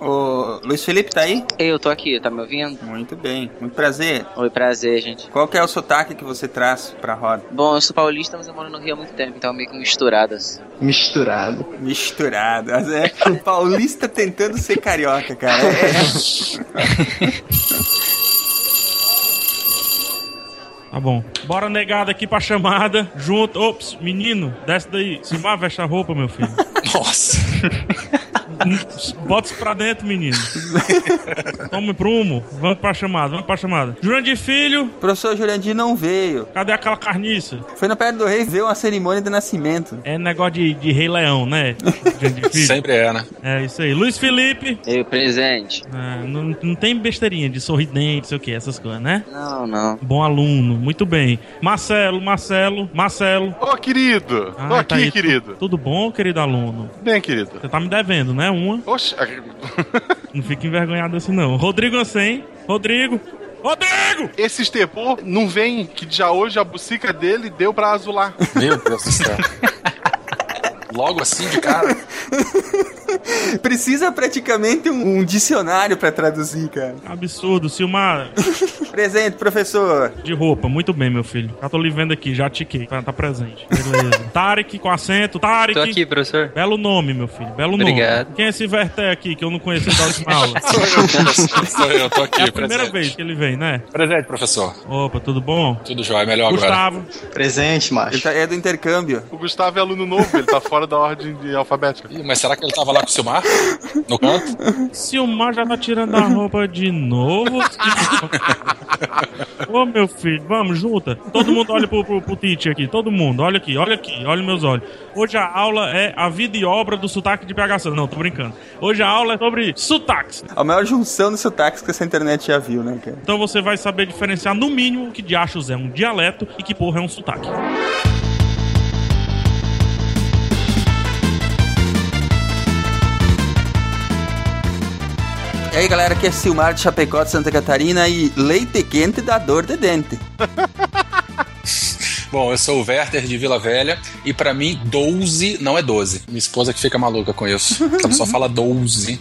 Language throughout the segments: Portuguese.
O Luiz Felipe tá aí? Eu tô aqui, tá me ouvindo? Muito bem, muito prazer. Oi, prazer, gente. Qual que é o sotaque que você traz pra roda? Bom, eu sou paulista, mas eu moro no Rio há muito tempo, então meio que misturado assim. Misturado. Misturado. É paulista tentando ser carioca, cara. É. Tá bom. Bora negada aqui pra chamada. Junto. Ops, menino, desce daí. Silmar, veste a roupa, meu filho. Nossa. Bota isso pra dentro, menino. Tome prumo. Vamos pra chamada, vamos pra chamada. Jurandir Filho. O professor Jurandir não veio. Cadê aquela carniça? Foi na Pedra do Rei ver uma cerimônia de nascimento. É negócio de, de Rei Leão, né? Jurandir Filho. Sempre é, né? É isso aí. Luiz Felipe. Eu, presente. É, não, não tem besteirinha de sorridente, não sei o que, essas coisas, né? Não, não. Bom aluno, muito bem. Marcelo, Marcelo, Marcelo. Ô, querido! Tô Ah, aqui, tá aí. querido. Tudo bom, querido aluno? Bem, querido. Você tá me devendo, né? Uma. Oxe, Não fica envergonhado assim, não. Rodrigo Ansem. Rodrigo. Rodrigo! esse estepô não vem que já hoje a bucica dele deu pra azular. Meu Deus do céu. Logo assim de cara. Precisa praticamente um, um dicionário pra traduzir, cara. Absurdo, Silmar. Presente, professor. De roupa, muito bem, meu filho. Já tô lhe vendo aqui, já tiquei. Tá, tá presente. Beleza. Tarek com acento. Tarek. Tô aqui, professor. Belo nome, meu filho. Belo Obrigado. nome. Quem é esse Verté aqui que eu não conheci da última aula? Sou eu, tô aqui, É a primeira presente. vez que ele vem, né? Presente, professor. Opa, tudo bom? Tudo jóia, melhor agora. Gustavo. Presente, Ele macho. tá, é do intercâmbio. O Gustavo é aluno novo, ele tá fora da ordem de alfabética. Ih, mas será que ele tava lá com o Silmar? No canto? Silmar já tá tirando a roupa de novo. Ô, meu filho, vamos, junta. Todo mundo olha pro, pro, pro Tite aqui. Todo mundo, olha aqui, olha aqui, olha meus olhos. Hoje a aula é a vida e obra do sotaque de PH Santos. Não, tô brincando. Hoje a aula é sobre sotaques. A maior junção de sotaques que essa internet já viu, né, cara? Então você vai saber diferenciar, no mínimo, o que de achos é um dialeto e que porra é um sotaque. E aí, galera, aqui é Silmar de Chapecó de Santa Catarina e leite quente dá dor de dente. Bom, eu sou o Werther de Vila Velha e pra mim 12 não é 12. Minha esposa que fica maluca com isso. Ela só fala 12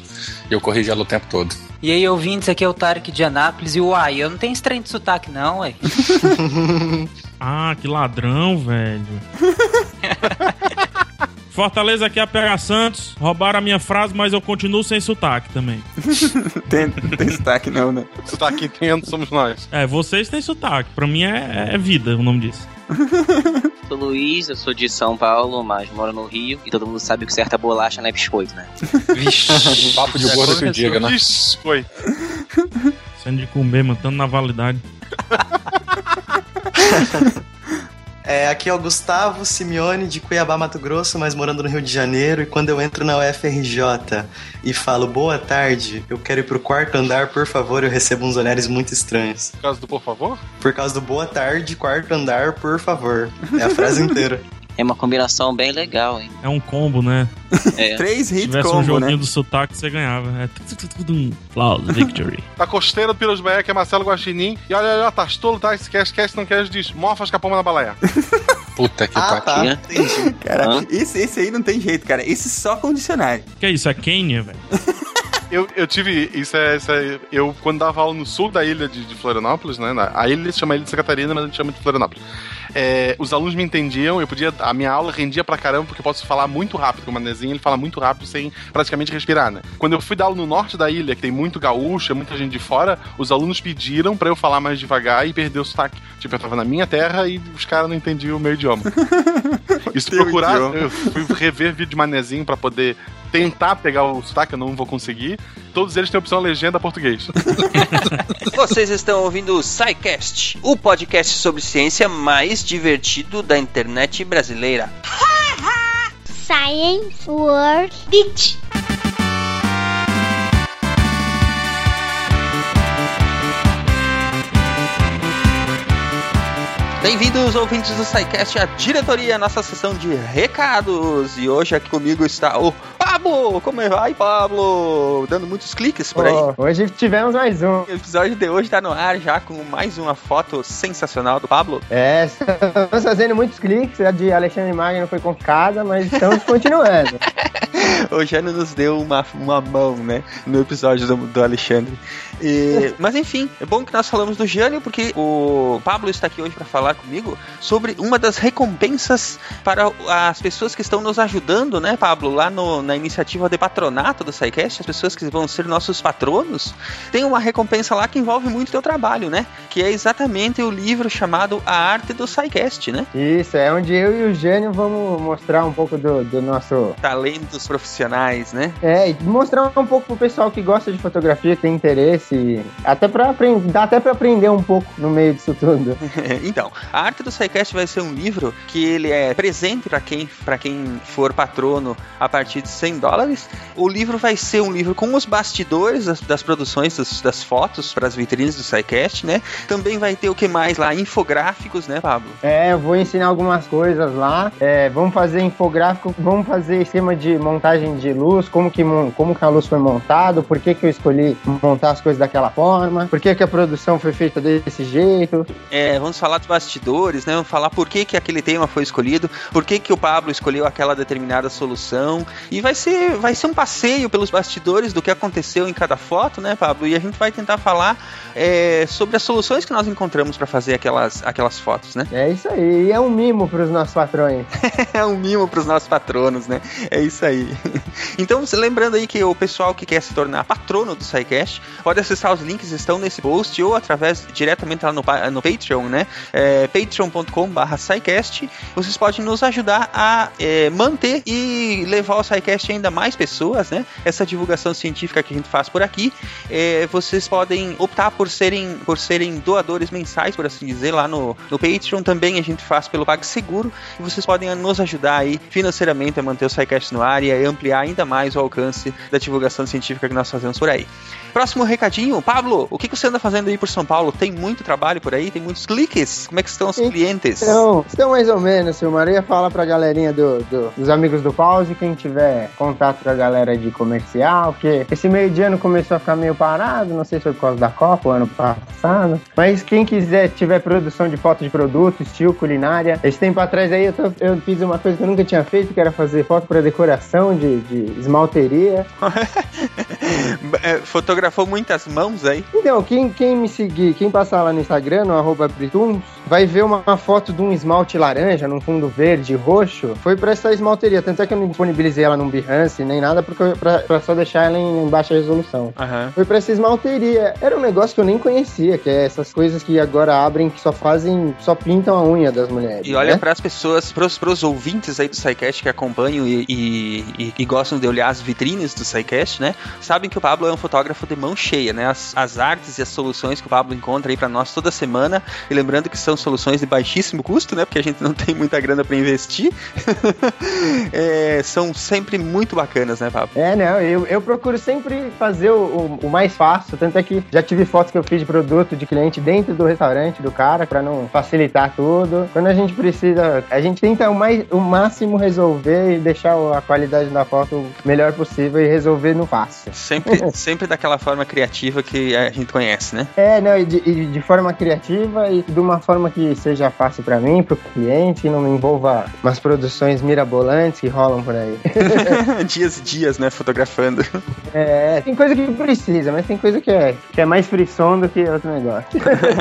e eu corrigi ela o tempo todo. E aí, ouvintes, aqui é o Tarek de Anápolis. E uai, eu não tenho trem de sotaque, não, ué. Ah, que ladrão, velho. Fortaleza aqui é a PH Santos. Roubaram a minha frase, mas eu continuo sem sotaque também. Tem, não tem sotaque não, né? Você aqui entendendo, somos nós. É, vocês têm sotaque. Pra mim é, é vida o nome disso. Sou Luiz, eu sou de São Paulo, mas moro no Rio. E todo mundo sabe que é bolacha, não é biscoito, né? Vixe, papo de gordo que eu diga, né? Foi. Sendo de comer, mantendo na validade. É, aqui é o Gustavo Simeone de Cuiabá, Mato Grosso, mas morando no Rio de Janeiro. E quando eu entro na UFRJ e falo boa tarde, eu quero ir pro quarto andar, por favor, eu recebo uns olhares muito estranhos. Por causa do por favor? Por causa do boa tarde, quarto andar, por favor. É a frase inteira. É uma combinação bem legal, hein? É um combo, né? É. Três Se hit tivesse um combo, joguinho né? do sotaque, você ganhava. É. Flawless victory. Da costeira do Piros que é Marcelo Guaxinim. E olha, olha, tá tolo, tá? Cast, cast não quer, diz, mofas com a palma na balaia. Puta que Ah, tá. Né? Entendi. Cara, Hã? esse, esse aí não tem jeito, cara. Esse só com dicionário. que é isso? É Quênia, velho? Eu, eu tive. Isso é, isso é. Eu, quando dava aula no sul da ilha de, de Florianópolis, né? na- A ilha se chama Ilha de Santa Catarina, mas a gente chama de Florianópolis. É, os alunos me entendiam, eu podia. A minha aula rendia pra caramba, porque eu posso falar muito rápido, como o manezinho, ele fala muito rápido sem praticamente respirar, né? Quando eu fui dar aula no norte da ilha, que tem muito gaúcho, é muita gente de fora, os alunos pediram pra eu falar mais devagar e perder o sotaque. Tipo, eu tava na minha terra e os caras não entendiam o meu idioma. Teu procurar, idioma. eu fui rever vídeo de manezinho pra poder tentar pegar o sotaque, eu não vou conseguir. Todos eles têm a opção legenda português. Vocês estão ouvindo o SciCast, o podcast sobre ciência mais divertido da internet brasileira. Science World Beach. Bem-vindos, ouvintes do SciCast, à diretoria, nossa sessão de recados. E hoje aqui comigo está o Pablo. Como é vai, Pablo? Dando muitos cliques por aí. Ó, hoje tivemos mais um. O episódio de hoje tá no ar já com mais uma foto sensacional do Pablo. É, estamos fazendo muitos cliques. A de Alexandre Magno foi complicada, mas estamos continuando. o Jânio nos deu uma, uma mão, né? No episódio do, do Alexandre. E, mas enfim, é bom que nós falamos do Jânio, porque o Pablo está aqui hoje para falar comigo sobre uma das recompensas para as pessoas que estão nos ajudando, né, Pablo? Lá no, na iniciativa de patronato do SciCast, as pessoas que vão ser nossos patronos, tem uma recompensa lá que envolve muito teu trabalho, né? Que é exatamente o livro chamado A Arte do SciCast, né? Isso, é onde eu e o Jânio vamos mostrar um pouco do, do nosso. Talentos profissionais, né? É, e mostrar um pouco pro pessoal que gosta de fotografia, que tem interesse. Até pra aprender. Dá até pra aprender um pouco no meio disso tudo. então, a arte do SciCast vai ser um livro que ele é presente para quem, pra quem for patrono a partir de 100 dólares. O livro vai ser um livro com os bastidores das, das produções das, das fotos para as vitrines do SciCast, né? Também vai ter o que mais lá? Infográficos, né, Pablo? É, eu vou ensinar algumas coisas lá. É, vamos fazer infográfico, vamos fazer esquema de montagem de luz, como que, como que a luz foi montada, por que, que eu escolhi montar as coisas daquela forma, por que, que a produção foi feita desse jeito. É, vamos falar dos bastidores, né? Vamos falar por que, que aquele tema foi escolhido, por que, que o Pablo escolheu aquela determinada solução. E vai ser, vai ser um passeio pelos bastidores do que aconteceu em cada foto, né, Pablo? E a gente vai tentar falar é, sobre as soluções que nós encontramos para fazer aquelas, aquelas fotos, né? É isso aí, e é um mimo para os nossos patrões. é um mimo para os nossos patronos, né? É isso aí. Então, lembrando aí que o pessoal que quer se tornar patrono do SciCast pode acessar os links estão nesse post ou através diretamente lá no, no Patreon, né? É, patreon.com.br SciCast. Vocês podem nos ajudar a é, manter e levar o SciCast ainda mais pessoas, né? Essa divulgação científica que a gente faz por aqui. É, vocês podem optar por serem, por serem doadores mensais, por assim dizer, lá no, no Patreon. Também a gente faz pelo PagSeguro. E vocês podem nos ajudar aí financeiramente a manter o SciCast no ar e ampliar ainda mais o alcance da divulgação científica que nós fazemos por aí. Próximo recadinho, Pablo, o que que você anda fazendo aí por São Paulo? Tem muito trabalho por aí? Tem muitos cliques? Como é que estão os clientes? Então, então mais ou menos, Silmar. Eu ia falar pra galerinha do, do- dos amigos do Pause, quem tiver contato com a galera de comercial, porque esse meio de ano começou a ficar meio parado, não sei se foi por causa da Copa, o ano passado. Mas quem quiser, tiver produção de foto de produto, estilo culinária, esse tempo atrás aí eu, tô- eu fiz uma coisa que eu nunca tinha feito, que era fazer foto pra decoração de, de esmalteria. É, Fotografou muitas mãos aí? Então, quem, quem me seguir, quem passar lá no Instagram, no arroba Brituns, vai ver uma, uma foto de um esmalte laranja num fundo verde roxo. Foi pra essa esmalteria. Tanto é que eu não disponibilizei ela num Behance nem nada, porque eu- pra, pra só deixar ela em, baixa resolução. Aham. Foi pra essa esmalteria. Era um negócio que eu nem conhecia, que é essas coisas que agora abrem, que só fazem, só pintam a unha das mulheres. E olha né? para as pessoas, pros, pros ouvintes aí do SciCast que acompanham e, e, e- e gostam de olhar as vitrines do SciCast, né? Sabem que o Pablo é um fotógrafo de mão cheia, né? As, as artes e as soluções que o Pablo encontra aí para nós toda semana. E lembrando que são soluções de baixíssimo custo, né? Porque a gente não tem muita grana para investir. É, são sempre muito bacanas, né, Pablo? É, não, eu, eu procuro sempre fazer o, o- o mais fácil, tanto é que já tive fotos que eu fiz de produto de cliente dentro do restaurante do cara, pra não facilitar tudo. Quando a gente precisa, a gente tenta o, mais, o máximo resolver e deixar a qualidade da foto o melhor possível e resolver no fácil. Sempre, sempre daquela forma criativa que a gente conhece, né? É, não, e de, e de forma criativa e de uma forma que seja fácil pra mim, pro cliente, que não me envolva umas produções mirabolantes que rolam por aí. dias e dias, né? Fotografando. É, tem coisa que precisa, mas tem coisa que é, que é mais frisson do que outro negócio.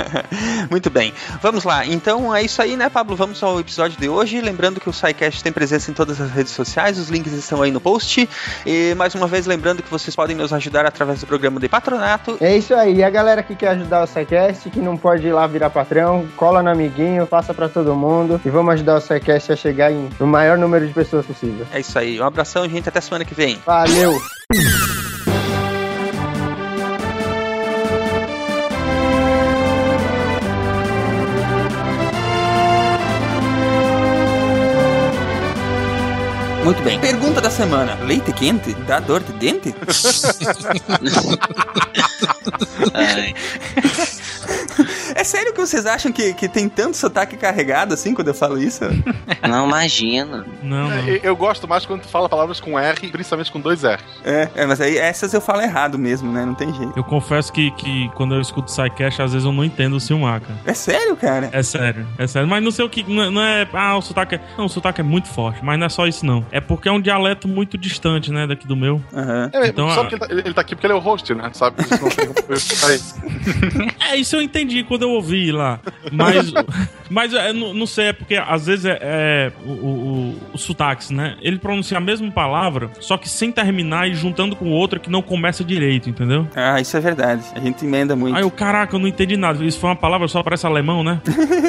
Muito bem. Vamos lá. Então é isso aí, né, Pablo? Vamos ao episódio de hoje. Lembrando que o SciCast tem presença em todas as redes sociais, os links estão aí no post. E mais uma vez, lembrando que vocês podem nos ajudar através do programa de patronato. É isso aí. E a galera que quer ajudar o SciCast, que não pode ir lá virar patrão, cola no amiguinho, passa pra todo mundo e vamos ajudar o SciCast a chegar em, no maior número de pessoas possível. É isso aí. Um abração, gente. Até semana que vem. Valeu! Muito bem. Pergunta da semana: leite quente dá dor de dente? Ai. É É sério que vocês acham que, que tem tanto sotaque carregado assim quando eu falo isso? Não, imagina. Não, não. Eu, eu gosto mais quando tu fala palavras com R, principalmente com dois R. É, é, mas aí essas eu falo errado mesmo, né? Não tem jeito. Eu confesso que, que quando eu escuto Psycast, às vezes eu não entendo o Silmar, cara. É sério, cara? É sério, é sério. Mas não sei o que. Não é, não é- Ah, o sotaque é. Não, o sotaque é muito forte, mas não é só isso, não. É porque é um dialeto muito distante, né, daqui do meu. Aham. É, Então, só a- porque ele tá, ele- ele tá aqui porque ele é o host, né? Sabe? Isso não tem como. É, isso eu entendi quando eu ouvi lá. Mas, mas é, não, não sei, é porque às vezes é, é o, o, o, o sotaques, né? Ele pronuncia a mesma palavra, só que sem terminar e juntando com outra que não começa direito, entendeu? Ah, isso é verdade. A gente emenda muito. Aí eu, caraca, eu não entendi nada. Isso foi uma palavra só parece alemão, né?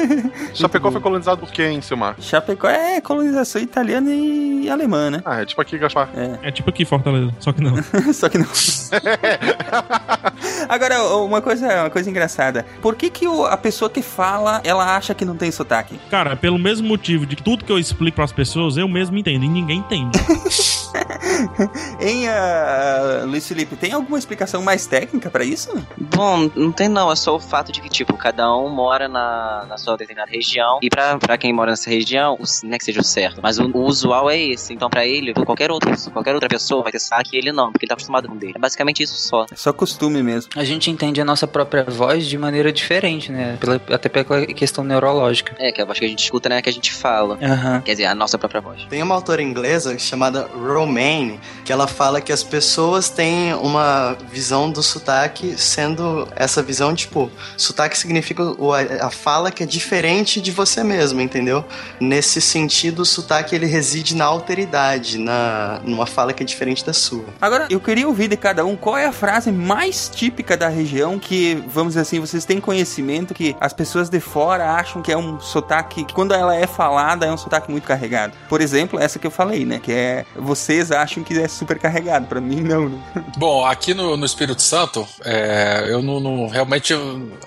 Chapecó foi colonizado por quem, Silmar? Chapecó é colonização italiana e alemã, né? Ah, é tipo aqui, Gaspar. É tipo aqui, Fortaleza, só que não. Só que não. Agora, uma coisa, uma coisa engraçada. Por que, que o- a pessoa que fala, ela acha que não tem sotaque? Cara, pelo mesmo motivo de tudo que eu explico pras pessoas, eu mesmo entendo e ninguém entende. Hein, ah, Luiz Felipe, tem alguma explicação mais técnica pra isso? Bom, não tem não, é só o fato de que, tipo, cada um mora na, na sua determinada região. E pra, pra quem mora nessa região, o- não é que seja o certo, mas o, o usual é esse. Então, pra ele, qualquer outra, qualquer outra pessoa vai ter saque e ele não, porque ele tá acostumado com o dele. É basicamente isso só. É só costume mesmo. A gente entende a nossa própria voz de maneira diferente, né? Pela- até pela questão neurológica. É, que a voz que a gente escuta não é a que a gente fala. Aham. Quer dizer, a nossa própria voz. Tem uma autora inglesa chamada Romaine que ela fala que as pessoas têm uma visão do sotaque sendo essa visão, tipo, sotaque significa o- a, a fala que é diferente de você mesmo, entendeu? Nesse sentido, o sotaque ele reside na alteridade, na numa fala que é diferente da sua. Agora, eu queria ouvir de cada um qual é a frase mais típica da região que, vamos dizer assim, vocês têm conhecimento que as pessoas de fora acham que é um sotaque, que quando ela é falada é um sotaque muito carregado. Por exemplo, essa que eu falei, né? Que é vocês acham que é super carregado. Pra mim, não, né? Bom, aqui no, no Espírito Santo, é, eu não, não- realmente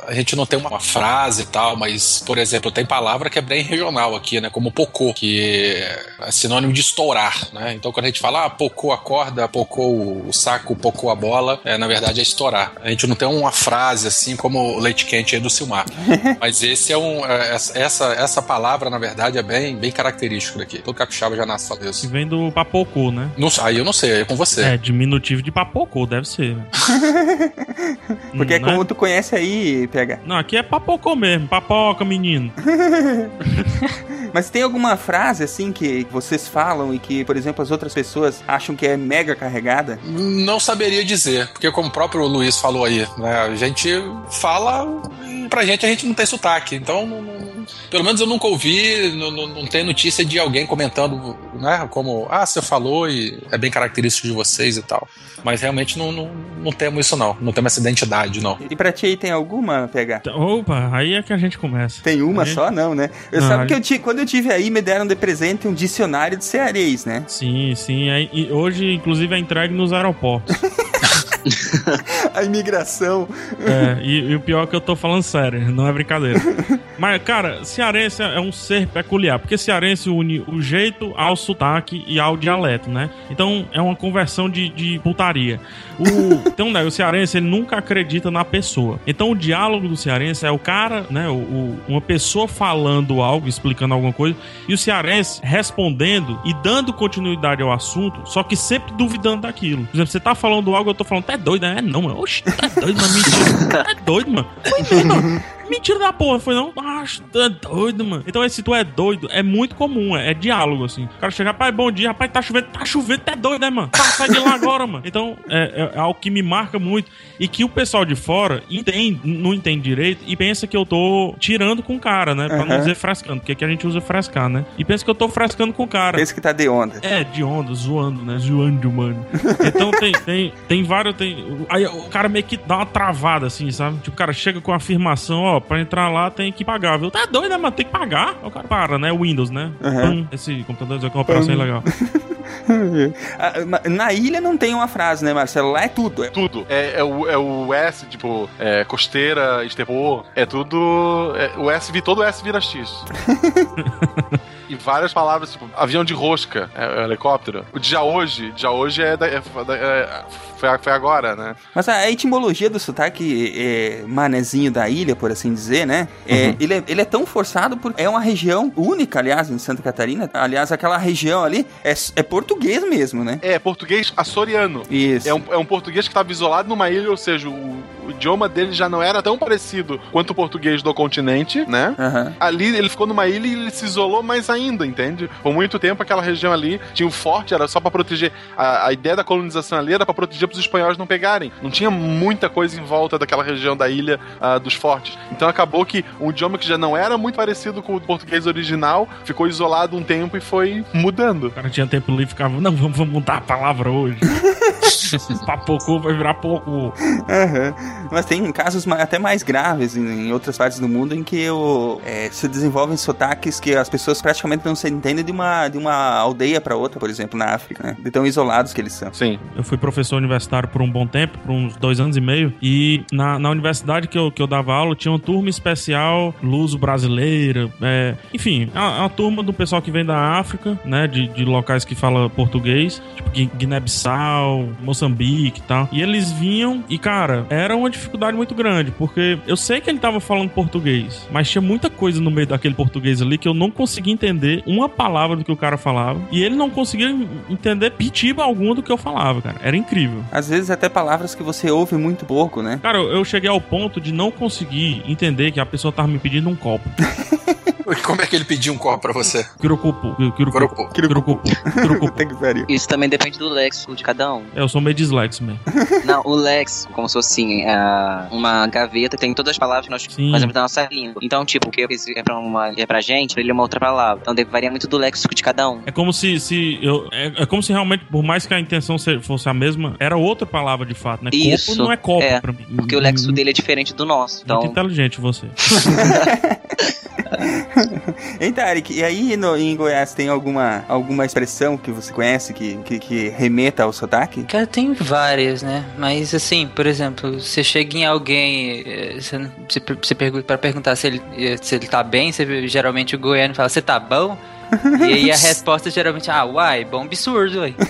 a gente não tem uma frase e tal, mas, por exemplo, tem palavra que é bem regional aqui, né? Como pocô, que é sinônimo de estourar, né? Então quando a gente fala, ah, pocô a corda, pocô o saco, pocô a bola, é, na verdade é estourar. A gente não tem uma frase assim como leite quente aí do Silmar. mas esse é um. é, essa, essa palavra, na verdade, é bem, bem característico daqui. Todo capixaba já nasce falando Que vem do papocô, né? Não, aí eu não sei, é com você. É, diminutivo de papocô, deve ser. Porque é Não como tu conhece aí, PH. Não, aqui é papocô mesmo, papoca, menino. Mas tem alguma frase assim que vocês falam e que, por exemplo, as outras pessoas acham que é mega carregada? Não saberia dizer, porque como o próprio Luiz falou aí, né, a gente fala pra gente a gente não tem sotaque, então não- não- pelo menos eu nunca ouvi, não, não, não tem notícia de alguém comentando, né, como, ah, você falou e é bem característico de vocês e tal. Mas realmente não, não, não temos isso não, não temos essa identidade não. E pra ti aí tem alguma, PH? Opa, aí é que a gente começa. Tem uma Aí- só, não, né? Eu Não, sabe aí- que eu ti- quando eu tive aí, me deram de presente um dicionário de cearês, né? Sim, sim. aí- e hoje, inclusive, é entregue nos aeroportos. A imigração. É, e, e o pior é que eu tô falando sério, não é brincadeira. Mas, cara, cearense é um ser peculiar, porque cearense une o jeito ao sotaque e ao dialeto, né? Então é uma conversão de, de putaria. O, tem um negócio, o cearense ele nunca acredita na pessoa. Então o diálogo do cearense é o cara, né? O, o- uma pessoa falando algo, explicando alguma coisa, e o cearense respondendo e dando continuidade ao assunto, só que sempre duvidando daquilo. Por exemplo, você tá falando algo, eu tô falando, tá doido, né? É não, mano. Oxi, tá doido, mano. Mentira. Tá doido, mano. Foi mesmo. mm-hmm. Mentira da porra, foi não? Ah, tu é doido, mano. Então esse tu é doido é muito comum, é, é diálogo, assim. O cara chega, rapaz, bom dia, rapaz, tá chovendo, tá chovendo, é doido, né, mano? Tá, sai de lá agora, mano. Então é, é- é algo que me marca muito e que o pessoal de fora entende, não entende direito e pensa que eu tô tirando com o cara, né? Pra não Aham. dizer frescando, porque aqui a gente usa frescar, né? E pensa que eu tô frescando com o cara. Pensa que tá de onda. É, de onda, zoando, né? Zoando, mano. Então tem, tem, tem vários. Tem, aí o cara meio que dá uma travada, assim, sabe? Tipo, o cara chega com a afirmação, ó, pra entrar lá tem que pagar, viu? Tá doido, né, mano? Tem que pagar. Aí o cara para, né? Windows, né? Aham. Pam, esse computador é uma operação ilegal. Ah, Na ilha não tem uma frase, né, Marcelo? Lá é tudo. É Tudo. É, é o, é o S, tipo, é, costeira, estepô, é tudo. é- o S, vi- todo o S vira X. E várias palavras, tipo, avião de rosca, é, é helicóptero. O já hoje, já hoje é, da- é- da- é- foi, foi agora, né? Mas a etimologia do sotaque é, manezinho da ilha, por assim dizer, né? É, ele, é, ele é tão forçado porque é uma região única, aliás, em Santa Catarina. Aliás, aquela região ali é, é português mesmo, né? É português açoriano. Isso. É um, é um português que estava isolado numa ilha, ou seja, o, o idioma dele já não era tão parecido quanto o português do continente, né? Aham. Ali ele ficou numa ilha e ele se isolou mais ainda, entende? Por muito tempo aquela região ali tinha o forte, era só pra proteger. A, a ideia da colonização ali era pra proteger pros espanhóis não pegarem. Não tinha muita coisa em volta daquela região da ilha ah, dos fortes. Então acabou que um idioma que já não era muito parecido com o português original ficou isolado um tempo e foi mudando. O cara tinha tempo livre e ficava, não, vamos, vamos mudar a palavra hoje. Papocô vai virar pouco. Aham. Mas tem casos até mais graves em, em outras partes do mundo em que o, é, se desenvolvem sotaques que as pessoas praticamente não se entendem de uma, de uma aldeia pra outra, por exemplo, na África, né? De tão isolados que eles são. Sim. Eu fui professor universitário por um bom tempo, por uns dois anos e meio. E na, na universidade que eu, que eu dava aula, tinha uma turma especial, luso brasileira. é, enfim, é uma, é uma turma do pessoal que vem da África, né? De, de locais que fala português, tipo Gui- Guiné-Bissau, Moçambique e tal. E eles vinham e, cara, era uma dificuldade muito grande, porque eu sei que ele tava falando português, mas tinha muita coisa no meio daquele português ali que eu não conseguia entender uma palavra do que o cara falava. E ele não conseguia entender pitiba alguma do que eu falava, cara. Era incrível. Às vezes até palavras que você ouve muito pouco, né? Cara, eu cheguei ao ponto de não conseguir entender que a pessoa tava me pedindo um copo. Como é que ele pediu um copo pra você? Puta que pariu. Isso também depende do léxico de cada um. Eu sou meio dislexo mesmo. Não, o léxico, como se fosse assim, é uma gaveta que tem todas as palavras que nós Sim. fazemos da nossa língua. Então, tipo, o que é pra, uma, é pra gente, ele é uma outra palavra. Então, varia muito do léxico de cada um. É como se, se eu, é, é como se realmente, por mais que a intenção se- fosse a mesma, era outra palavra de fato, né? Isso, Copo não é copo é, pra mim. Porque o léxico dele é diferente do nosso. Muito Então, inteligente você. Hein, Tarek? E aí no, em Goiás tem alguma, alguma expressão que você conhece que, que, que remeta ao sotaque? Cara, tem várias, né? Mas assim, por exemplo, você chega em alguém, eh, você, você pergunta pra perguntar se ele, eh, se ele tá bem, você, geralmente o goiano fala, você tá bom? e aí a resposta geralmente, ah, uai, bom absurdo, uai.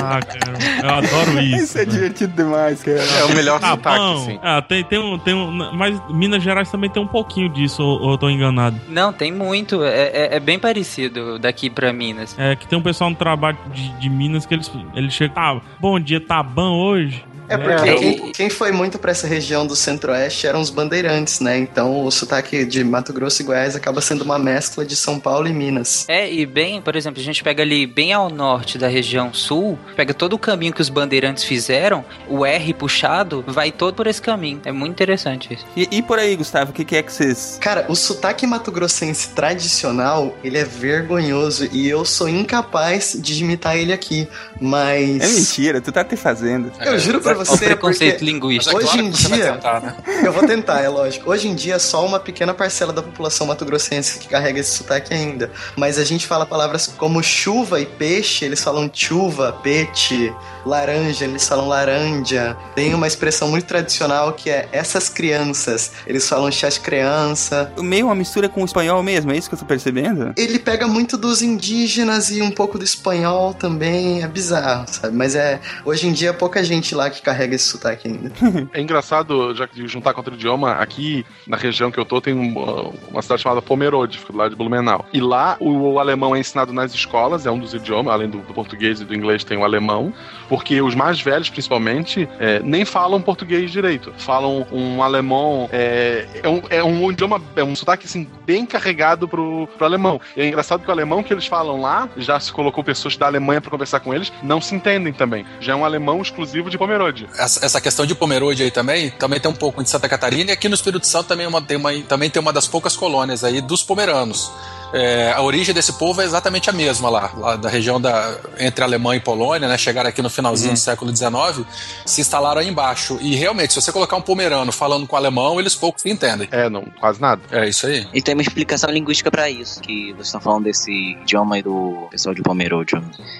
Ah, cara, eu adoro isso. Isso é né? divertido demais, cara. É o melhor Tá sotaque, bom. assim. Ah, tem, tem um, tem um. Mas Minas Gerais também tem um pouquinho disso, ou, ou eu tô enganado. Não, tem muito, é, é- é bem parecido daqui pra Minas. É que tem um pessoal no trabalho de, de Minas que eles, eles chegam. Ah, bom dia, tá bom hoje? É Né? porque É, quem, quem foi muito pra essa região do centro-oeste eram os bandeirantes, né? Então o sotaque de Mato Grosso e Goiás acaba sendo uma mescla de São Paulo e Minas. É, e bem, por exemplo, a gente pega ali bem ao norte da região sul, pega todo o caminho que os bandeirantes fizeram, o R puxado, vai todo por esse caminho. É muito interessante isso. E, e por aí, Gustavo, o que, que é que vocês. Cara, o sotaque mato-grossense tradicional, ele é vergonhoso e eu sou incapaz de imitar ele aqui, mas... É mentira, tu tá te fazendo. Eu juro pra Olha o você, preconceito porque linguístico. Hoje em você dia- tentar, né? eu vou tentar, é lógico. Hoje em dia, só uma pequena parcela da população mato-grossense que carrega esse sotaque ainda. Mas a gente fala palavras como chuva e peixe, eles falam chuva, peixe, laranja, eles falam laranja. Tem uma expressão muito tradicional que é essas crianças, eles falam chás criança. Meio uma mistura com o espanhol mesmo, é isso que eu tô percebendo? Ele pega muito dos indígenas e um pouco do espanhol também, é bizarro, sabe? Mas é, hoje em dia, pouca gente lá que carrega esse sotaque ainda. É engraçado, já que de juntar com outro idioma, aqui na região que eu tô tem um- uma cidade chamada Pomerode, fica do lado de Blumenau. E lá o, o alemão é ensinado nas escolas, é um dos idiomas, além do, do português e do inglês tem o alemão, porque os mais velhos, principalmente, é, nem falam português direito. Falam um alemão, é, é, um, é um idioma, é um sotaque assim, bem carregado pro, pro alemão. E é engraçado que o alemão que eles falam lá, já se colocou pessoas da Alemanha pra conversar com eles, não se entendem também. Já é um alemão exclusivo de Pomerode. Essa, essa questão de Pomerode aí também, também tem um pouco de Santa Catarina e aqui no Espírito Santo também, é uma, tem, uma, também tem uma das poucas colônias aí dos pomeranos. É, a origem desse povo é exatamente a mesma lá, lá da região da, entre Alemanha e Polônia, né? Chegaram aqui no finalzinho do século XIX, se instalaram aí embaixo. E realmente, se você colocar um pomerano falando com alemão, eles pouco se entendem. É, não, quase nada. É isso aí. E tem uma explicação linguística pra isso, que vocês estão falando desse idioma aí do pessoal de Pomerode.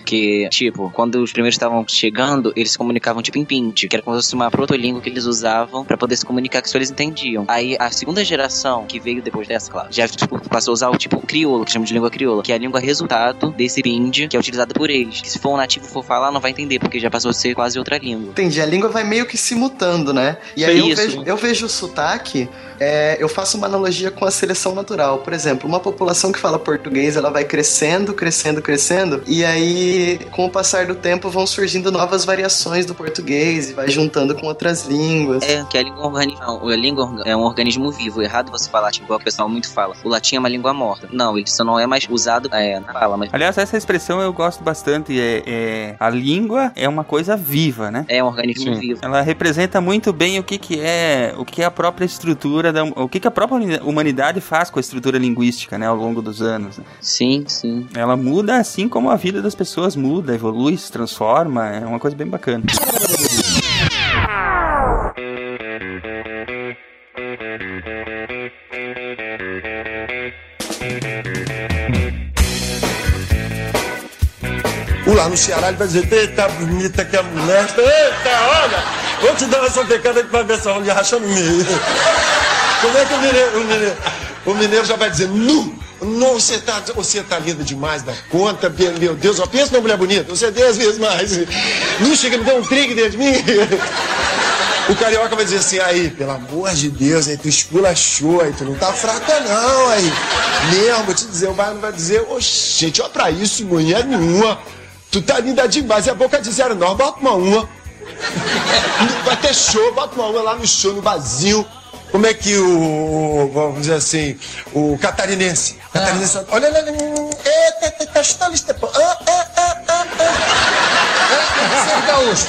Que, tipo, quando os primeiros estavam chegando, eles se comunicavam tipo em pinte, que era como se fosse uma protolíngua que eles usavam pra poder se comunicar que só eles entendiam. Aí a segunda geração que veio depois dessa, claro, já tipo, passou a usar o tipo crioulo, crioula, que chama de língua crioula, que é a língua resultado desse bindi que é utilizada por eles. Que se for um nativo for falar, não vai entender, porque já passou a ser quase outra língua. Entendi, a língua vai meio que se mutando, né? E aí eu vejo, eu vejo o sotaque, é, eu faço uma analogia com a seleção natural. Por exemplo, uma população que fala português, ela vai crescendo, crescendo, crescendo, e aí, com o passar do tempo, vão surgindo novas variações do português, e vai juntando com outras línguas. É, que a língua, organi- a língua é um organismo vivo. Errado você falar, tipo, igual o pessoal muito fala. O latim é uma língua morta. Não, ele só não é mais usado é, na fala, mas Aliás, essa expressão eu gosto bastante. É, é- a língua é uma coisa viva, né? é um organismo Sim. vivo. Ela representa muito bem o que, que é o que é a própria estrutura da, o que, que a própria humanidade faz com a estrutura linguística, né, ao longo dos anos. né? Sim, sim. Ela muda assim como a vida das pessoas muda, evolui, se transforma. É uma coisa bem bacana. Lá no Ceará ele vai dizer, eita, bonita que a mulher. Eita, olha, vou te dar uma socada que vai ver essa olha rachando no meio. Como é que o mineiro, o mineiro, o mineiro já vai dizer, nu, não, você tá, você tá linda demais da conta, meu Deus, ó, pensa numa mulher bonita, você é dez vezes mais. Não chega, me deu um trigo dentro de mim. O carioca vai dizer assim, aí, pelo amor de Deus, aí tu esculachou, aí tu não tá fraca não, aí. Mesmo, vou te dizer, o baiano vai dizer, ô gente, ó pra isso, mulher nenhuma. Tu tá linda demais, a boca de zero bota uma uma. Vai ter show, bota uma uma lá no show, no barzinho. Como é que o, vamos dizer assim, o catarinense, catarinense, olha, olha, olha, eita, eita, tá estalista, pô, ah, ah, ah, ah, ah. Gaúcho,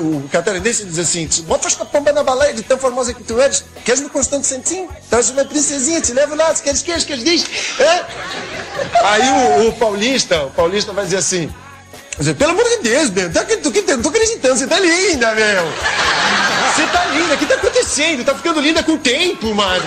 o, catarinense diz assim: bota a pomba na baleia de tão famosa que tu eres. Queres no Constante Santinho? Traz uma princesinha, te levo lá, se queres, queres, queres, diz. É? Aí o, o paulista, o paulista vai dizer assim: dizer, pelo amor de Deus, meu, tá, tu, tu, não tô acreditando, você tá linda, meu. Você tá linda, o que tá acontecendo? Tá ficando linda com o tempo, mano.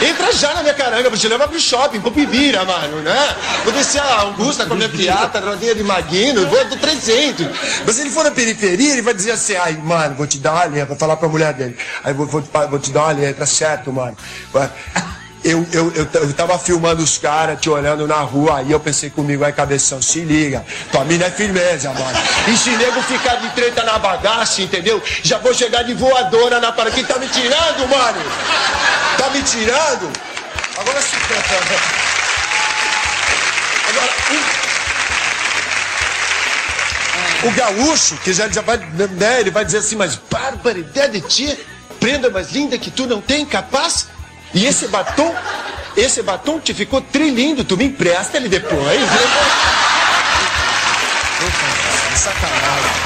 Entra já na minha caranga, vou te levar pro shopping, pro Pibira, mano, né? Vou descer a Augusta com a minha piata, rodinha de maguino, vou do 300. Mas se ele for na periferia, ele vai dizer assim, ai, mano, vou te dar uma vai falar pra mulher dele. Aí vou, vou, vou te dar uma letra, certo, mano? Vai. Eu, eu, eu, eu tava filmando os caras, te olhando na rua, aí eu pensei comigo, aí cabeção, se liga, tua mina é firmeza, mano. E se nego ficar de treta na bagaça, entendeu? Já vou chegar de voadora na parada. Quem tá me tirando, mano? Tá me tirando? Agora se Agora, o, o gaúcho, que já, já vai, né, ele vai dizer assim, mas barbaridade de ti, prenda mais linda que tu não tem, capaz? E esse batom, esse batom te ficou trilindo, tu me empresta ele depois. Sacanagem.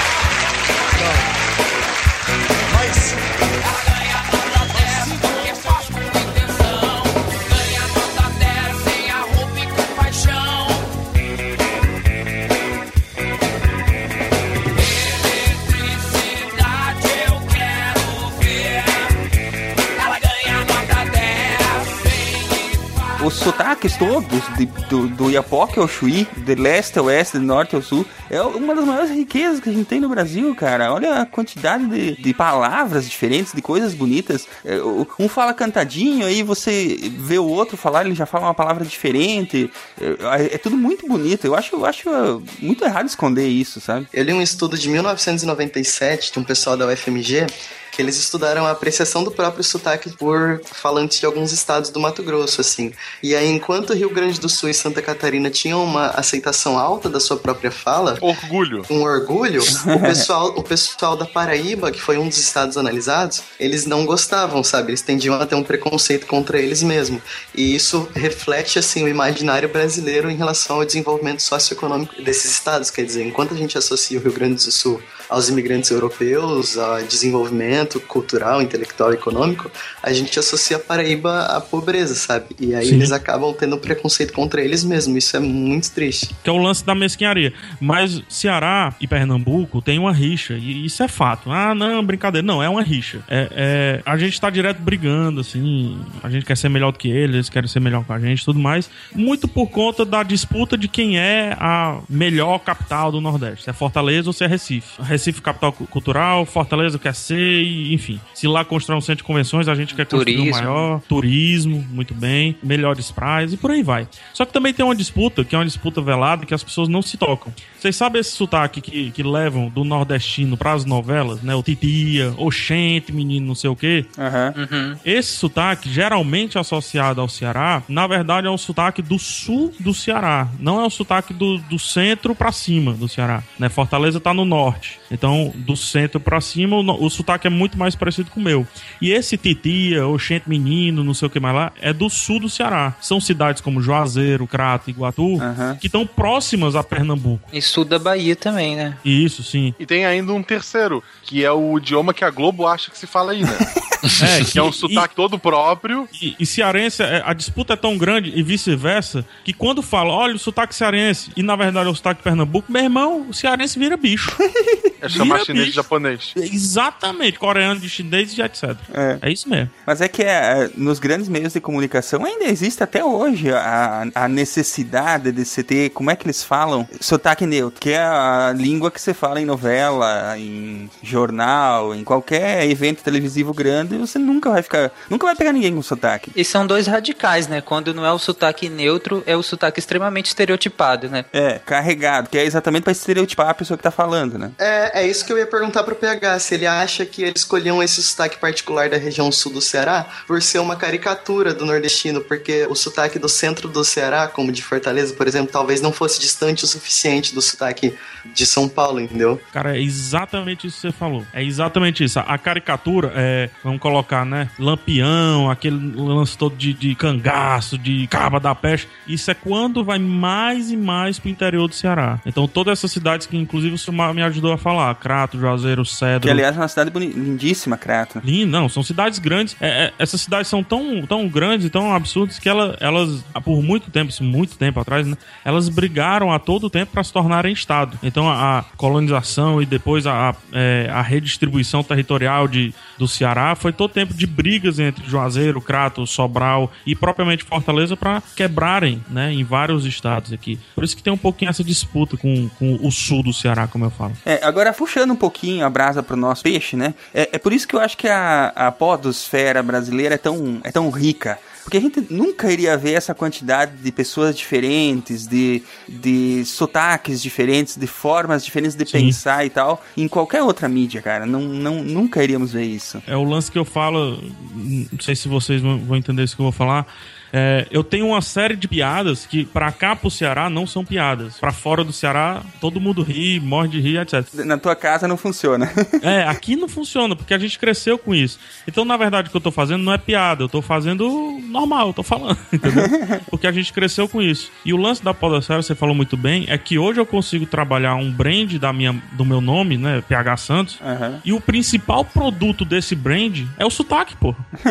Sotaques todos, de- do, do Iapoque ao Chuí, de leste ao oeste, de norte ao sul, é uma das maiores riquezas que a gente tem no Brasil, cara. Olha a quantidade de, de palavras diferentes, de coisas bonitas. É, Um fala cantadinho, aí você vê o outro falar, ele já fala uma palavra diferente. É, é tudo muito bonito. Eu acho, eu acho uh, muito errado esconder isso, sabe? Eu li um estudo de 1997 de um pessoal da UFMG que eles estudaram a apreciação do próprio sotaque por falantes de alguns estados do Mato Grosso, assim. E aí, enquanto Rio Grande do Sul e Santa Catarina tinham uma aceitação alta da sua própria fala, Orgulho. um orgulho, o pessoal, o pessoal da Paraíba, que foi um dos estados analisados, eles não gostavam, sabe? Eles tendiam a ter um preconceito contra eles mesmo. E isso reflete, assim, o imaginário brasileiro em relação ao desenvolvimento socioeconômico desses estados. Quer dizer, enquanto a gente associa o Rio Grande do Sul aos imigrantes europeus, a desenvolvimento cultural, intelectual econômico, a gente associa a Paraíba à pobreza, sabe? E aí Sim. eles acabam tendo preconceito contra eles mesmos. Isso é muito triste. que é o lance da mesquinharia. Mas Ceará e Pernambuco tem uma rixa, e isso é fato. Ah, não, brincadeira. Não, é uma rixa. É, é- a gente tá direto brigando, assim, a gente quer ser melhor do que eles, eles querem ser melhor que a gente e tudo mais, muito por conta da disputa de quem é a melhor capital do Nordeste, se é Fortaleza ou se é Recife. Recife, capital cu- cultural, Fortaleza quer ser, e, enfim. Se lá constrói um centro de convenções, a gente quer construir um Turismo. maior. Turismo, muito bem. Melhores praias e por aí vai. Só que também tem uma disputa, que é uma disputa velada, que as pessoas não se tocam. Vocês sabem esse sotaque que, que levam do nordestino pras novelas, né? O titia, oxente, menino, não sei o quê. Uhum. Esse sotaque, geralmente associado ao Ceará, na verdade é um sotaque do sul do Ceará. Não é o sotaque do, do centro pra cima do Ceará. Né? Fortaleza tá no norte. Então, do centro pra cima, o, o sotaque é muito mais parecido com o meu. E esse titia, oxente menino, não sei o que mais lá, é do sul do Ceará. São cidades como Juazeiro, Crato, Iguatu, que estão próximas a Pernambuco. E sul da Bahia também, né? Isso, sim. E tem ainda um terceiro, que é o idioma que a Globo acha que se fala aí, né? É, que é um sotaque todo próprio. E, e cearense, é, a disputa é tão grande e vice-versa, que quando fala, olha, o sotaque cearense, e na verdade é o sotaque Pernambuco, meu irmão, o cearense vira bicho. É chamar Vira chinês de bicho. japonês. Exatamente, coreano de chinês e etc. É. É isso mesmo. Mas é que é, nos grandes meios de comunicação ainda existe até hoje a, a necessidade de você ter, como é que eles falam? Sotaque neutro, que é a língua que você fala em novela, em jornal, em qualquer evento televisivo grande, você nunca vai ficar, nunca vai pegar ninguém com sotaque. E são dois radicais, né? Quando não é o sotaque neutro, é o sotaque extremamente estereotipado, né? É, carregado, que é exatamente pra estereotipar a pessoa que tá falando, né? É, é isso que eu ia perguntar pro PH, se ele acha que eles escolhiam esse sotaque particular da região sul do Ceará por ser uma caricatura do nordestino, porque o sotaque do centro do Ceará, como de Fortaleza, por exemplo, talvez não fosse distante o suficiente do sotaque de São Paulo, entendeu? Cara, é exatamente isso que você falou. É exatamente isso. A caricatura é, vamos colocar, né? Lampião, aquele lance todo de, de cangaço, de caba da peste. Isso é quando vai mais e mais pro interior do Ceará. Então, todas essas cidades que, inclusive, o Silmar me ajudou a falar: Crato, Juazeiro, Cedro. Que aliás é uma cidade lindíssima, Crato. Lindo, não, são cidades grandes. É, é, essas cidades são tão, tão grandes e tão absurdas que ela, elas, por muito tempo, muito tempo atrás, né? Elas brigaram a todo tempo para se tornarem Estado. Então a, a colonização e depois a, a, é, a redistribuição territorial de, do Ceará foi todo tempo de brigas entre Juazeiro, Crato, Sobral e propriamente Fortaleza para quebrarem, né? Em vários estados aqui. Por isso que tem um pouquinho essa disputa com, com o sul do Ceará, como eu falo. É, agora puxando um pouquinho a brasa pro nosso peixe, né? É, é por isso que eu acho que a, a podosfera brasileira é tão, é tão rica. Porque a gente nunca iria ver essa quantidade de pessoas diferentes, de, de sotaques diferentes, de formas diferentes de Sim. pensar e tal, em qualquer outra mídia, cara. Não, não, nunca iríamos ver isso. É o lance que eu falo, não sei se vocês vão entender isso que eu vou falar. É, eu tenho uma série de piadas que pra cá pro Ceará não são piadas. Pra fora do Ceará, todo mundo ri, morre de rir, etc. Na tua casa não funciona. É, aqui não funciona, porque a gente cresceu com isso. Então, na verdade, o que eu tô fazendo não é piada, eu tô fazendo normal, eu tô falando, entendeu? Porque a gente cresceu com isso. E o lance da Podosfera, você falou muito bem, é que hoje eu consigo trabalhar um brand da minha, do meu nome, né, PH Santos, Aham. e o principal produto desse brand é o sotaque, pô.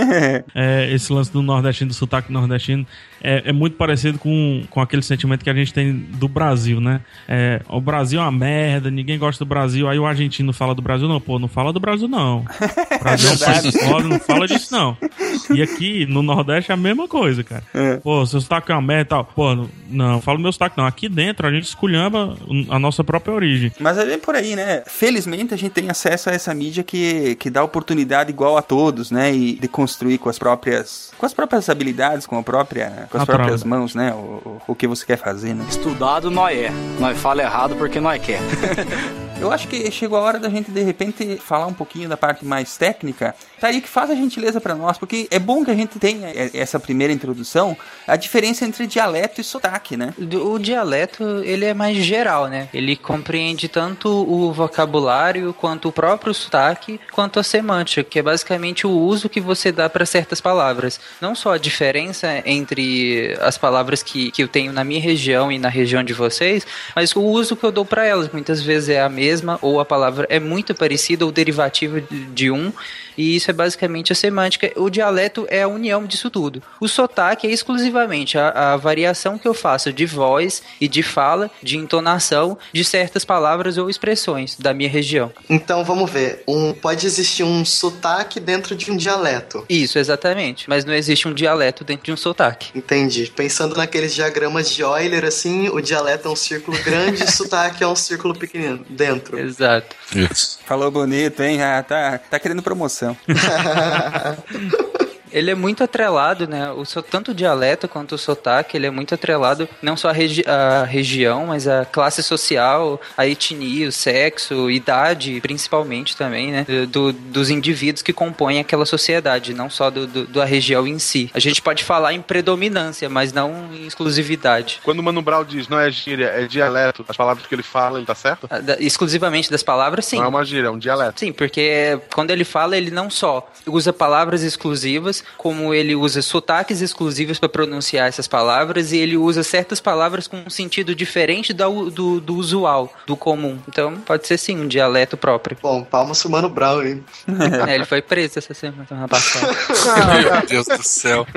É, esse lance do nordestino, do sotaque nordestino, nordestino é, é muito parecido com, com aquele sentimento que a gente tem do Brasil, né? É, o Brasil é uma merda, ninguém gosta do Brasil. Aí o argentino fala do Brasil, não, pô, não fala do Brasil, não. O Brasil é um país foda, não fala disso, não. E aqui no Nordeste é a mesma coisa, cara. É. Pô, seu sotaque é uma merda e tal. Pô, não, não fala do meu sotaque, não. Aqui dentro a gente esculhamba a nossa própria origem. Mas é bem por aí, né? Felizmente a gente tem acesso a essa mídia que, que dá oportunidade igual a todos, né? E de construir com as próprias com as próprias habilidades, com a própria com as Natural. próprias mãos, né? O, o, o que você quer fazer, né? Estudado nós é. Nós fala errado porque nós quer. Eu acho que chegou a hora da gente de repente falar um pouquinho da parte mais técnica. Tá aí que faz a gentileza pra nós, porque é bom que a gente tenha essa primeira introdução, a diferença entre dialeto e sotaque, né? O dialeto, ele é mais geral, né? Ele compreende tanto o vocabulário, quanto o próprio sotaque, quanto a semântica, que é basicamente o uso que você dá para certas palavras. Não só a diferença entre as palavras que, que eu tenho na minha região e na região de vocês, mas o uso que eu dou para elas. Muitas vezes é a mesma, ou a palavra é muito parecida, ou derivativa de- de um, e isso é basicamente a semântica. O dialeto é a união disso tudo. O sotaque é exclusivamente a, a variação que eu faço de voz e de fala, de entonação de certas palavras ou expressões da minha região. Então vamos ver. Um, pode existir um sotaque dentro de um dialeto. Isso, exatamente. Mas não existe um dialeto dentro de um sotaque. Entendi. Pensando naqueles diagramas de Euler, assim, o dialeto é um círculo grande e o sotaque é um círculo pequenino dentro. Exato. Isso. Falou bonito, hein? Ah, tá, tá querendo promoção mesmo. Ele é muito atrelado, né? O seu tanto o dialeto quanto o sotaque, ele é muito atrelado não só à regi região, mas à classe social, à etnia, o sexo, idade, principalmente também, né? Do, dos indivíduos que compõem aquela sociedade, não só do, do, da região em si. A gente pode falar em predominância, mas não em exclusividade. Quando o Mano Brown diz não é gíria, é dialeto, as palavras que ele fala, ele tá certo? Ah, exclusivamente das palavras, sim. Não é uma gíria, é um dialeto. Sim, porque quando ele fala, ele não só usa palavras exclusivas, como ele usa sotaques exclusivos para pronunciar essas palavras, e ele usa certas palavras com um sentido diferente u- do, do usual, do comum. Então, pode ser sim um dialeto próprio. Bom, palmas pro Mano Brown, hein? É, ele foi preso essa semana passada. Meu Deus do céu.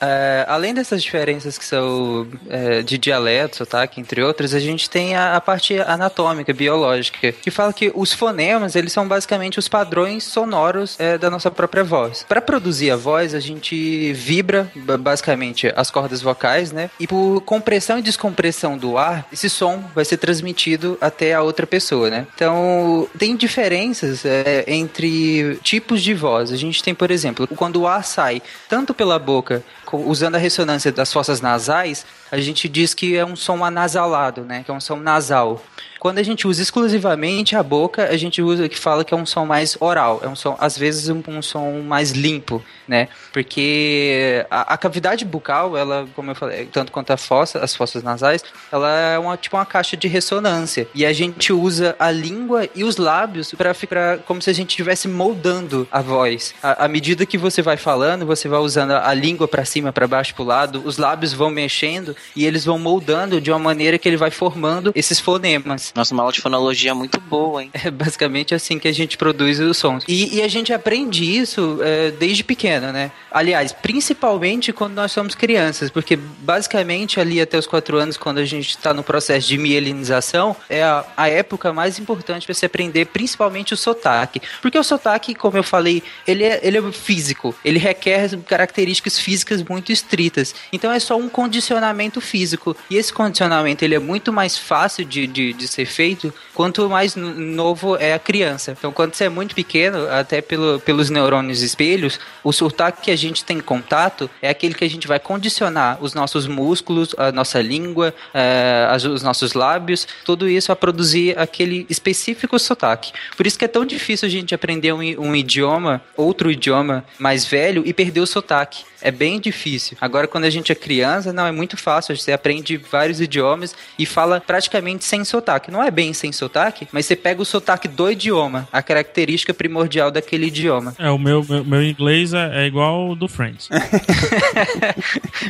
É, além dessas diferenças que são é, de dialeto, sotaque, entre outras, a gente tem a, a parte anatômica, biológica, que fala que os fonemas, eles são basicamente os padrões sonoros é, da nossa própria voz. Para produzir a voz, a gente vibra, ba- basicamente, as cordas vocais, né? E por compressão e descompressão do ar, esse som vai ser transmitido até a outra pessoa, né? Então, tem diferenças é, entre tipos de voz. A gente tem, por exemplo, quando o ar sai tanto pela boca, usando a ressonância das fossas nasais, a gente diz que é um som anasalado, né? Que é um som nasal. Quando a gente usa exclusivamente a boca, a gente usa que fala que é um som mais oral, é um som às vezes um, um som mais limpo, né? Porque a, a cavidade bucal, ela, como eu falei, tanto quanto a fossa, as fossas nasais, ela é uma tipo uma caixa de ressonância e a gente usa a língua e os lábios para ficar como se a gente estivesse moldando a voz. À medida que você vai falando, você vai usando a língua para cima, para baixo, para o lado, os lábios vão mexendo e eles vão moldando de uma maneira que ele vai formando esses fonemas. Nossa, uma aula de fonologia muito boa, hein? É basicamente assim que a gente produz os sons. E, e a gente aprende isso é, desde pequeno, né? Aliás, principalmente quando nós somos crianças, porque basicamente ali até os quatro anos, quando a gente está no processo de mielinização, é a, a época mais importante para se aprender principalmente o sotaque. Porque o sotaque, como eu falei, ele é, ele é físico, ele requer características físicas muito estritas. Então é só um condicionamento físico. E esse condicionamento ele é muito mais fácil de, de, de ser feito quanto mais novo é a criança. Então, quando você é muito pequeno, até pelo, pelos neurônios espelhos, o sotaque que a gente tem contato é aquele que a gente vai condicionar os nossos músculos, a nossa língua, as- os nossos lábios, tudo isso a produzir aquele específico sotaque. Por isso que é tão difícil a gente aprender um, um idioma, outro idioma mais velho e perder o sotaque. É bem difícil. Agora, quando a gente é criança, não, é muito fácil. Você aprende vários idiomas e fala praticamente sem sotaque. Não é bem sem sotaque, mas você pega o sotaque do idioma, a característica primordial daquele idioma. É, o meu, meu, meu inglês é, é igual ao do Friends.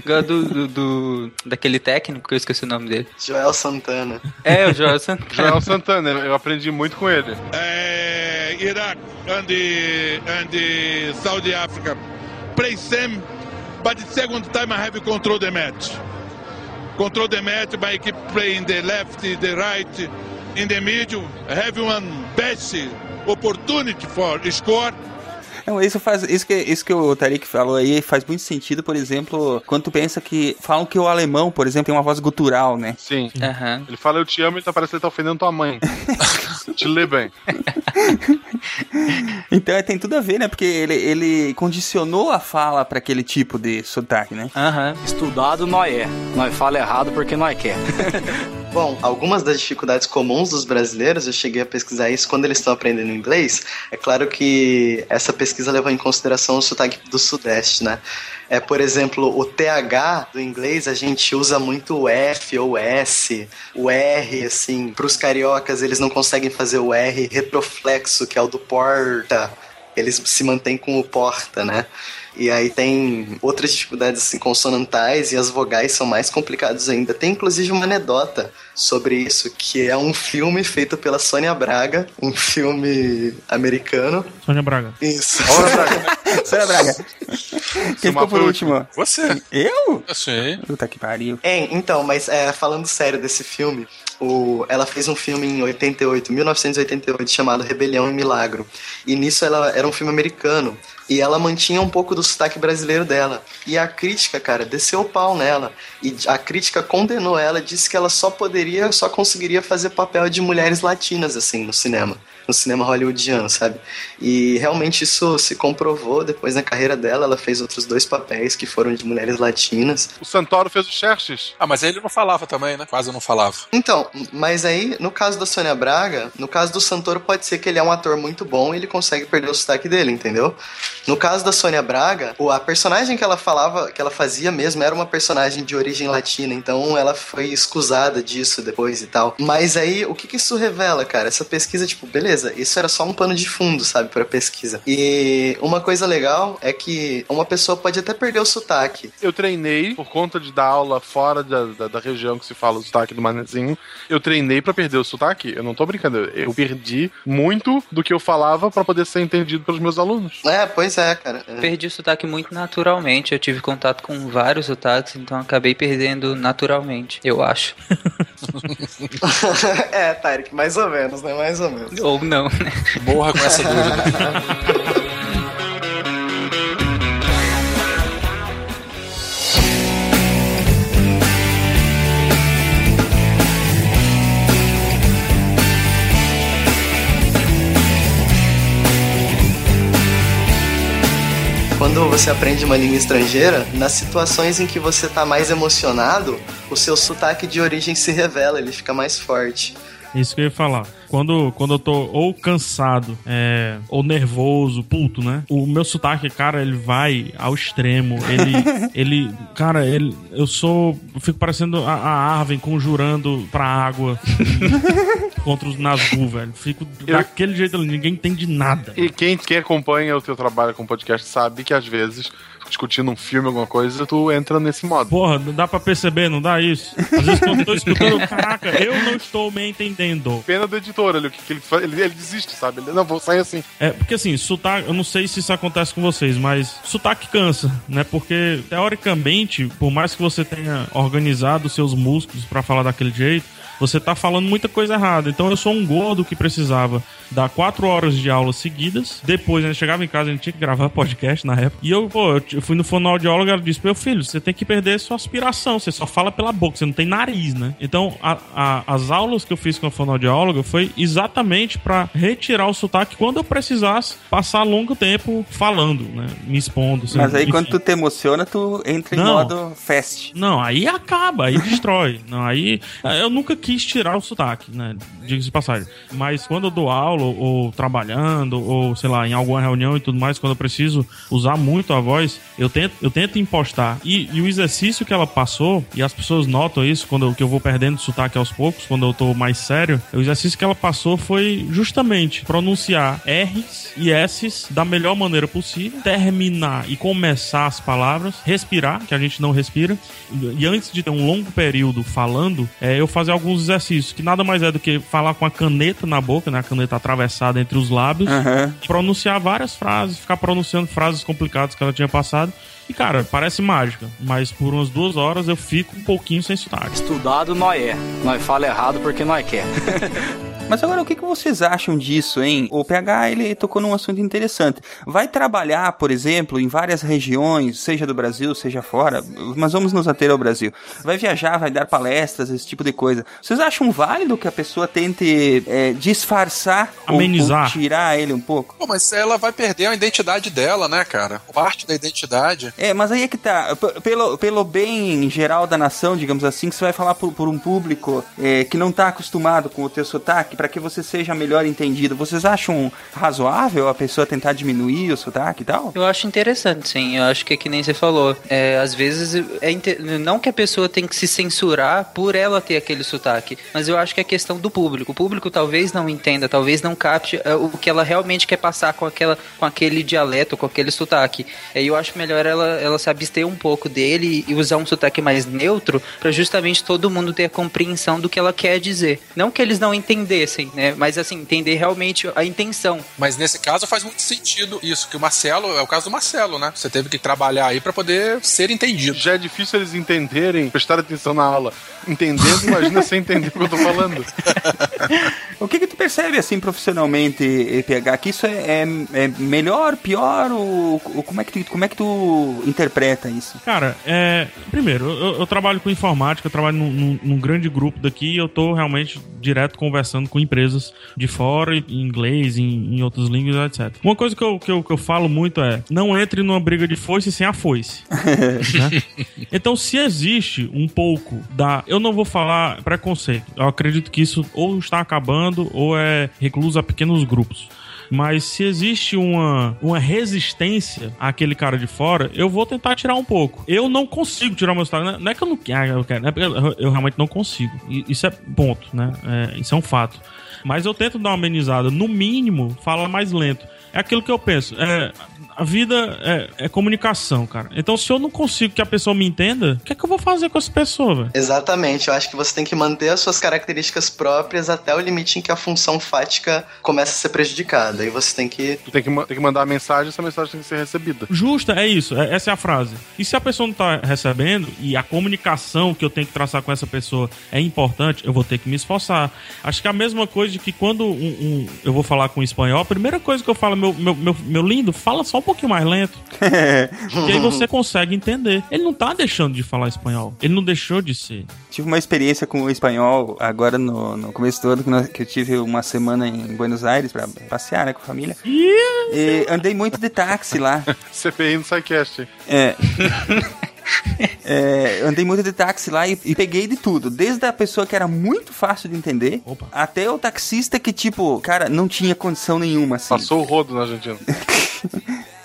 Igual do, do, do- daquele técnico, que eu esqueci o nome dele. Joel Santana. É, o Joel Santana. Joel Santana, eu aprendi muito com ele. uh, Iraq and the and the Saudi Africa play same, but the second time I have control the match. Control the match by keep playing the left, the right, in the middle. Have one best opportunity for score. Não, isso faz. Isso que, isso que o Tarik falou aí faz muito sentido, por exemplo, quando tu pensa que. Falam que o alemão, por exemplo, tem uma voz gutural, né? Sim. Aham. Ele fala eu te amo e tá parecendo que ele tá ofendendo tua mãe. te lê bem. Então é, tem tudo a ver, né? Porque ele, ele condicionou a fala pra aquele tipo de sotaque, né? Aham. Estudado nós é. Nós fala errado porque nós quer. Bom, algumas das dificuldades comuns dos brasileiros, eu cheguei a pesquisar isso quando eles estão aprendendo inglês. É claro que essa pesquisa levou em consideração o sotaque do Sudeste, né? É, por exemplo, o TH do inglês a gente usa muito o F ou S, o R, assim. Para os cariocas, eles não conseguem fazer o R retroflexo, que é o do porta. Eles se mantêm com o porta, né? E aí tem outras dificuldades assim, consonantais e as vogais são mais complicadas ainda. Tem inclusive uma anedota sobre isso, que é um filme feito pela Sônia Braga, um filme americano. Sônia Braga. Isso. Sônia Braga. Quem ficou por último? Você. Eu? Eu sei. Puta que pariu. É, então, mas é, falando sério desse filme, o, ela fez um filme em 88, 1988, chamado Rebelião e Milagro. E nisso ela era um filme americano. E ela mantinha um pouco do sotaque brasileiro dela. E a crítica, cara, desceu o pau nela. E a crítica condenou ela, disse que ela só poderia, só conseguiria fazer papel de mulheres latinas, assim, no cinema. No cinema hollywoodiano, sabe? E realmente isso se comprovou depois na carreira dela. Ela fez outros dois papéis que foram de mulheres latinas. O Santoro fez o Xerxes. Ah, mas ele não falava também, né? Quase não falava. Então, mas aí, no caso da Sônia Braga, no caso do Santoro, pode ser que ele é um ator muito bom e ele consegue perder o sotaque dele, entendeu? No caso da Sônia Braga, o- a personagem que ela falava, que ela fazia mesmo, era uma personagem de origem latina, então ela foi escusada disso depois e tal. Mas aí, o que, que isso revela, cara? Essa pesquisa, tipo, beleza, isso era só um pano de fundo, sabe, pra pesquisa. E uma coisa legal é que uma pessoa pode até perder o sotaque. Eu treinei, por conta de dar aula fora da, da, da região que se fala o sotaque do manezinho, eu treinei pra perder o sotaque. Eu não tô brincando, eu perdi muito do que eu falava pra poder ser entendido pelos meus alunos. É, pois é, cara. É. Perdi o sotaque muito naturalmente. Eu tive contato com vários sotaques, então acabei perdendo naturalmente, eu acho. é, Tarek, mais ou menos, né? Mais ou menos. Ou não, né? Morra com essa dúvida. Quando você aprende uma língua estrangeira, nas situações em que você tá mais emocionado, o seu sotaque de origem se revela, ele fica mais forte. Isso que eu ia falar. Quando, quando eu tô ou cansado, é, ou nervoso, puto, né? O meu sotaque, cara, ele vai ao extremo. Ele, ele cara, ele, eu sou, eu fico parecendo a, a Arven conjurando pra água contra os Nazgûl, velho. Fico daquele jeito ali, ninguém entende nada. E quem, quem acompanha o teu trabalho com podcast sabe que às vezes, discutindo um filme, alguma coisa, tu entra nesse modo. Porra, não dá pra perceber, não dá isso? Às vezes quando eu tô escutando, caraca, eu não estou me entendendo. Pena do editor ali, o que, que ele, fa- ele, ele desiste, sabe? Ele, não, vou sair assim. É, porque assim, sotaque, eu não sei se isso acontece com vocês, mas sotaque cansa, né? Porque, teoricamente, por mais que você tenha organizado seus músculos pra falar daquele jeito, você tá falando muita coisa errada. Então eu sou um gordo que precisava dar quatro horas de aula seguidas. Depois, né, chegava em casa, a gente tinha que gravar podcast na época. E eu, pô, eu fui no fonoaudiólogo e ela disse: Meu filho, você tem que perder sua aspiração. Você só fala pela boca, você não tem nariz, né? Então, a- a- as aulas que eu fiz com a fonoaudióloga foi exatamente pra retirar o sotaque quando eu precisasse passar longo tempo falando, né? Me expondo. assim, Mas aí enfim. quando tu te emociona, tu entra em Não. modo fast. Não, aí acaba, aí destrói. Não, aí eu nunca quis tirar o sotaque, né? Diga-se de passagem. Mas quando eu dou aula, ou, ou trabalhando, ou sei lá, em alguma reunião e tudo mais, quando eu preciso usar muito a voz, eu tento, eu tento impostar. E, e o exercício que ela passou, e as pessoas notam isso quando eu, que eu vou perdendo sotaque aos poucos, quando eu tô mais sério, o exercício que ela passou foi justamente pronunciar R's e S's da melhor maneira possível, terminar e começar as palavras, respirar, que a gente não respira, e antes de ter um longo período falando, é, eu fazer alguns exercícios, que nada mais é do que falar com a caneta na boca, né, a caneta atravessada entre os lábios, Aham. pronunciar várias frases, ficar pronunciando frases complicadas que ela tinha passado. E, cara, parece mágica, mas por umas duas horas eu fico um pouquinho sem sotaque. Estudado nós é. Nós fala errado porque nós quer. Mas agora, o que, que vocês acham disso, hein? O PH, ele tocou num assunto interessante. Vai trabalhar, por exemplo, em várias regiões, seja do Brasil, seja fora, mas vamos nos ater ao Brasil. Vai viajar, vai dar palestras, esse tipo de coisa. Vocês acham válido que a pessoa tente é, disfarçar ou- Amenizar. ou tirar ele um pouco? Pô, mas ela vai perder a identidade dela, né, cara? Parte da identidade. É, mas aí é que tá. P- Pelo, pelo bem geral da nação, digamos assim, que você vai falar por, por um público é, que não tá acostumado com o teu sotaque, para que você seja melhor entendido. Vocês acham razoável a pessoa tentar diminuir o sotaque e tal? Eu acho interessante, sim. Eu acho que é que nem você falou. É, às vezes, é inte- não que a pessoa tem que se censurar por ela ter aquele sotaque, mas eu acho que é questão do público. O público talvez não entenda, talvez não capte é, o que ela realmente quer passar com, aquela, com aquele dialeto, com aquele sotaque. Aí eu acho melhor ela, ela se abster um pouco dele e usar um sotaque mais neutro para justamente todo mundo ter a compreensão do que ela quer dizer. Não que eles não entendessem, entendessem, né? Mas assim, entender realmente a intenção. Mas nesse caso faz muito sentido isso, que o Marcelo, é o caso do Marcelo, né? Você teve que trabalhar aí pra poder ser entendido. Já é difícil eles entenderem, prestar atenção na aula. Entendendo, imagina sem entender o que eu tô falando. O que que tu percebe, assim, profissionalmente, PH? Que isso é, é- é melhor, pior, ou, ou como, é que tu, como é que tu interpreta isso? Cara, é. Primeiro, eu, eu trabalho com informática, eu trabalho num, num- num grande grupo daqui e eu tô realmente direto conversando com empresas de fora, em inglês, em, em outras línguas, etc. Uma coisa que eu, que, eu, que eu falo muito é: não entre numa briga de foice sem a foice. né? Então, se existe um pouco da. Eu não vou falar preconceito. Eu acredito que isso ou está acabando ou é recluso a pequenos grupos. Mas se existe uma, uma resistência àquele cara de fora, eu vou tentar tirar um pouco. Eu não consigo tirar o meu sotaque. Não é que eu não quero, eu quero, é eu, eu realmente não consigo. Isso é ponto, né? É, isso é um fato. Mas eu tento dar uma amenizada. No mínimo, fala mais lento. É aquilo que eu penso. É, a vida é, é comunicação, cara. Então, se eu não consigo que a pessoa me entenda, o que é que eu vou fazer com essa pessoa, velho? Exatamente, eu acho que você tem que manter as suas características próprias até o limite em que a função fática começa a ser prejudicada. E você tem que. Tu tem que, tem que mandar a mensagem, essa mensagem tem que ser recebida. Justa, é isso, é- essa é a frase. E se a pessoa não tá recebendo e a comunicação que eu tenho que traçar com essa pessoa é importante, eu vou ter que me esforçar. Acho que é a mesma coisa de que quando um- um- eu vou falar com um espanhol, a primeira coisa que eu falo, meu, meu, meu, meu lindo, fala só um pouquinho mais lento. que aí você consegue entender. Ele não tá deixando de falar espanhol. Ele não deixou de ser. Tive uma experiência com o espanhol agora no, no começo do ano, que, nós- que eu tive uma semana em Buenos Aires pra passear né, com a família. E andei muito de táxi lá. CPI no SciCast. É. É, andei muito de táxi lá e, e peguei de tudo. Desde a pessoa que era muito fácil de entender, até o taxista que, tipo, cara, não tinha condição nenhuma, assim. Passou o rodo na Argentina.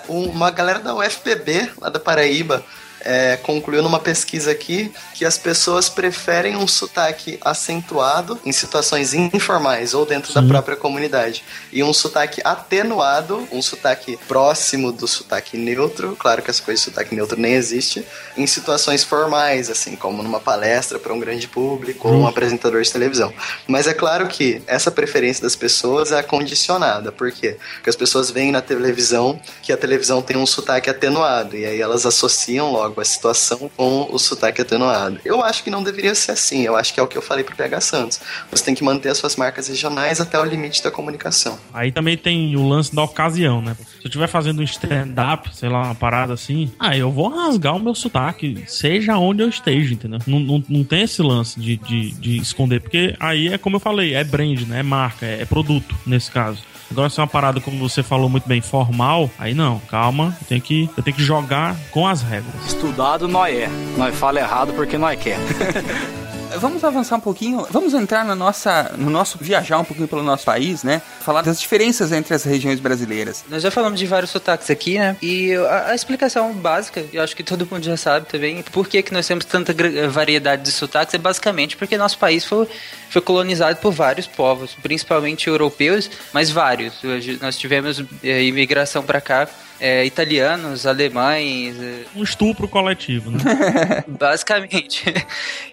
Um- Uma galera da UFPB, lá da Paraíba, é, concluiu numa pesquisa aqui que as pessoas preferem um sotaque acentuado em situações informais ou dentro da própria comunidade e um sotaque atenuado, um sotaque próximo do sotaque neutro, claro que essa coisa de sotaque neutro nem existe, em situações formais, assim como numa palestra para um grande público ou um apresentador de televisão. Mas é claro que essa preferência das pessoas é condicionada, por quê? Porque as pessoas veem na televisão que a televisão tem um sotaque atenuado e aí elas associam logo a situação com o sotaque atenuado. Eu acho que não deveria ser assim, eu acho que é o que eu falei pro PH Santos. Você tem que manter as suas marcas regionais até o limite da comunicação. Aí também tem o lance da ocasião, né? Se eu estiver fazendo um stand-up, sei lá, uma parada assim, ah, eu vou rasgar o meu sotaque, seja onde eu esteja, entendeu? Não, não, não tem esse lance de, de, de esconder, porque aí é como eu falei, é brand, né? É marca, é, é produto, nesse caso. Agora, se é uma parada, como você falou muito bem, formal, aí não, calma, eu tenho que, eu tenho que jogar com as regras. Estudado nós é. Nós fala errado porque nós quer. Vamos avançar um pouquinho, vamos entrar na nossa, no nosso viajar um pouquinho pelo nosso país, né? Falar das diferenças entre as regiões brasileiras. Nós já falamos de vários sotaques aqui, né? E a, a explicação básica, eu acho que todo mundo já sabe também, por que, que nós temos tanta gra- variedade de sotaques, é basicamente porque nosso país foi, foi colonizado por vários povos, principalmente europeus, mas vários. Nós tivemos eh, imigração para cá. Eh, italianos, alemães, eh, Um estupro coletivo, né? Basicamente.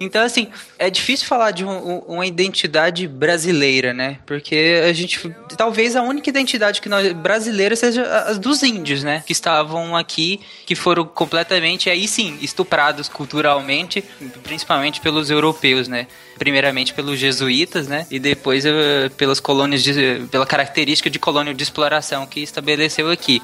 Então, assim, é difícil falar de um- um- uma identidade brasileira, né? Porque a gente. Talvez a única identidade que nós, brasileira seja a a dos índios, né? Que estavam aqui, que foram completamente, aí sim, estuprados culturalmente, principalmente pelos europeus, né? Primeiramente pelos jesuítas, né? E depois eh, pelas colônias, de, pela característica de colônia de exploração que estabeleceu aqui.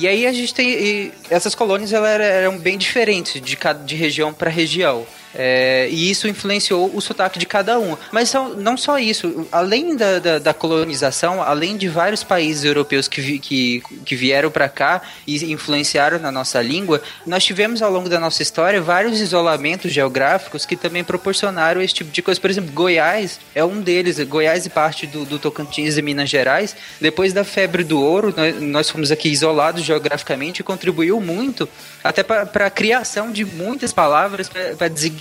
E aí a gente tem. essas colônias elas eram, eram bem diferentes de, cada, de região para região. É, e isso influenciou o sotaque de cada um. Mas não só isso, além da, da, da colonização, além de vários países europeus que, vi- que, que vieram para cá e influenciaram na nossa língua, nós tivemos ao longo da nossa história vários isolamentos geográficos que também proporcionaram esse tipo de coisa. Por exemplo, Goiás é um deles. Goiás e parte do, do Tocantins e Minas Gerais, depois da febre do ouro, nós, nós fomos aqui isolados geograficamente e contribuiu muito até para a criação de muitas palavras para designar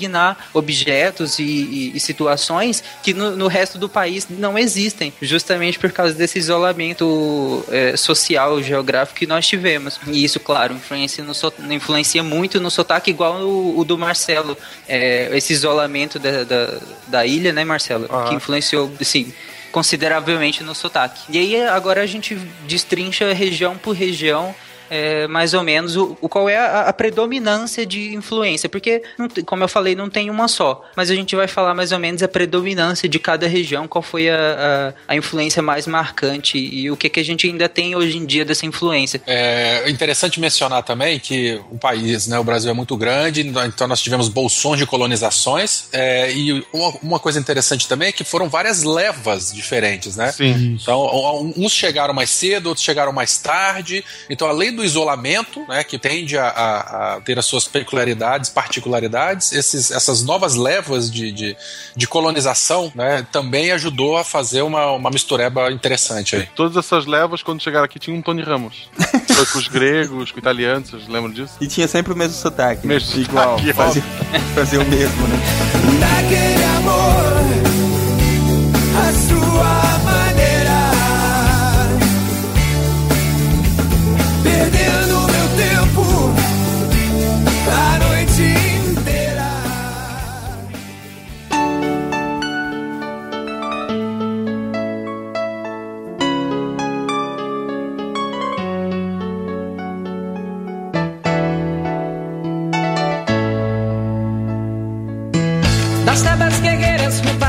objetos e, e- e situações que no, no resto do país não existem, justamente por causa desse isolamento eh, social, geográfico que nós tivemos. E isso, claro, influencia, no, influencia muito no sotaque, igual o, o do Marcelo. Eh, esse isolamento da, da, da ilha, né, Marcelo? Ah. Que influenciou, assim, consideravelmente no sotaque. E aí agora a gente destrincha região por região é, mais ou menos o, o qual é a, a, predominância de influência, porque, tem, como eu falei, não tem uma só, mas a gente vai falar mais ou menos a predominância de cada região, qual foi a, a, a influência mais marcante e o que, que a gente ainda tem hoje em dia dessa influência. É interessante mencionar também que o país, né, o Brasil é muito grande, então nós tivemos bolsões de colonizações, é, e uma, uma, coisa interessante também é que foram várias levas diferentes, né? Sim. Então, uns chegaram mais cedo, outros chegaram mais tarde, então além do isolamento, né, que tende a, a, a, ter as suas peculiaridades, particularidades, esses, essas novas levas de, de, de colonização né, também ajudou a fazer uma, uma mistureba interessante aí. Todas essas levas, quando chegaram aqui, tinham um Tony Ramos. Foi com os gregos, com os italianos, vocês lembram disso? E tinha sempre o mesmo sotaque. Mesmo igual. Sotaque, fazia, fazia o mesmo, né? Daquele amor, a sua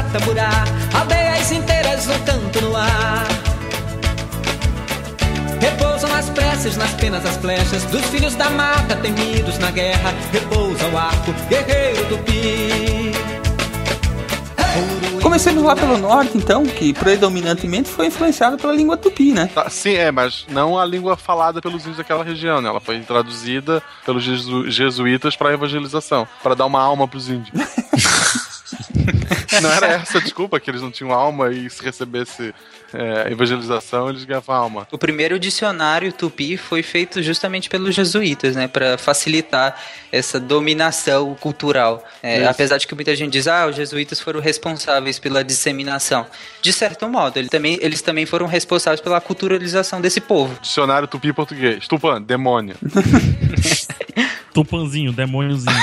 Pataburá, aldeias inteiras no canto no ar. Repousam as preces nas penas as flechas dos filhos da mata temidos na guerra. Repousa o arco, guerreiro tupi. Começando lá pelo norte, então, que predominantemente foi influenciado pela língua tupi, né? Tá, sim, é, mas não a língua falada pelos índios daquela região, né? Ela foi traduzida pelos jesu jesuítas para evangelização, para dar uma alma para os índios. não era essa a desculpa que eles não tinham alma e se recebesse é, evangelização eles ganhavam alma. O primeiro dicionário tupi foi feito justamente pelos jesuítas, né, para facilitar essa dominação cultural. É, apesar de que muita gente diz, ah, os jesuítas foram responsáveis pela disseminação. De certo modo, eles também, eles também foram responsáveis pela culturalização desse povo. Dicionário tupi português. Tupã, demônio. Tupanzinho, demôniozinho.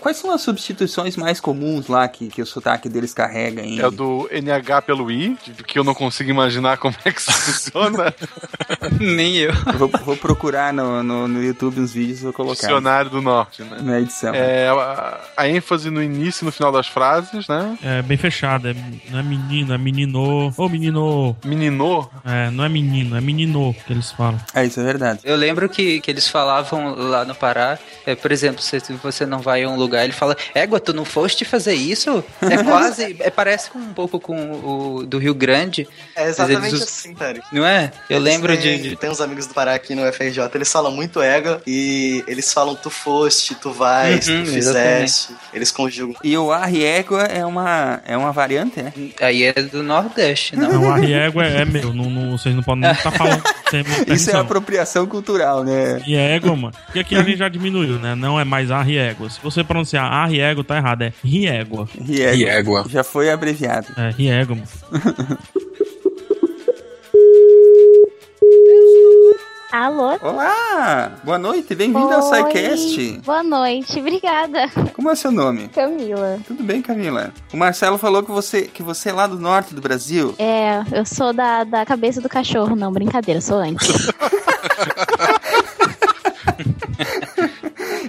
Quais são as substituições mais comuns lá que, que o sotaque deles carrega em. É o do NH pelo I, que eu não consigo imaginar como é que isso funciona. Nem eu. Vou, vou procurar no, no, no, YouTube uns vídeos e vou colocar. Dicionário do Norte, né? Na edição. É, a, a, ênfase no início e no final das frases, né? É bem fechada. É, não é menino, é menino. Ô, oh, menino. Menino? É, não é menino, é menino que eles falam. É, isso é verdade. Eu lembro que, que eles falavam lá no Pará, é, por exemplo, se você não vai a um lugar, ele fala, égua, tu não foste fazer isso? É quase, é, parece um pouco com o do Rio Grande. É exatamente assim, Tarek. Não é? Eu eles lembro têm, de, de... Tem uns amigos do Pará aqui no FRJ, eles falam muito égua e eles falam tu foste, tu vais, Uhum, tu fizeste. Eles conjugam. E o arriégua é uma, é uma variante, né? Aí é do Nordeste, não? Não, o arriégua é, é meu. Não, não, vocês não podem estar falando sem minha Isso é apropriação cultural, né? E é égua, mano. E aqui a gente já diminuiu, né? Não é mais arriégua. Se você pronunciar arriégua, tá errado. É riégua. Riégua. Riégua. Já foi abreviado. É, riégua, mano. Alô? Olá! Boa noite, bem-vindo ao. SciCast. Boa noite, obrigada. Como é seu nome? Camila. Tudo bem, Camila? O Marcelo falou que você, que você é lá do norte do Brasil. É, eu sou da, da cabeça do cachorro, não, brincadeira, sou antes.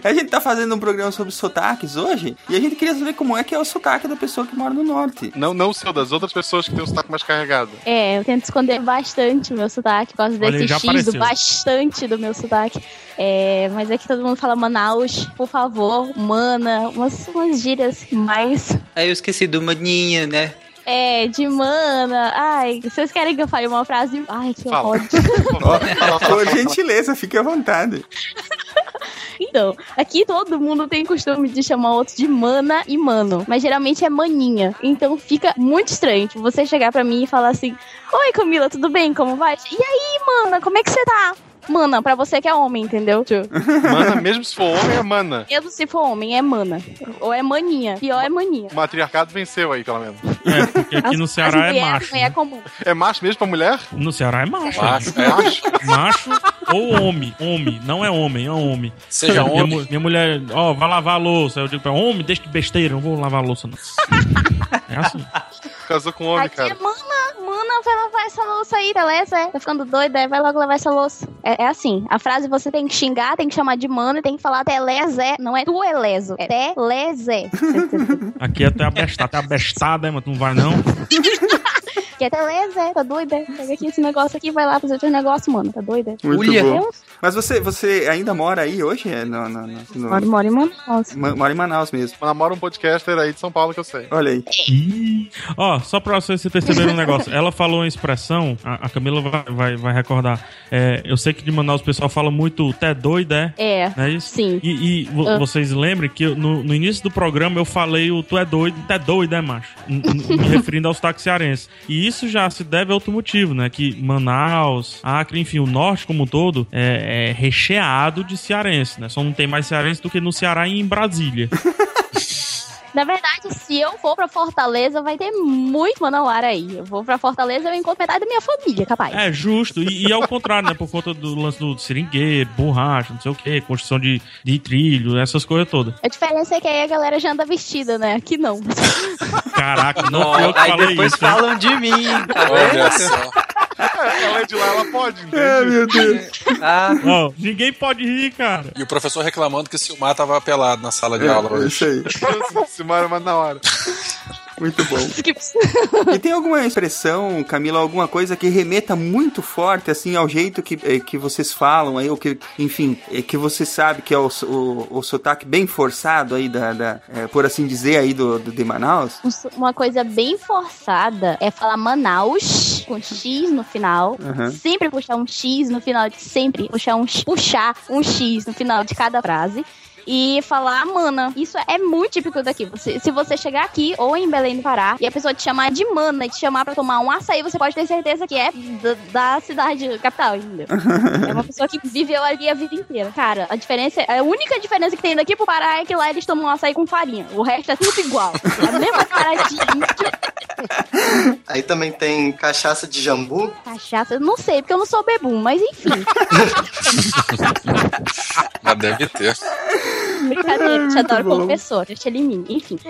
A gente tá fazendo um programa sobre sotaques hoje e a gente queria saber como é que é o sotaque da pessoa que mora no norte. Não, não o seu, das outras pessoas que têm o sotaque mais carregado. É, eu tento esconder bastante o meu sotaque, por causa Olha, desse já X do bastante do meu sotaque. É, mas é que todo mundo fala Manaus, por favor, mana, umas, umas gírias mais. Aí eu esqueci do maninha, né? É, de mana. Ai, vocês querem que eu fale uma frase? Ai, que Fala. ódio. Por gentileza, fique à vontade. Então, aqui todo mundo tem costume de chamar outro de mana e mano, mas geralmente é maninha. Então fica muito estranho tipo, você chegar pra mim e falar assim: Oi Camila, tudo bem? Como vai? E aí, mana, como é que você tá? Mana, pra você que é homem, entendeu? Mana, mesmo se for homem, é mana. mesmo se for homem, é mana. Ou é maninha. Pior é maninha. O matriarcado venceu aí, pelo menos. É, porque aqui no As- Ceará as é macho. também É comum. É macho mesmo pra mulher? No Ceará é macho. Macho, é. Macho? Macho ou homem. Homem. Não é homem, é homem. Seja minha, homem. minha mulher, ó, vai lavar a louça. Eu digo pra ela, homem, deixa de besteira, não vou lavar a louça, não. É assim. Casou com homem, Aqui é mana, mana, vai lavar essa louça aí, beleza? É? Tá ficando doida, é? vai logo lavar essa louça. É, é assim, a frase você tem que xingar, tem que chamar de mana e tem que falar telezé. Não é tu elezo, é telezé. Aqui é até abestada, até abestada, hein, mas tu não vai não. que é telezé, tá doida? Pega aqui esse negócio aqui, vai lá fazer teu negócio, mano, tá doida? Muito bom. Mas você, você ainda mora aí hoje? É, no, no, no, no- Mora, mora em Manaus. Ma- Mora em Manaus mesmo. Namora um podcaster aí de São Paulo que eu sei. Olha aí. Ó, só pra vocês se perceberem um negócio. Ela falou uma expressão, a, a Camila vai, vai, vai recordar. É, eu sei que de Manaus o pessoal fala muito té doido, é? É. Não é isso? Sim. E, e Ah. vocês lembrem que eu- no, no início do programa eu falei o tu é doido, tu é doido, é, macho? N- n- Me referindo aos cearense. E isso já se deve a outro motivo, né? Que Manaus, Acre, enfim, o norte como um todo é, é recheado de cearense, né? Só não tem mais cearense do que no Ceará e em Brasília. Na verdade, se eu for pra Fortaleza, vai ter muito manauara aí. Eu vou pra Fortaleza, eu encontro metade da minha família, capaz. É, justo. E, e ao contrário, né? Por conta do lance do seringueiro, borracha, não sei o quê, construção de, de trilho, essas coisas todas. A diferença é que aí a galera já anda vestida, né? Aqui não. Caraca, não eu que aí falei depois isso. hein? falam de mim, tá Olha só. Ela é de lá, ela pode, entende? É, meu Deus. Ah, Ó, ninguém pode rir, cara. E o professor reclamando que o Silmar tava pelado na sala de aula É, hoje. isso aí. Simara, mas na hora. Muito bom. E tem alguma expressão, Camila, alguma coisa que remeta muito forte, assim, ao jeito que, eh, que vocês falam aí, ou que, enfim, eh, que você sabe que é o, o, o sotaque bem forçado aí, da, da, eh, por assim dizer, aí do, do de Manaus? Uma coisa bem forçada é falar Manaus com X no final. Aham. Sempre puxar um X no final, de sempre puxar um, puxar um X no final de cada frase. E falar mana. Isso é muito típico daqui. Você- se você chegar aqui ou em Belém do Pará e a pessoa te chamar de mana e te chamar pra tomar um açaí, você pode ter certeza que é da, da cidade capital, entendeu? É uma pessoa que viveu ali a vida inteira. Cara, a diferença, a única diferença que tem daqui pro Pará é que lá eles tomam açaí com farinha. O resto é tudo igual. É a mesma cara de índio. Aí também tem cachaça de jambu. Cachaça, eu não sei, porque eu não sou bebum, mas enfim. Mas deve ter. Brincadeira, te adoro bom. professor, eu te elimino. Enfim.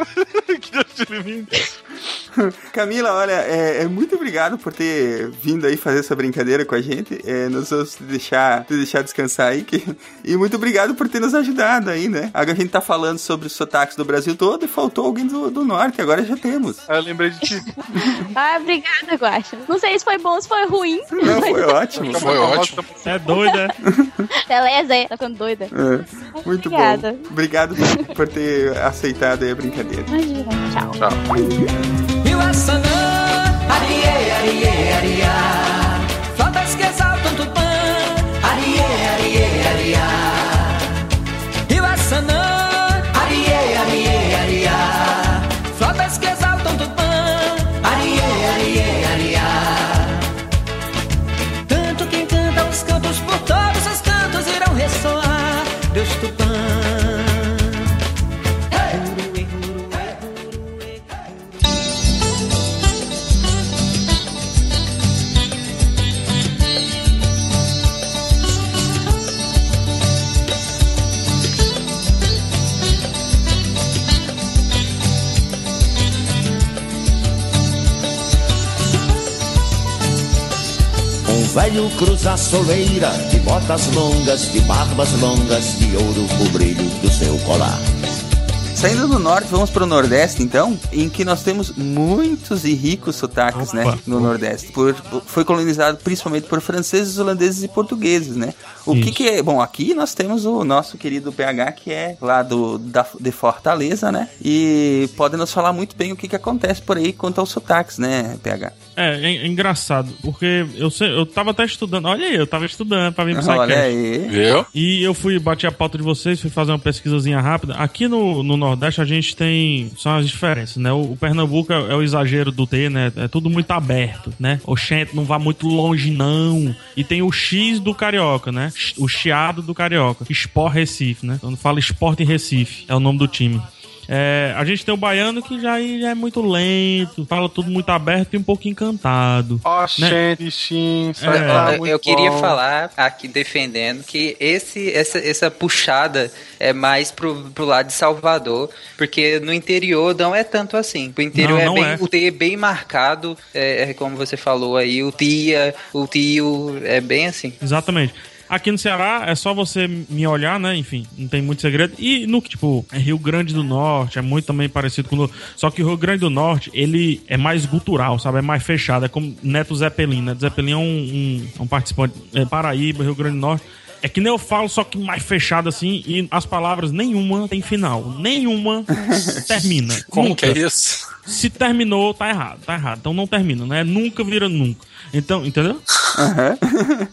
Camila, olha, é, é muito obrigado por ter vindo aí fazer essa brincadeira com a gente. É, nós vamos te deixar, te deixar descansar aí. Que, e muito obrigado por ter nos ajudado aí, né? Agora a gente tá falando sobre os sotaques do Brasil todo e faltou alguém do, do norte, agora já temos. Aí eu lembrei de ti. Ah, obrigada, Guaxa. Não sei se foi bom, se foi ruim. Não, foi ótimo. Foi ótimo. É doida. Beleza, é, tá ficando doida. É, muito Obrigada. bom. Obrigado por, por ter aceitado aí a brincadeira. Imagina, tchau. Tchau. Iuaçanã, arie, arie, aria. Flotas que exaltam Tupã, arie, arie, aria. Velho cruza soleira, de botas longas, de barbas longas, de ouro o brilho do seu colar. Saindo do norte, vamos pro nordeste então, em que nós temos muitos e ricos sotaques, Opa. né, no nordeste. Por, foi colonizado principalmente por franceses, holandeses e portugueses, né? O que que é? Bom, aqui nós temos o nosso querido PH, que é lá do, da, de Fortaleza, né? E pode nos falar muito bem o que que acontece por aí quanto aos sotaques, né, PH? É, é, é engraçado, porque eu, sei, eu tava até estudando. Olha aí, eu tava estudando pra vir pro Olha SciCast. aí. Viu? E eu fui bater a pauta de vocês, fui fazer uma pesquisazinha rápida. Aqui no, no Nordeste a gente tem. São as diferenças, né? O, o Pernambuco é, é o exagero do T, né? É tudo muito aberto, né? Oxente, não vá muito longe, não. E tem o X do Carioca, né? O chiado do Carioca. Sport Recife, né? Quando fala Sport em Recife, é o nome do time. É, a gente tem o baiano que já, já é muito lento, fala tudo muito aberto e um pouco encantado. Ó, né? bichinho, É. tá eu, eu queria falar aqui defendendo que esse, essa, essa puxada é mais pro, pro lado de Salvador, porque no interior não é tanto assim. O interior Não, é não bem, é. o T é bem marcado, é, é como você falou aí, o tia, o tio, é bem assim. Exatamente. Aqui no Ceará é só você me olhar, né? Enfim, não tem muito segredo. E no tipo, é Rio Grande do Norte, é muito também parecido com o. Só que o Rio Grande do Norte, ele é mais gutural, sabe? É mais fechado. É como Neto Zeppelin. Neto Zeppelin é um, um, um participante. É Paraíba, Rio Grande do Norte. É que nem eu falo, só que mais fechado assim, e as palavras nenhuma tem final. Nenhuma termina. Como Nunca. que é isso? Se terminou, tá errado, tá errado. Então não termina, né? Nunca vira nunca. Então, entendeu?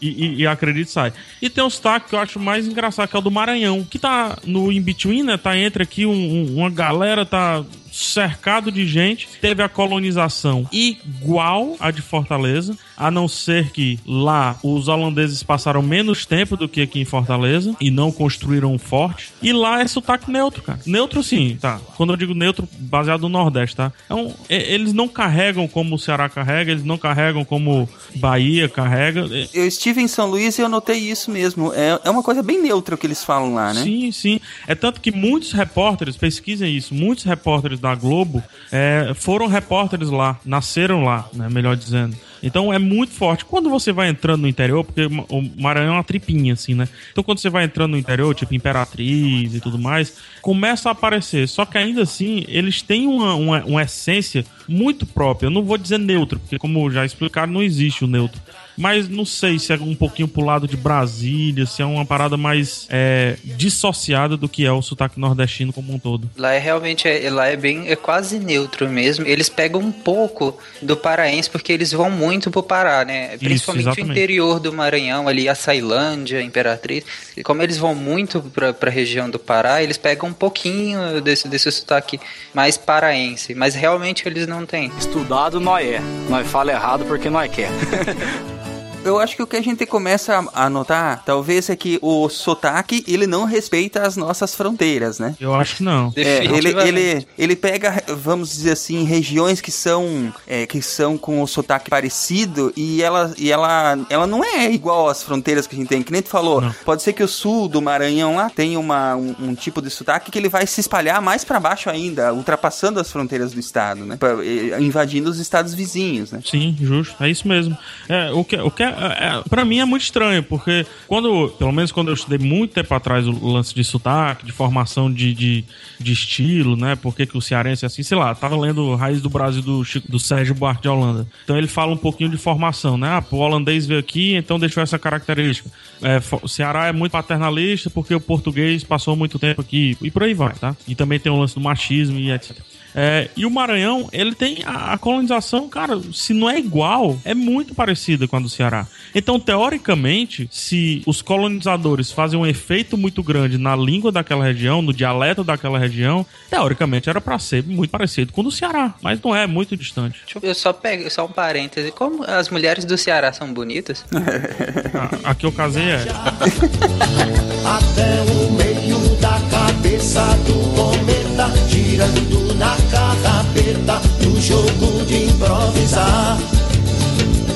e, e, e acredito sai. E tem um sotaque que eu acho mais engraçado, que é o do Maranhão, que tá no in-between, né? Tá entre aqui um- um- uma galera, tá cercado de gente. Teve a colonização igual a de Fortaleza, a não ser que lá os holandeses passaram menos tempo do que aqui em Fortaleza e não construíram um forte. E lá é sotaque neutro, cara. Neutro sim, tá. Quando eu digo neutro, baseado no Nordeste, tá? Então, eles não carregam como o Ceará carrega, eles não carregam como Bahia carrega. É- Eu estive em São Luís e eu notei isso mesmo. É, é uma coisa bem neutra o que eles falam lá, né? Sim, sim. É tanto que muitos repórteres, pesquisem isso, muitos repórteres da Globo é, foram repórteres lá, nasceram lá, né, melhor dizendo. Então é muito forte. Quando você vai entrando no interior, porque o Maranhão é uma tripinha, assim, né? Então quando você vai entrando no interior, tipo Imperatriz e tudo mais, começa a aparecer. Só que ainda assim, eles têm uma, uma, uma essência muito própria. Eu não vou dizer neutro, porque como já explicaram, não existe o neutro. Mas não sei se é um pouquinho pro lado de Brasília, se é uma parada mais é, dissociada do que é o sotaque nordestino como um todo. Lá é realmente, é, lá é bem, é quase neutro mesmo. Eles pegam um pouco do paraense, porque eles vão muito pro Pará, né? Principalmente o exatamente. interior do Maranhão, ali, a Ceilândia, Imperatriz. E como eles vão muito pra, pra região do Pará, eles pegam um pouquinho desse, desse sotaque mais paraense. Mas realmente eles não têm. Estudado nós é. Nós fala errado porque nós quer. Eu acho que o que a gente começa a notar, talvez, é que o sotaque, ele não respeita as nossas fronteiras, né? Eu acho que não. É, ele, ele, ele pega, vamos dizer assim, regiões que são é, que são com o sotaque parecido e ela, e ela, ela não é igual às fronteiras que a gente tem. Que nem tu falou, Não. pode ser que o sul do Maranhão lá tenha uma, um, um tipo de sotaque que ele vai se espalhar mais pra baixo ainda, ultrapassando as fronteiras do estado, né? Pra- invadindo os estados vizinhos, né? Sim, justo. É isso mesmo. É, o que, o que é, é, pra mim é muito estranho, porque quando, pelo menos quando eu estudei muito tempo atrás o lance de sotaque, de formação de, de, de estilo, né? Por que, o cearense é assim, sei lá, tava lendo Raiz do Brasil do, Chico- do Sérgio Buarque de Holanda. Então ele fala um pouquinho de formação, né? Ah, pô, o holandês veio aqui, então deixou essa característica. É, o Ceará é muito paternalista porque o português passou muito tempo aqui e por aí vai, tá? E também tem o lance do machismo e etc. É, e o Maranhão, ele tem a, a colonização, cara, se não é igual, é muito parecida com a do Ceará. Então, teoricamente, se os colonizadores fazem um efeito muito grande na língua daquela região, no dialeto daquela região, teoricamente era pra ser muito parecido com o do Ceará, mas não é, é muito distante. Eu só pego, só um parêntese. Como as mulheres do Ceará são bonitas? A, a que eu casei é. Até o meio da cabeça do cometa, girando na carrapeta, no jogo de improvisar.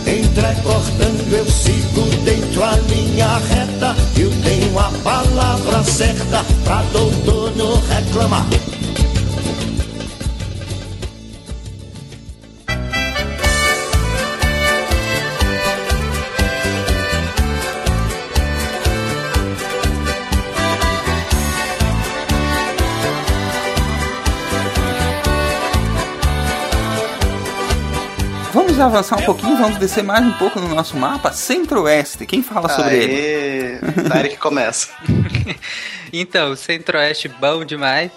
Entrecortando eu sigo dentro a linha reta, eu tenho a palavra certa pra doutor não reclamar. Vamos avançar um pouquinho, vamos descer mais um pouco no nosso mapa. Centro-Oeste, quem fala sobre ele? Aê, Daí que começa. Então, Centro-Oeste bom demais.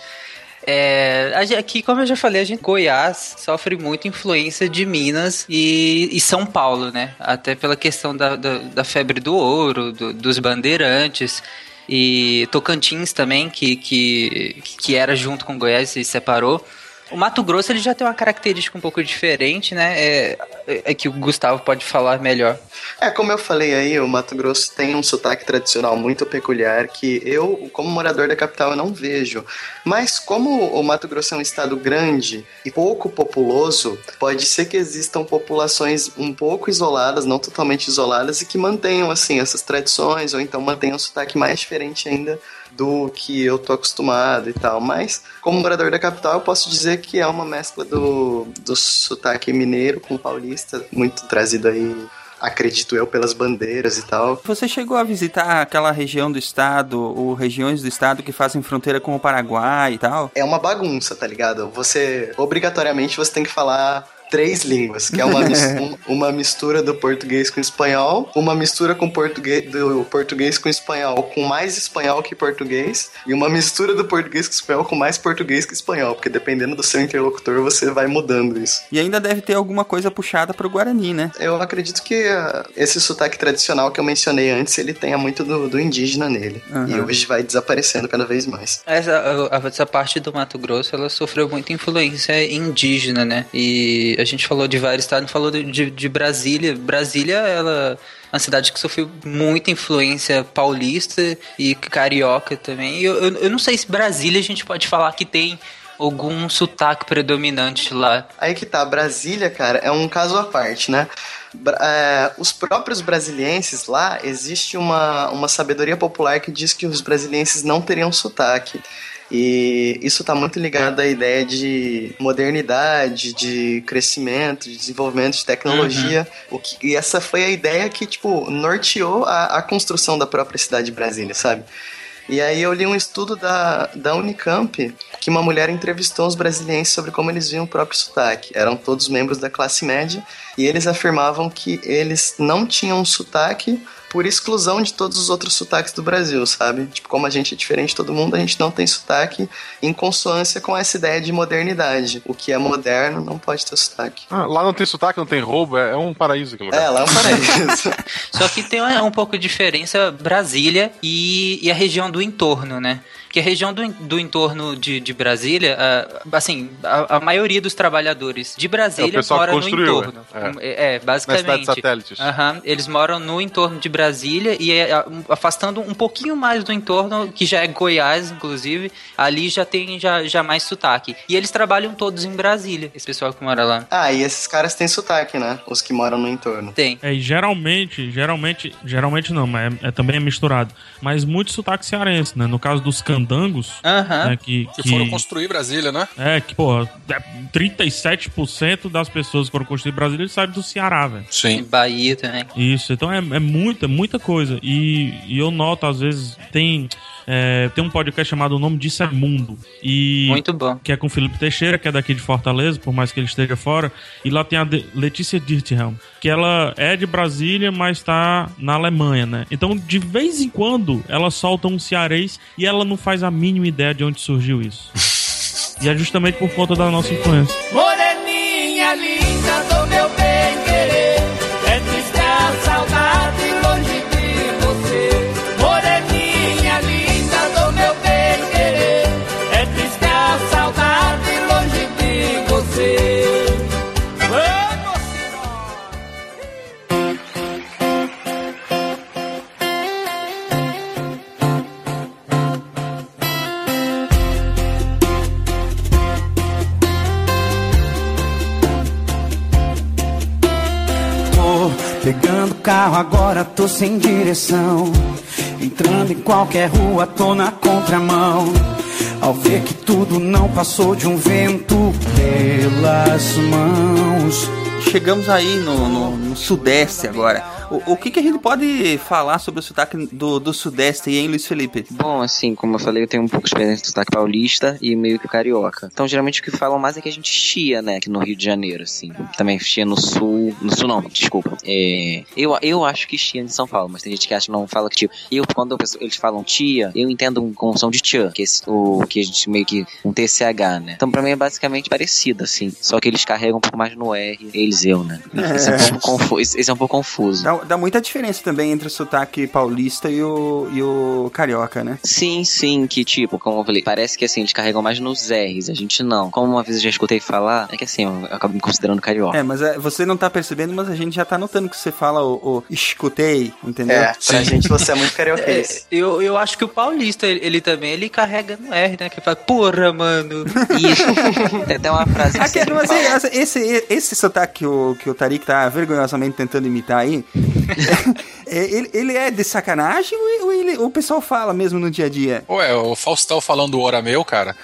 É, aqui, como eu já falei, a gente Goiás sofre muita influência de Minas e, e São Paulo, né? Até pela questão da, da, da febre do ouro, do- dos bandeirantes. E Tocantins também, que, que, que era junto com Goiás e separou. O Mato Grosso ele já tem uma característica um pouco diferente, né? É, é que o Gustavo pode falar melhor. É, como eu falei aí, o Mato Grosso tem um sotaque tradicional muito peculiar que eu, como morador da capital, eu não vejo. Mas como o Mato Grosso é um estado grande e pouco populoso, pode ser que existam populações um pouco isoladas, não totalmente isoladas, e que mantenham, assim, essas tradições, ou então mantenham um sotaque mais diferente ainda do que eu tô acostumado e tal. Mas, como morador da capital, eu posso dizer que é uma mescla do, do sotaque mineiro com paulista, muito trazido aí acredito eu, pelas bandeiras e tal. Você chegou a visitar aquela região do estado, ou regiões do estado que fazem fronteira com o Paraguai e tal? É uma bagunça, tá ligado? Você, obrigatoriamente, você tem que falar três línguas, que é uma, mis um, uma mistura do português com espanhol, uma mistura com português, do português com espanhol com mais espanhol que português, e uma mistura do português com espanhol com mais português que espanhol, porque dependendo do seu interlocutor você vai mudando isso. E ainda deve ter alguma coisa puxada pro Guarani, né? Eu acredito que uh, esse sotaque tradicional que eu mencionei antes, ele tenha muito do, do indígena nele. Uhum. E hoje vai desaparecendo cada vez mais. Essa, essa parte do Mato Grosso, ela sofreu muita influência indígena, né? E a gente falou de vários estados, falou de, de Brasília. Brasília, ela uma cidade que sofreu muita influência paulista e carioca também. Eu, eu, eu, não sei se Brasília a gente pode falar que tem algum sotaque predominante lá. Aí que tá, Brasília, cara, é um caso à parte, né? É, os próprios brasilienses lá, existe uma, uma sabedoria popular que diz que os brasilienses não teriam sotaque. E isso está muito ligado à ideia de modernidade, de crescimento, de desenvolvimento de tecnologia. Uhum. O que, e essa foi a ideia que, tipo, norteou a, a construção da própria cidade de Brasília, sabe? E aí eu li um estudo da, da Unicamp que uma mulher entrevistou os brasileiros sobre como eles viam o próprio sotaque. Eram todos membros da classe média e eles afirmavam que eles não tinham sotaque por exclusão de todos os outros sotaques do Brasil, sabe? Tipo, como a gente é diferente de todo mundo, a gente não tem sotaque em consonância com essa ideia de modernidade. O que é moderno não pode ter sotaque. Ah, lá não tem sotaque, não tem roubo, é, é um paraíso aquele lugar. É, lá é um paraíso. Só que tem um, um pouco de diferença Brasília e, e a região do entorno, né? Que a região do, do entorno de, de Brasília, uh, assim, a, a, maioria dos trabalhadores de Brasília é mora no entorno. É, é basicamente. satélites. Uhum, eles moram no entorno de Brasília e é, afastando um pouquinho mais do entorno, que já é Goiás, inclusive, ali já tem já, já mais sotaque. E eles trabalham todos em Brasília, esse pessoal que mora lá. Ah, e esses caras têm sotaque, né? Os que moram no entorno. Tem. É, e geralmente, geralmente, geralmente não, mas é, é também é misturado. Mas muito sotaque cearense, né? No caso dos candangos, né, que, que, que, foram construir Brasília, né? É, que, pô, 37% das pessoas que foram construir Brasília saem do Ceará, velho. Sim. Bahia também. Isso, então é, é muita, muita coisa. E, e eu noto, às vezes, tem. É, tem um podcast chamado O Nome Disso é Mundo. E, Muito bom. Que é com o Felipe Teixeira, que é daqui de Fortaleza, por mais que ele esteja fora. E lá tem a de Letícia Dirthelm, que ela é de Brasília, mas está na Alemanha, né? Então, de vez em quando, ela solta um cearês e ela não faz a mínima ideia de onde surgiu isso. e é justamente por conta da nossa influência. Moreninha linda do meu bem carro agora tô sem direção. Entrando em qualquer rua tô na contramão. Ao ver que tudo não passou de um vento pelas mãos. Chegamos aí no, no, no sudeste agora. O, o que, que a gente pode falar sobre o sotaque do, do sudeste aí, hein, Luiz Felipe? Bom, assim, como eu falei, eu tenho um pouco de experiência do sotaque paulista e meio que carioca. Então, geralmente o que falam mais é que a gente chia, né, aqui no Rio de Janeiro, assim. Também chia no sul. No sul não, desculpa. É, eu, eu acho que chia em São Paulo, mas tem gente que acha que não fala que tio. Eu, quando eles falam tia, eu entendo com som de tia, que, é esse, o, que a gente meio que. um TCH, né? Então, pra mim é basicamente parecido, assim. Só que eles carregam um pouco mais no R, eles eu, né? Esse é um pouco confuso. Esse é um pouco confuso. Não, dá muita diferença também entre o sotaque paulista e o, e o carioca, né? Sim, sim, que tipo, como eu falei, parece que assim, eles carregam mais nos R's, a gente não. Como uma vez eu já escutei falar, é que assim, eu, eu acabo me considerando carioca. É, mas é, você não tá percebendo, mas a gente já tá notando que você fala o, o escutei, entendeu? É, pra gente você é muito carioquês. Eu, eu acho que o paulista, ele, ele também, ele carrega no R, né? Que fala, porra, mano. Isso. Tem até uma frase que Aqui, mas fala. esse, esse, esse sotaque que o, que o Tarik tá vergonhosamente tentando imitar aí, é, ele, ele é de sacanagem ou, ou ele, o pessoal fala mesmo no dia a dia? Ué, o Faustão falando o hora meu, cara.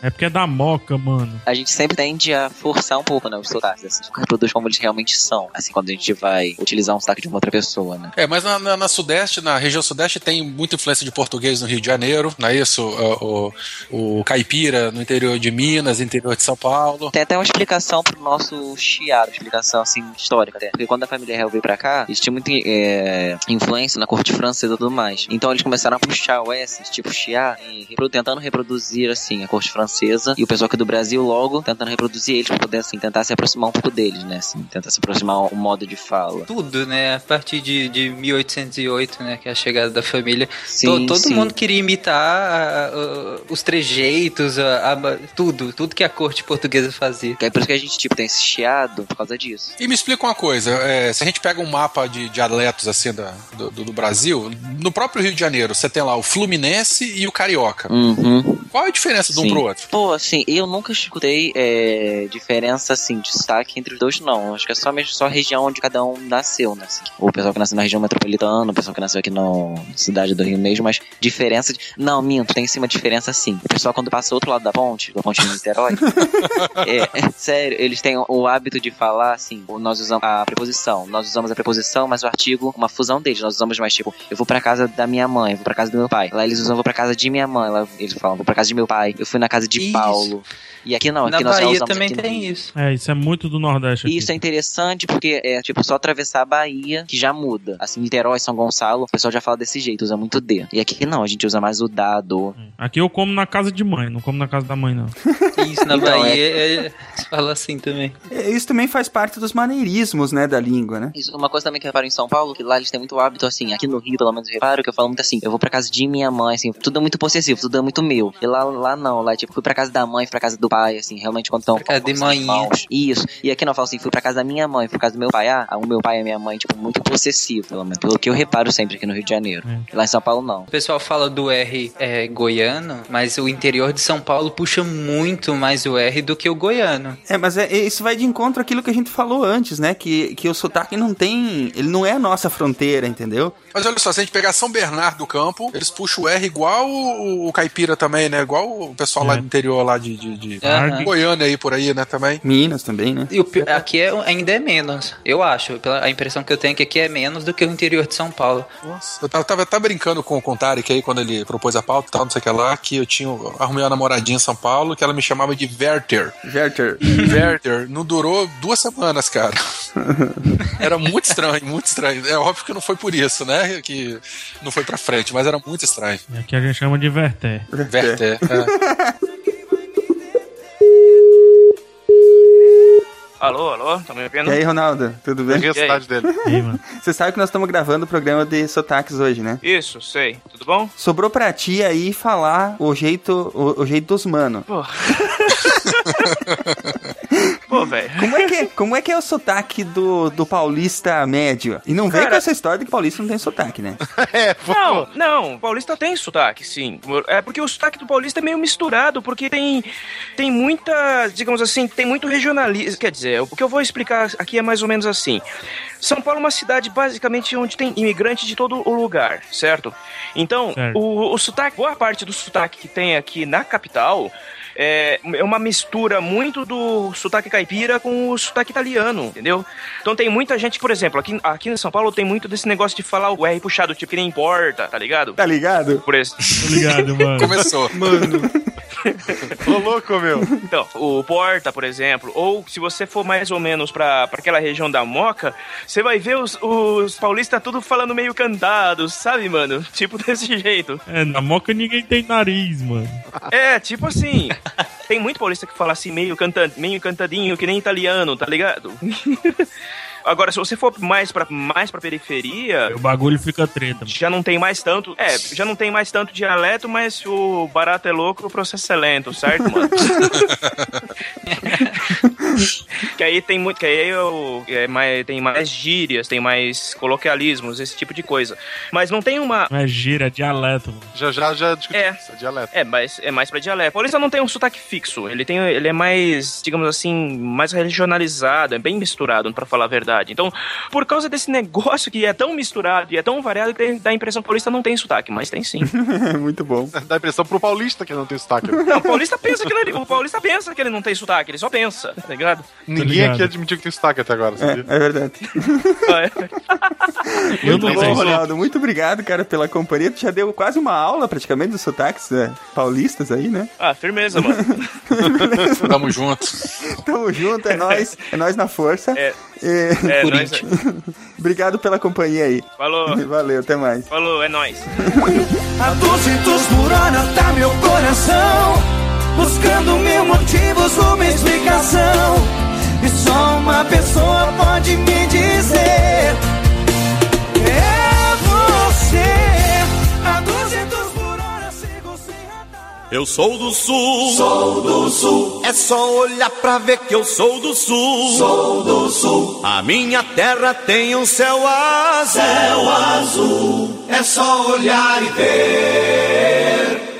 É porque é da moca, mano. A gente sempre tende a forçar um pouco, né, os sotaques, assim, reproduz como eles realmente são, assim, quando a gente vai utilizar um sotaque de uma outra pessoa, né. É, mas na, na- na Sudeste, na região Sudeste, tem muita influência de português no Rio de Janeiro, não é isso? O, o, o caipira no interior de Minas, interior de São Paulo. Tem até uma explicação pro nosso chiado, explicação assim, histórica até. Porque quando a família real veio pra cá, eles tinham muita é, influência na corte francesa e tudo mais. Então eles começaram a puxar o S, tipo chiar, e tentando reproduzir, assim, a corte francesa. E o pessoal aqui do Brasil logo tentando reproduzir eles pra poder, assim, tentar se aproximar um pouco deles, né? Assim, tentar se aproximar o modo de fala. Tudo, né? A partir de, de 1808, né? Que é a chegada da família. Sim, To- todo sim. mundo queria imitar a- a- os trejeitos, a- tudo. Tudo que a corte portuguesa fazia. É por isso que a gente, tipo, tem esse chiado por causa disso. E me explica uma coisa, é, se a gente pega um mapa de dialetos assim da- do, do- Brasil, no próprio Rio de Janeiro, você tem lá o Fluminense e o Carioca. Uhum. Qual é a diferença de um Sim. pro outro? Pô, assim, eu nunca escutei é, diferença, assim, de sotaque entre os dois, não. Acho que é só mesmo só a região onde cada um nasceu, né? Assim. O pessoal que nasceu na região metropolitana, o pessoal que nasceu aqui na cidade do Rio mesmo, mas diferença de... Não, minto, tem sim uma diferença, sim. O pessoal quando passa do outro lado da ponte, da ponte de Niterói, é, é, sério, eles têm o hábito de falar, assim, nós usamos a preposição, nós usamos a preposição, mas o artigo, uma fusão deles, nós usamos mais, tipo, eu vou pra casa da minha mãe, eu vou pra casa do meu pai. Lá eles usam, eu vou pra casa de minha mãe, lá eles falam, vou pra casa de meu pai, eu fui na casa de Isso. Paulo. E aqui não, Na aqui nós já Bahia usamos também tem isso. É, isso é muito do Nordeste aqui. Isso é interessante porque é tipo só atravessar a Bahia que já muda. Assim, Niterói, São Gonçalo, o pessoal já fala desse jeito, usa muito D. E aqui não, a gente usa mais o da, do. Aqui eu como na casa de mãe, não como na casa da mãe, não. Isso, na Então, Bahia é... se fala assim também. É, Isso também faz parte dos maneirismos, né, da língua, né? Isso, uma coisa também que eu reparo em São Paulo, que lá eles têm muito hábito, assim, aqui no Rio, pelo menos, eu reparo que eu falo muito assim, eu vou pra casa de minha mãe, assim, tudo é muito possessivo, tudo é muito meu. E lá, lá não, lá, tipo, fui pra casa da mãe, fui pra casa do pai, assim, realmente quando estão... Pra casa de manhinha. Isso. E aqui não, eu falo assim, fui pra casa da minha mãe, fui pra casa do meu pai. Ah, o meu pai e a minha mãe, tipo, muito possessivo, pelo menos, pelo que eu reparo sempre aqui no Rio de Janeiro. Lá em São Paulo, não. O pessoal fala do R é, goiano, mas o interior de São Paulo puxa muito mais o R do que o goiano. É, mas é, isso vai de encontro àquilo que a gente falou antes, né? Que, que o sotaque não tem. Ele não é a nossa fronteira, entendeu? Mas olha só, se a gente pegar São Bernardo do Campo, eles puxam o R igual o, o caipira também, né? Igual o pessoal lá do interior lá de, de, de Aham. Goiânia aí por aí, né, também. Minas também, né? E o aqui é, ainda é menos, eu acho. Pela, a impressão que eu tenho é que aqui é menos do que o interior de São Paulo. Eu tava, tava até brincando com, com o Tarek aí quando ele propôs a pauta e tal, não sei o que lá, que eu tinha. eu arrumei uma namoradinha em São Paulo que ela me chamava de Werther. Werther. Werther. Não durou duas semanas, cara. Era muito estranho, muito estranho. É óbvio que não foi por isso, né? Que não foi pra frente, mas era muito estranho. E aqui a gente chama de Verté. Werther. é. Alô, alô, tá me E ouvindo? aí, Ronaldo, tudo bem? Peguei a cidade dele. E aí, mano? Você sabe que nós estamos gravando o programa de sotaques hoje, né? Isso, sei. Tudo bom? Sobrou pra ti aí falar o jeito, o, o jeito dos mano. Pô. Pô, velho. Como é que é, como é, que é o sotaque do, do paulista médio? E não vem Cara- com essa história de que paulista não tem sotaque, né? É, Não, não, paulista tem sotaque, sim. É porque o sotaque do paulista é meio misturado, porque tem, tem muita, digamos assim, tem muito regionalismo. Quer dizer, o que eu vou explicar aqui é mais ou menos assim. São Paulo é uma cidade basicamente onde tem imigrante de todo o lugar, certo? Então, Certo. o, o sotaque, boa parte do sotaque que tem aqui na capital é, é uma mistura muito do sotaque caipira com o sotaque italiano, entendeu? Então tem muita gente, por exemplo, aqui, aqui em São Paulo tem muito desse negócio de falar o R puxado, tipo que nem importa, tá ligado? Tá ligado? Por isso. Tô ligado, mano. Começou. Mano. Ô, louco, meu. Então, o Porta, por exemplo, ou se você for mais ou menos pra, pra aquela região da Moca, você vai ver os, os paulistas tudo falando meio cantados, sabe, mano? Tipo desse jeito. É, na moca ninguém tem nariz, mano. É, tipo assim. Tem muito paulista que fala assim, meio, canta, meio cantadinho, que nem italiano, tá ligado? Agora, se você for mais pra, mais pra periferia. O bagulho fica treta. Já não tem mais tanto. É, já não tem mais tanto dialeto, mas o barato é louco o processo é lento, certo, mano? que aí tem muito. Que aí eu, é mais, tem mais gírias, tem mais coloquialismos, esse tipo de coisa. Mas não tem uma. Não é gira, é dialeto. mano. Já já já discuti É. isso, é dialeto. É, mas é mais pra dialeto. Paulista não tem um sotaque fixo. Ele tem, ele é mais, digamos assim, mais regionalizado, é bem misturado, pra falar a verdade. Então, por causa desse negócio que é tão misturado e é tão variado, que dá a impressão que paulista não tem sotaque, mas tem sim. Muito bom. Dá a impressão pro paulista que não tem sotaque. Não, o paulista pensa que ele, o paulista pensa que ele não tem sotaque, ele só pensa, tá ligado? Ninguém ligado. aqui admitiu que tem sotaque até agora, sabia? É, é verdade. Muito bom. Ronaldo. Muito obrigado, cara, pela companhia. Tu já deu quase uma aula, praticamente, dos sotaques é, paulistas aí, né? Ah, firmeza, mano. Tamo junto. Tamo junto, é nóis. É nóis na força. É, E- é, nós, Obrigado pela companhia aí. falou, Valeu, até mais. falou, é nóis. A 200 por hora tá meu coração Buscando mil motivos, uma explicação E só uma pessoa pode me dizer Eu sou do sul, sou do sul. É só olhar pra ver que eu sou do sul, sou do sul. A minha terra tem um céu azul, céu azul. É só olhar e ver.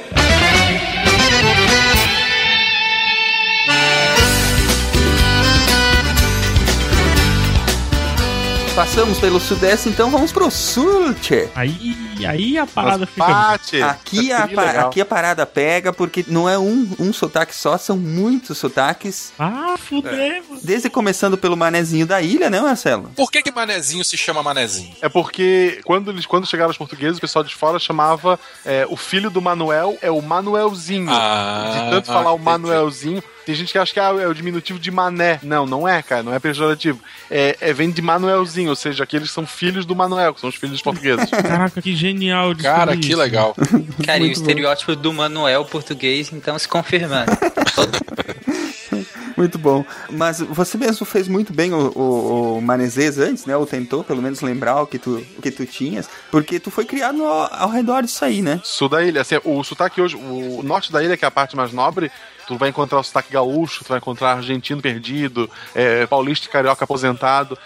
Passamos pelo sudeste, então vamos pro sul, tchê. Aí, aí a parada fica. Pate. Aqui a, pa- legal. aqui a parada pega, porque não é um, um sotaque só, são muitos sotaques. Ah, fuder, mano. Desde começando pelo manezinho da ilha, né, Marcelo? Por que que manezinho se chama manezinho? É porque quando, eles, quando chegaram os portugueses, o pessoal de fora chamava é, o filho do Manuel é o Manuelzinho. Ah, de tanto falar o. Manuelzinho. Tem gente que acha que ah, é o diminutivo de mané. Não, não é, cara, não é pejorativo. É, é- vem de Manuelzinho, ou seja, aqueles são filhos do Manuel, que são os filhos dos portugueses. Caraca, que genial. Cara, que isso. legal. Cara, e o Muito bom. estereótipo do Manuel português, então, se confirmando. Muito bom. Mas você mesmo fez muito bem o, o, o Manezês antes, né? Ou tentou, pelo menos, lembrar o que tu, o que tu tinhas. Porque tu foi criado ao, ao redor disso aí, né? Sul da ilha, assim, o sotaque hoje, o norte da ilha, que é a parte mais nobre, tu vai encontrar o sotaque gaúcho, tu vai encontrar argentino perdido, é, paulista e carioca aposentado.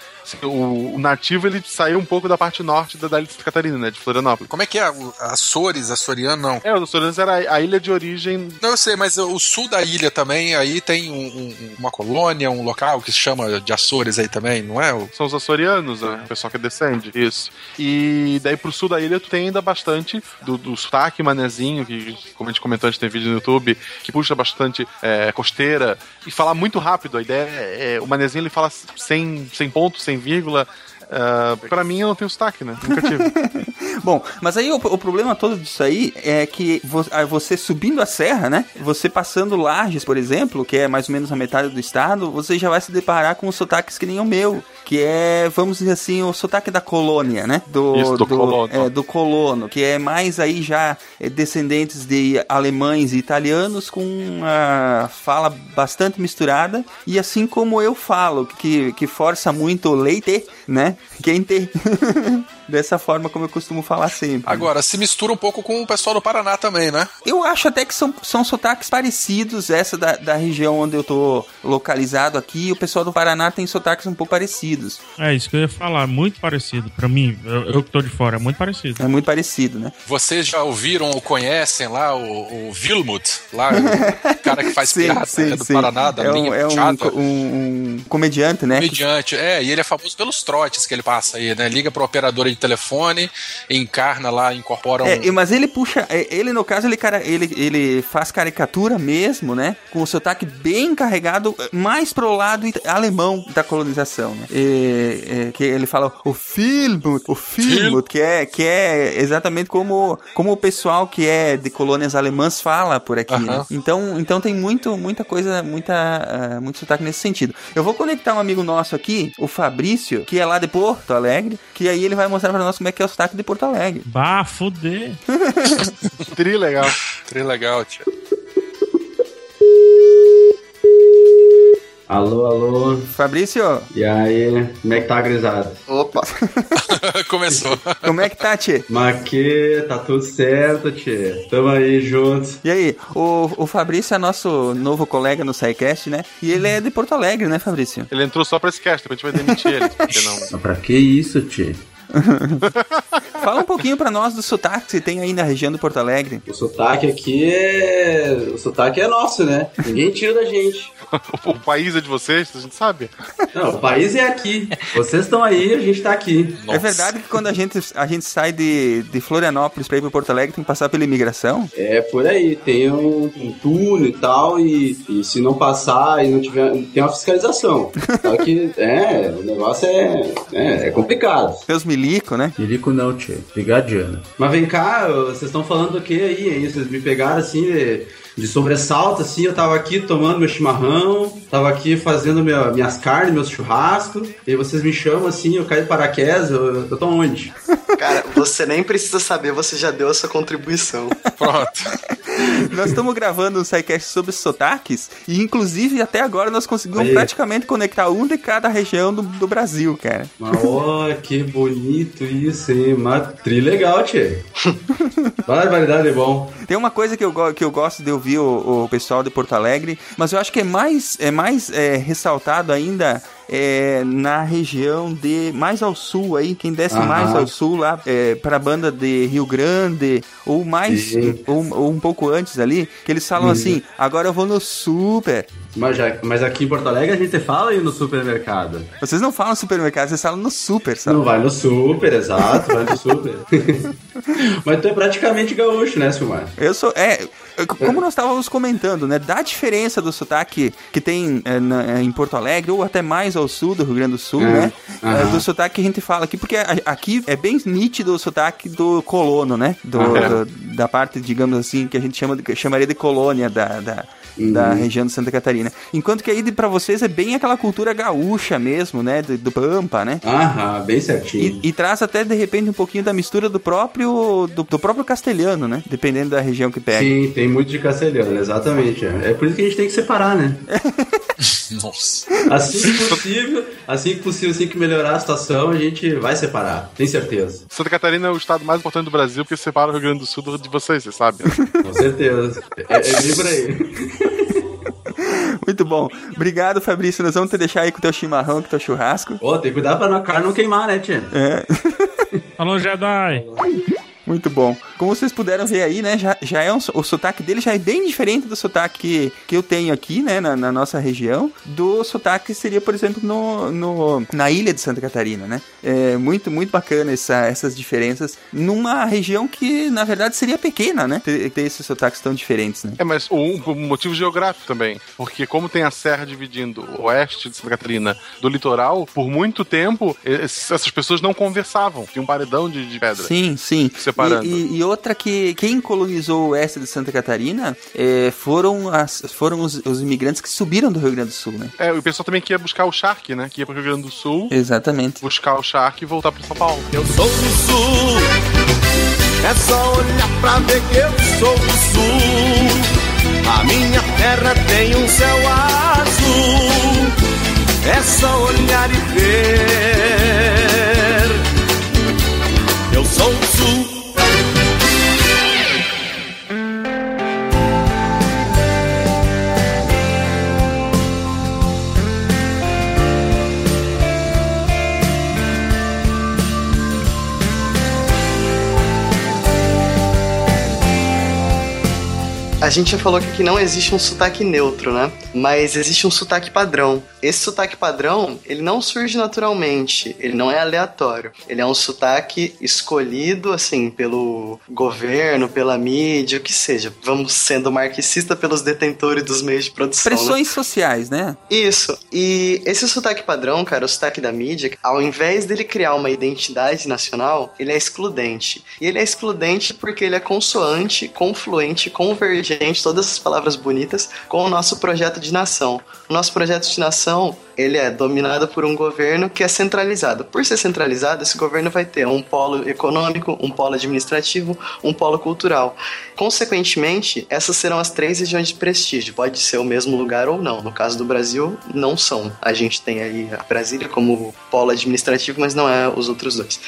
O, o nativo, ele saiu um pouco da parte norte da, da ilha de Santa Catarina, né, de Florianópolis. Como é que é? O- Açores, Açoriano, não. É, o Açorianos era a, a ilha de origem Não, eu sei, mas o sul da ilha também, aí tem um- um- uma colônia, um local que se chama de Açores aí também, não é? São os açorianos, né? O pessoal que descende. Isso. E daí pro sul da ilha tu tem ainda bastante do, do sotaque manezinho, que como a gente comentou antes, tem vídeo no YouTube, que puxa bastante é, costeira. E falar muito rápido. A ideia é, é- o manezinho ele fala sem, sem ponto, sem vírgula. Uh, pra mim eu não tenho sotaque, né? Nunca tive. Bom, mas aí o, o problema todo disso aí é que vo- você subindo a serra, né? Você passando Lages, por exemplo, que é mais ou menos a metade do estado, você já vai se deparar com sotaques que nem o meu, que é, vamos dizer assim, o sotaque da colônia, né? Do, Isso, do colono. é, do colono, que é mais aí já é, descendentes de alemães e italianos com a fala bastante misturada, e assim como eu falo, que, que força muito o leite, né? Quente. Dessa forma como eu costumo falar sempre. Agora, se mistura um pouco com o pessoal do Paraná também, né? Eu acho até que são, são sotaques parecidos, essa da, da região onde eu tô localizado aqui, o pessoal do Paraná tem sotaques um pouco parecidos. É isso que eu ia falar, muito parecido. Pra mim, eu, eu que tô de fora, é muito parecido. É muito parecido, né? Vocês já ouviram ou conhecem lá o, o Vilmut, lá, o cara que faz piada é do Paraná, da é um, linha é um, puxada. um- um comediante, né? Comediante, é, e ele é famoso pelos trotes que ele passa aí, né? Liga pra operadora de telefone, encarna lá, incorpora um. É, mas ele puxa, é, ele no caso, ele, cara, ele, ele faz caricatura mesmo, né? Com o sotaque bem carregado, mais pro lado it- alemão da colonização, né? E, é, que ele fala o Filmut, o Filmut, que é, que é exatamente como, como o pessoal que é de colônias alemãs fala por aqui, né? Aham. Então, então tem muito, muita coisa, muita, ah, muito sotaque nesse sentido. Eu vou conectar um amigo nosso aqui, o Fabrício, que é lá de Porto Alegre, que aí ele vai mostrar pra nós como é que é o sotaque de Porto Alegre. Bah, fuder. Tri legal. Tri legal, tio. Alô, alô. Fabrício. E aí, como é que tá, grisado? Opa. Começou. Como é que tá, Tchê? Mas que tá tudo certo, tchê. Tamo aí juntos. E aí, o, o Fabrício é nosso novo colega no SciCast, né? E ele é de Porto Alegre, né, Fabrício? Ele entrou só pra esse cast, depois a gente vai demitir ele. Porque não... Mas pra que isso, tchê? Fala um pouquinho pra nós do sotaque que você tem aí na região do Porto Alegre. O sotaque aqui é. O sotaque é nosso, né? Ninguém tira da gente. o país é de vocês, a gente sabe. Não, o país é aqui. Vocês estão aí, a gente tá aqui. É verdade que quando a gente, a gente sai de, de Florianópolis pra ir pro Porto Alegre tem que passar pela imigração? É por aí, tem um, um túnel e tal, e, e se não passar e não tiver. Tem uma fiscalização. Só que, é, o negócio é, é, é complicado. Meus milico, né? Milico não, tchê. Brigadiano. Mas vem cá, vocês estão falando do que aí, hein? Vocês me pegaram assim de, de sobressalto, assim. Eu tava aqui tomando meu chimarrão, tava aqui fazendo minha- minhas carnes, meus churrascos, e vocês me chamam assim, eu caio de paraquedas, eu, eu tô onde? Cara, você nem precisa saber, você já deu a sua contribuição. Pronto. Nós estamos gravando um SciCast sobre sotaques e, inclusive, até agora nós conseguimos Aí. praticamente conectar um de cada região do, do Brasil, cara. Mas ó, que bonito isso, hein? Uma tri legal, tchê. Barbaridade é bom. Tem uma coisa que eu, que eu gosto de ouvir o, o pessoal de Porto Alegre, mas eu acho que é mais, é mais é, ressaltado ainda é, na região de mais ao sul aí, quem desce Aham. mais ao sul lá é, para a banda de Rio Grande ou mais ou, ou um pouco antes ali, que eles falam Uhum. assim: agora eu vou no super. Mas, mas aqui em Porto Alegre a gente fala aí no supermercado. Vocês não falam supermercado, vocês falam no super, sabe? Não vai no super, exato, vai no super. mas tu é praticamente gaúcho, né, Silmar? Eu sou. É, como nós estávamos comentando, né? Da diferença do sotaque que tem é, na- em Porto Alegre, ou até mais ao sul do Rio Grande do Sul, É, né? é, do sotaque que a gente fala aqui, porque aqui é bem nítido o sotaque do colono, né? Do, do- da parte, digamos assim, que a gente chama chamaria de colônia da. da Uhum. da região de Santa Catarina. Enquanto que aí de- pra vocês é bem aquela cultura gaúcha mesmo, né? Do, do Pampa, né? Aham, bem certinho. E, e traz até de repente um pouquinho da mistura do próprio do, do próprio castelhano, né? Dependendo da região que pega. Sim, tem muito de castelhano, exatamente. É É por isso que a gente tem que separar, né? Nossa. Assim que possível, assim que possível, assim que melhorar a situação, a gente vai separar, tem certeza. Santa Catarina é o estado mais importante do Brasil porque separa o Rio Grande do Sul de vocês, você sabe. né? Com certeza. É, é bem por aí. Muito bom. Obrigado, Fabrício. Nós vamos te deixar aí com o teu chimarrão, com o teu churrasco. Ô, tem que cuidar pra a carne não queimar, né, tia? É. Falou, Jedi. Muito bom. Como vocês puderam ver aí, né? Já, já é um, o sotaque dele já é bem diferente do sotaque que, que eu tenho aqui, né? Na, na nossa região. Do sotaque que seria, por exemplo, no, no, na ilha de Santa Catarina, né? É muito, muito bacana essa, essas diferenças numa região que, na verdade, seria pequena, né? Ter, ter esses sotaques tão diferentes, né? É, mas um, um motivo geográfico também. Porque como tem a serra dividindo o oeste de Santa Catarina do litoral, por muito tempo es- essas pessoas não conversavam. Tinha um paredão de, de pedra. Sim, sim. Separando. E, e- e outra que quem colonizou o oeste de Santa Catarina é, foram, as, foram os, os imigrantes que subiram do Rio Grande do Sul, né? É, o pessoal também que ia buscar o charque, né? Que ia pro Rio Grande do Sul, Exatamente. buscar o charque e voltar pro São Paulo. Eu sou do sul. É só olhar pra ver que eu sou do sul. A minha terra tem um céu azul. É só olhar e ver. Eu sou do sul. A gente já falou que aqui não existe um sotaque neutro, né? Mas existe um sotaque padrão. Esse sotaque padrão, ele não surge naturalmente, ele não é aleatório. Ele é um sotaque escolhido, assim, pelo governo, pela mídia, o que seja. Vamos sendo marxista pelos detentores dos meios de produção. né? Pressões sociais, né? Isso. E esse sotaque padrão, cara, o sotaque da mídia, ao invés dele criar uma identidade nacional, ele é excludente. E ele é excludente porque ele é consoante, confluente, convergente, todas essas palavras bonitas, com o nosso projeto de nação. O nosso projeto de nação ele é dominado por um governo que é centralizado. Por ser centralizado, esse governo vai ter um polo econômico, um polo administrativo, um polo cultural. Consequentemente, essas serão as três regiões de prestígio. Pode ser o mesmo lugar ou não. No caso do Brasil, não são. A gente tem aí a Brasília como polo administrativo, mas não é os outros dois.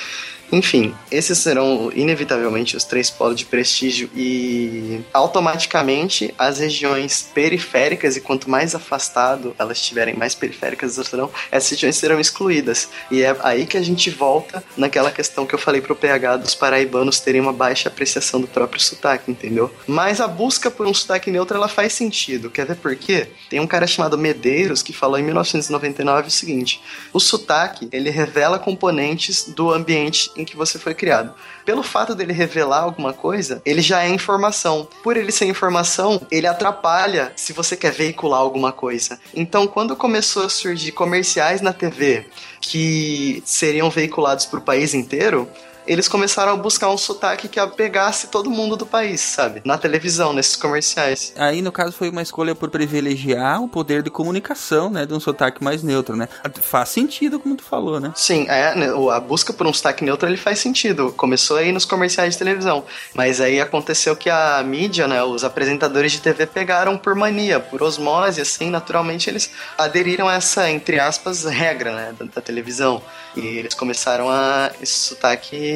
Enfim, esses serão inevitavelmente os três polos de prestígio e automaticamente as regiões periféricas, e quanto mais afastado elas estiverem, mais periféricas elas serão, essas regiões serão excluídas. E é aí que a gente volta naquela questão que eu falei pro PH dos paraibanos terem uma baixa apreciação do próprio sotaque, entendeu? Mas a busca por um sotaque neutro ela faz sentido. Quer ver por quê? Tem um cara chamado Medeiros que falou em 1999 o seguinte: o sotaque ele revela componentes do ambiente em que você foi criado. Pelo fato dele revelar alguma coisa, ele já é informação. Por ele ser informação, ele atrapalha se você quer veicular alguma coisa. Então, quando começou a surgir comerciais na TV que seriam veiculados para o país inteiro, eles começaram a buscar um sotaque que apegasse todo mundo do país, sabe? Na televisão, nesses comerciais. Aí, no caso, foi uma escolha por privilegiar o poder de comunicação, né? De um sotaque mais neutro, né? Faz sentido, como tu falou, né? Sim, é, né, a busca por um sotaque neutro ele faz sentido. Começou aí nos comerciais de televisão. Mas aí aconteceu que a mídia, né, os apresentadores de TV pegaram por mania, por osmose, assim, naturalmente eles aderiram a essa, entre aspas, regra, né, da, da televisão. E eles começaram a esse sotaque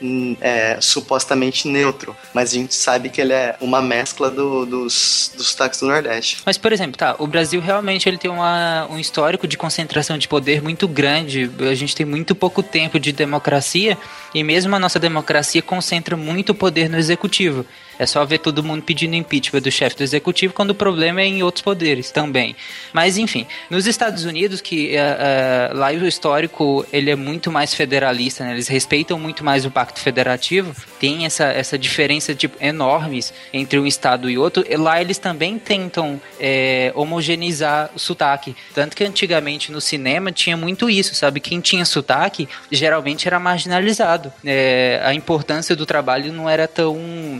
hum, é, supostamente neutro. Mas a gente sabe que ele é uma mescla do- dos, dos sotaques do Nordeste. Mas, por exemplo, tá, o Brasil realmente ele tem uma, um histórico de concentração de poder muito grande. A gente tem muito pouco tempo de democracia e mesmo a nossa democracia concentra muito poder no executivo. É só ver todo mundo pedindo impeachment do chefe do executivo quando o problema é em outros poderes também. Mas enfim, nos Estados Unidos que eh, eh, lá o histórico ele é muito mais federalista, né? eles respeitam muito mais o pacto federativo. Tem essa, essa diferença tipo enormes entre um estado e outro. E lá eles também tentam eh, homogeneizar o sotaque, tanto que antigamente no cinema tinha muito isso, sabe? Quem tinha sotaque geralmente era marginalizado. Eh, a importância do trabalho não era tão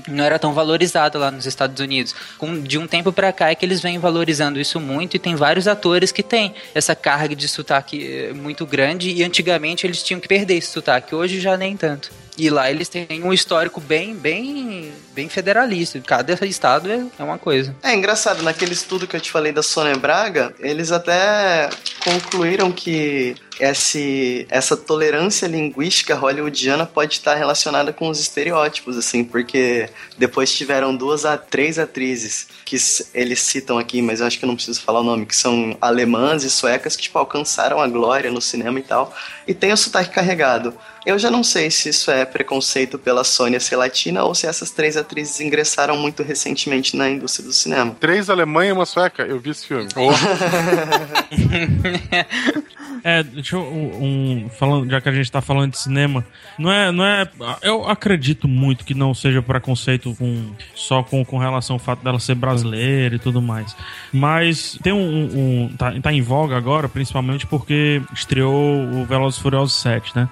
não era tão valorizada lá nos Estados Unidos. De um tempo pra cá é que eles vêm valorizando isso muito e tem vários atores que têm essa carga de sotaque eh, muito grande e antigamente eles tinham que perder esse sotaque, hoje já nem tanto. E lá eles têm um histórico bem, bem, bem federalista. Cada estado é, é uma coisa. É engraçado, naquele estudo que eu te falei da Sônia Braga, eles até concluíram que esse, essa tolerância linguística hollywoodiana pode estar relacionada com os estereótipos, assim, porque depois tiveram duas a três atrizes que eles citam aqui, mas eu acho que eu não preciso falar o nome, que são alemãs e suecas que, tipo, alcançaram a glória no cinema e tal, e tem o sotaque carregado. Eu já não sei se isso é preconceito pela Sônia ser latina ou se essas três atrizes ingressaram muito recentemente na indústria do cinema. Três alemães e uma sueca. Eu vi esse filme. É, deixa eu. Um, falando, já que a gente tá falando de cinema, não é, não é. Eu acredito muito que não seja preconceito com, só com, com relação ao fato dela ser brasileira e tudo mais. Mas tem um. um tá, tá em voga agora, principalmente porque estreou o Velozes Furiosos 7, né?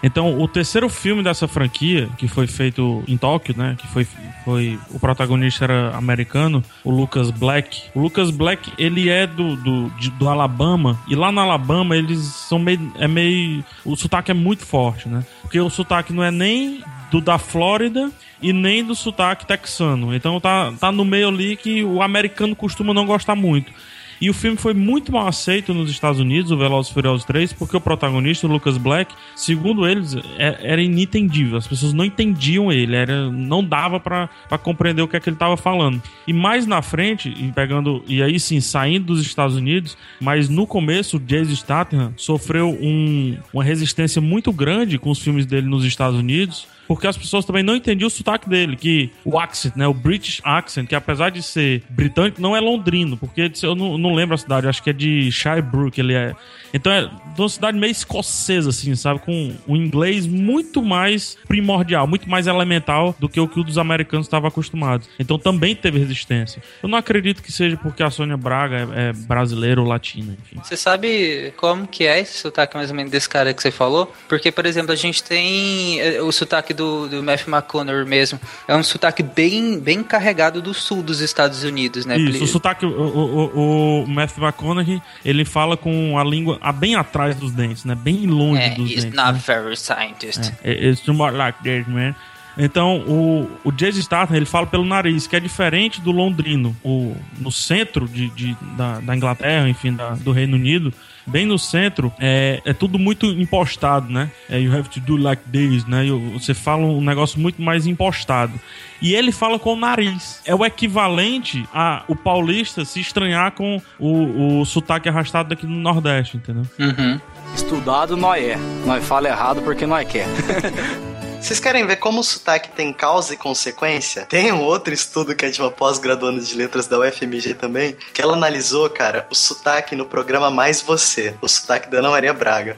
Então, o terceiro filme dessa franquia, que foi feito em Tóquio, né? Que foi, foi. O protagonista era americano, o Lucas Black. O Lucas Black, ele é do, do, de- do Alabama. E lá no Alabama, eles são meio. É meio. O sotaque é muito forte, né? Porque o sotaque não é nem do da Flórida e nem do sotaque texano. Então tá, tá no meio ali que o americano costuma não gostar muito. E o filme foi muito mal aceito nos Estados Unidos, o Velozes Furiosos 3, porque o protagonista, o Lucas Black, segundo eles, é- era inentendível. As pessoas não entendiam ele, era, não dava pra compreender o que é que ele tava falando. E mais na frente, e pegando e aí sim saindo dos Estados Unidos, mas no começo o Jason Statham sofreu um- uma resistência muito grande com os filmes dele nos Estados Unidos. Porque as pessoas também não entendiam o sotaque dele, que o accent, né, o British accent, que apesar de ser britânico, não é londrino, porque eu não, não lembro a cidade, acho que é de Shirebrook, ele é. Então é de uma cidade meio escocesa, assim, sabe, com um inglês muito mais primordial, muito mais elemental do que o que o dos americanos estavam acostumados. Então também teve resistência. Eu não acredito que seja porque a Sônia Braga é, é brasileira ou latina, enfim. Você sabe como que é esse sotaque mais ou menos desse cara que você falou? Porque, por exemplo, a gente tem eh, o sotaque do, do Matthew McConaughey mesmo. É um sotaque bem, bem carregado do sul dos Estados Unidos, né? Isso, o sotaque, o, o, o Matthew McConaughey, ele fala com a língua a bem atrás dos dentes, né? Bem longe É, dos he's dentes. not né? very scientist. É, It's more like this, man. Então, o, o Jason Statham, ele fala pelo nariz, que é diferente do londrino. O, no centro de, de- da, da Inglaterra, enfim, da- do Reino Unido, bem no centro, é, é tudo muito impostado, né? É, you have to do like this, né? Você fala um negócio muito mais impostado. E ele fala com o nariz. É o equivalente a o paulista se estranhar com o, o sotaque arrastado daqui no Nordeste, entendeu? Uhum. Estudado nós é. Nós fala errado porque nós quer. Vocês querem ver como o sotaque tem causa e consequência? Tem um outro estudo que é de uma pós-graduanda de letras da UFMG também, que ela analisou, cara, o sotaque no programa Mais Você, o sotaque da Ana Maria Braga.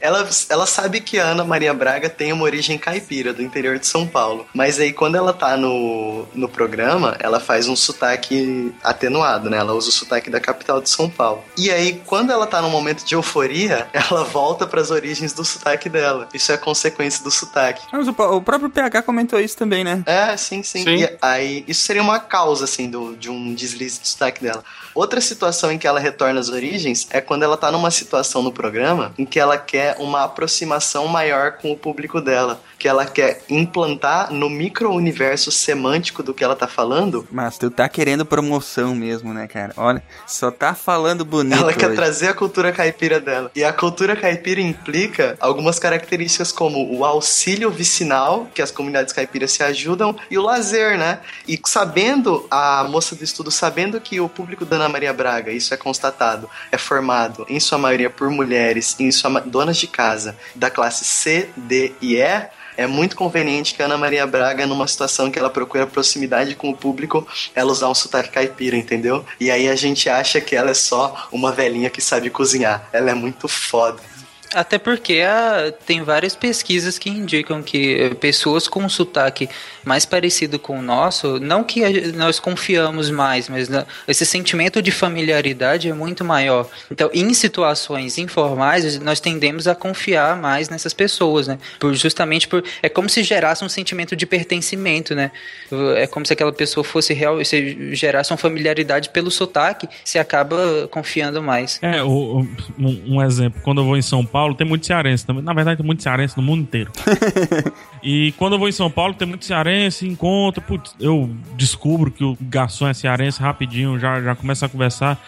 Ela, ela sabe que a Ana Maria Braga tem uma origem caipira, do interior de São Paulo. Mas aí, quando ela tá no, no programa, ela faz um sotaque atenuado, né? Ela usa o sotaque da capital de São Paulo. E aí, quando ela tá num momento de euforia, ela volta pras origens do sotaque dela. Isso é consequência do sotaque. Mas o, o próprio PH comentou isso também, né? É, sim, sim. Sim. E aí, isso seria uma causa, assim, do, de um deslize de sotaque dela. Outra situação em que ela retorna às origens é quando ela tá numa situação no programa em que ela quer uma aproximação maior com o público dela. Que ela quer implantar no micro-universo semântico do que ela tá falando. Mas tu tá querendo promoção mesmo, né, cara? Olha, só tá falando bonito. Ela quer hoje. trazer a cultura caipira dela. E a cultura caipira implica algumas características como o auxílio vicinal, que as comunidades caipiras se ajudam, e o lazer, né? E sabendo, a moça do estudo, sabendo que o público da Ana Maria Braga, isso é constatado, é formado em sua maioria por mulheres, em sua donas de casa, da classe C, D e E, é muito conveniente que a Ana Maria Braga, numa situação que ela procura proximidade com o público, ela usar um sotaque caipira, entendeu? E aí a gente acha que ela é só uma velhinha que sabe cozinhar. Ela é muito foda. Até porque ah, tem várias pesquisas que indicam que pessoas com um sotaque mais parecido com o nosso, não que a- nós confiamos mais, mas na- esse sentimento de familiaridade é muito maior. Então, em situações informais, nós tendemos a confiar mais nessas pessoas, né? Por, justamente por. É como se gerasse um sentimento de pertencimento, né? É como se aquela pessoa fosse real, se gerasse uma familiaridade pelo sotaque, se acaba confiando mais. É, um, um exemplo, quando eu vou em São Paulo, tem muito cearense também. Na verdade, tem muito cearense no mundo inteiro. e quando eu vou em São Paulo, tem muito cearense, encontro, putz, eu descubro que o garçom é cearense rapidinho, já, já começa a conversar.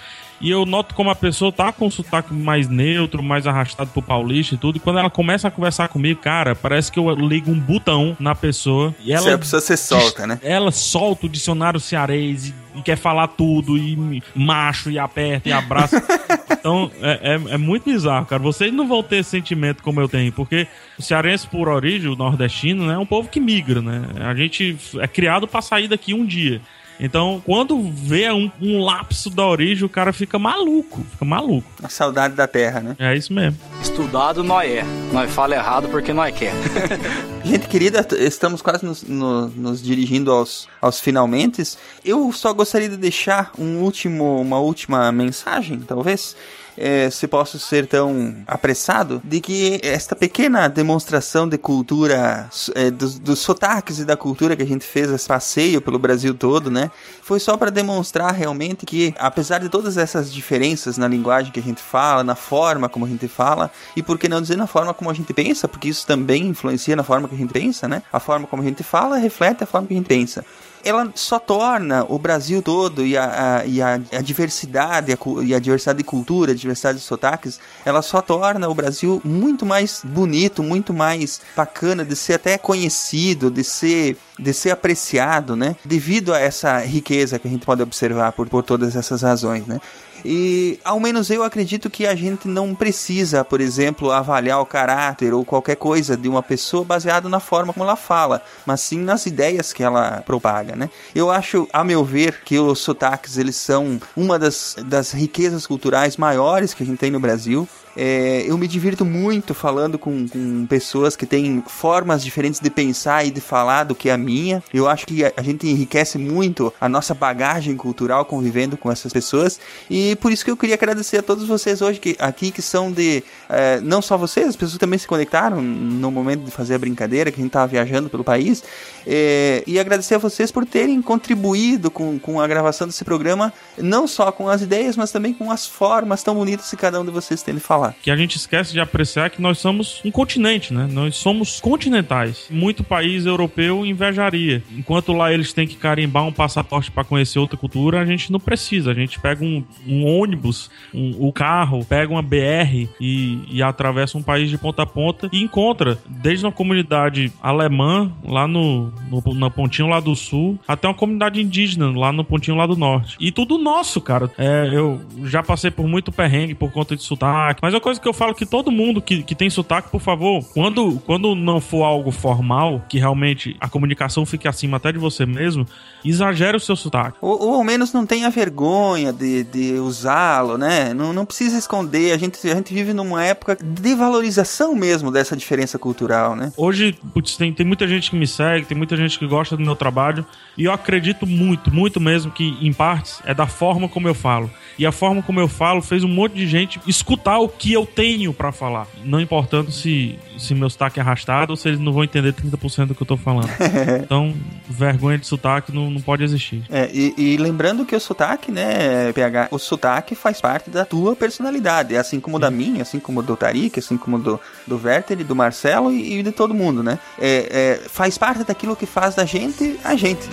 E eu noto como a pessoa tá com um sotaque mais neutro, mais arrastado pro paulista e tudo. E quando ela começa a conversar comigo, cara, parece que eu ligo um botão na pessoa. E ela Se a pessoa se solta, né? ela solta o dicionário cearês e, e quer falar tudo, e macho, e aperta, e abraça. então, é, é, é muito bizarro, cara. Vocês não vão ter esse sentimento como eu tenho, porque o cearense, por origem, o nordestino, né, é um povo que migra, né? A gente é criado pra sair daqui um dia. Então, quando vê um, um lapso da origem, o cara fica maluco, fica maluco. A saudade da terra, né? É isso mesmo. Estudado nós é. Nós fala errado porque nós quer. Gente querida, estamos quase nos, no- nos dirigindo aos, aos finalmente. Eu só gostaria de deixar um último, uma última mensagem, talvez. É, se posso ser tão apressado, de que esta pequena demonstração de cultura, é, dos, dos sotaques e da cultura que a gente fez esse passeio pelo Brasil todo, né? Foi só para demonstrar realmente que, apesar de todas essas diferenças na linguagem que a gente fala, na forma como a gente fala, e por que não dizer na forma como a gente pensa, porque isso também influencia na forma que a gente pensa, né? A forma como a gente fala reflete a forma que a gente pensa ela só torna o Brasil todo e a, a- e a, a diversidade a e a diversidade de cultura, a diversidade de sotaques, ela só torna o Brasil muito mais bonito, muito mais bacana de ser até conhecido, de ser de ser apreciado, né? Devido a essa riqueza que a gente pode observar por, por todas essas razões, né? E ao menos eu acredito que a gente não precisa, por exemplo, avaliar o caráter ou qualquer coisa de uma pessoa baseado na forma como ela fala, mas sim nas ideias que ela propaga, né? Eu acho, a meu ver, que os sotaques eles são uma das, das riquezas culturais maiores que a gente tem no Brasil. É, eu me divirto muito falando com, com pessoas que têm formas diferentes de pensar e de falar do que a minha. Eu acho que a, a gente enriquece muito a nossa bagagem cultural convivendo com essas pessoas. E por isso que eu queria agradecer a todos vocês hoje que, aqui que são de. é, não só vocês, as pessoas também se conectaram no momento de fazer a brincadeira, que a gente estava viajando pelo país. É, e agradecer a vocês por terem contribuído com, com a gravação desse programa, não só com as ideias, mas também com as formas tão bonitas que cada um de vocês tem de falar. Que a gente esquece de apreciar que nós somos um continente, né? Nós somos continentais. Muito país europeu invejaria. Enquanto lá eles têm que carimbar um passaporte para conhecer outra cultura, a gente não precisa. A gente pega um, um ônibus, um, o carro, pega uma BR e, e atravessa um país de ponta a ponta e encontra desde uma comunidade alemã lá no, no, pontinho lá do sul até uma comunidade indígena lá no pontinho lá do norte. E tudo nosso, cara. É, eu já passei por muito perrengue por conta de sotaque, mas é uma coisa que eu falo que todo mundo que, que tem sotaque, por favor, quando, quando não for algo formal, que realmente a comunicação fique acima até de você mesmo, exagere o seu sotaque. Ou, ou ao menos não tenha vergonha de, de usá-lo, né? Não, não precisa esconder. A gente, a gente vive numa época de valorização mesmo dessa diferença cultural, né? Hoje, putz, tem, tem muita gente que me segue, tem muita gente que gosta do meu trabalho, e eu acredito muito, muito mesmo que, em partes, é da forma como eu falo. E a forma como eu falo fez um monte de gente escutar o que eu tenho pra falar. Não importando se, se meu sotaque é arrastado ou se eles não vão entender 30% do que eu tô falando. Então, vergonha de sotaque não, não pode existir. É, e, e lembrando que o sotaque, né, PH, o sotaque faz parte da tua personalidade, é assim como da minha, assim como do Tarik, assim como do, do Werther e do Marcelo e, e de todo mundo, né? É, é, faz parte daquilo que faz da gente a gente.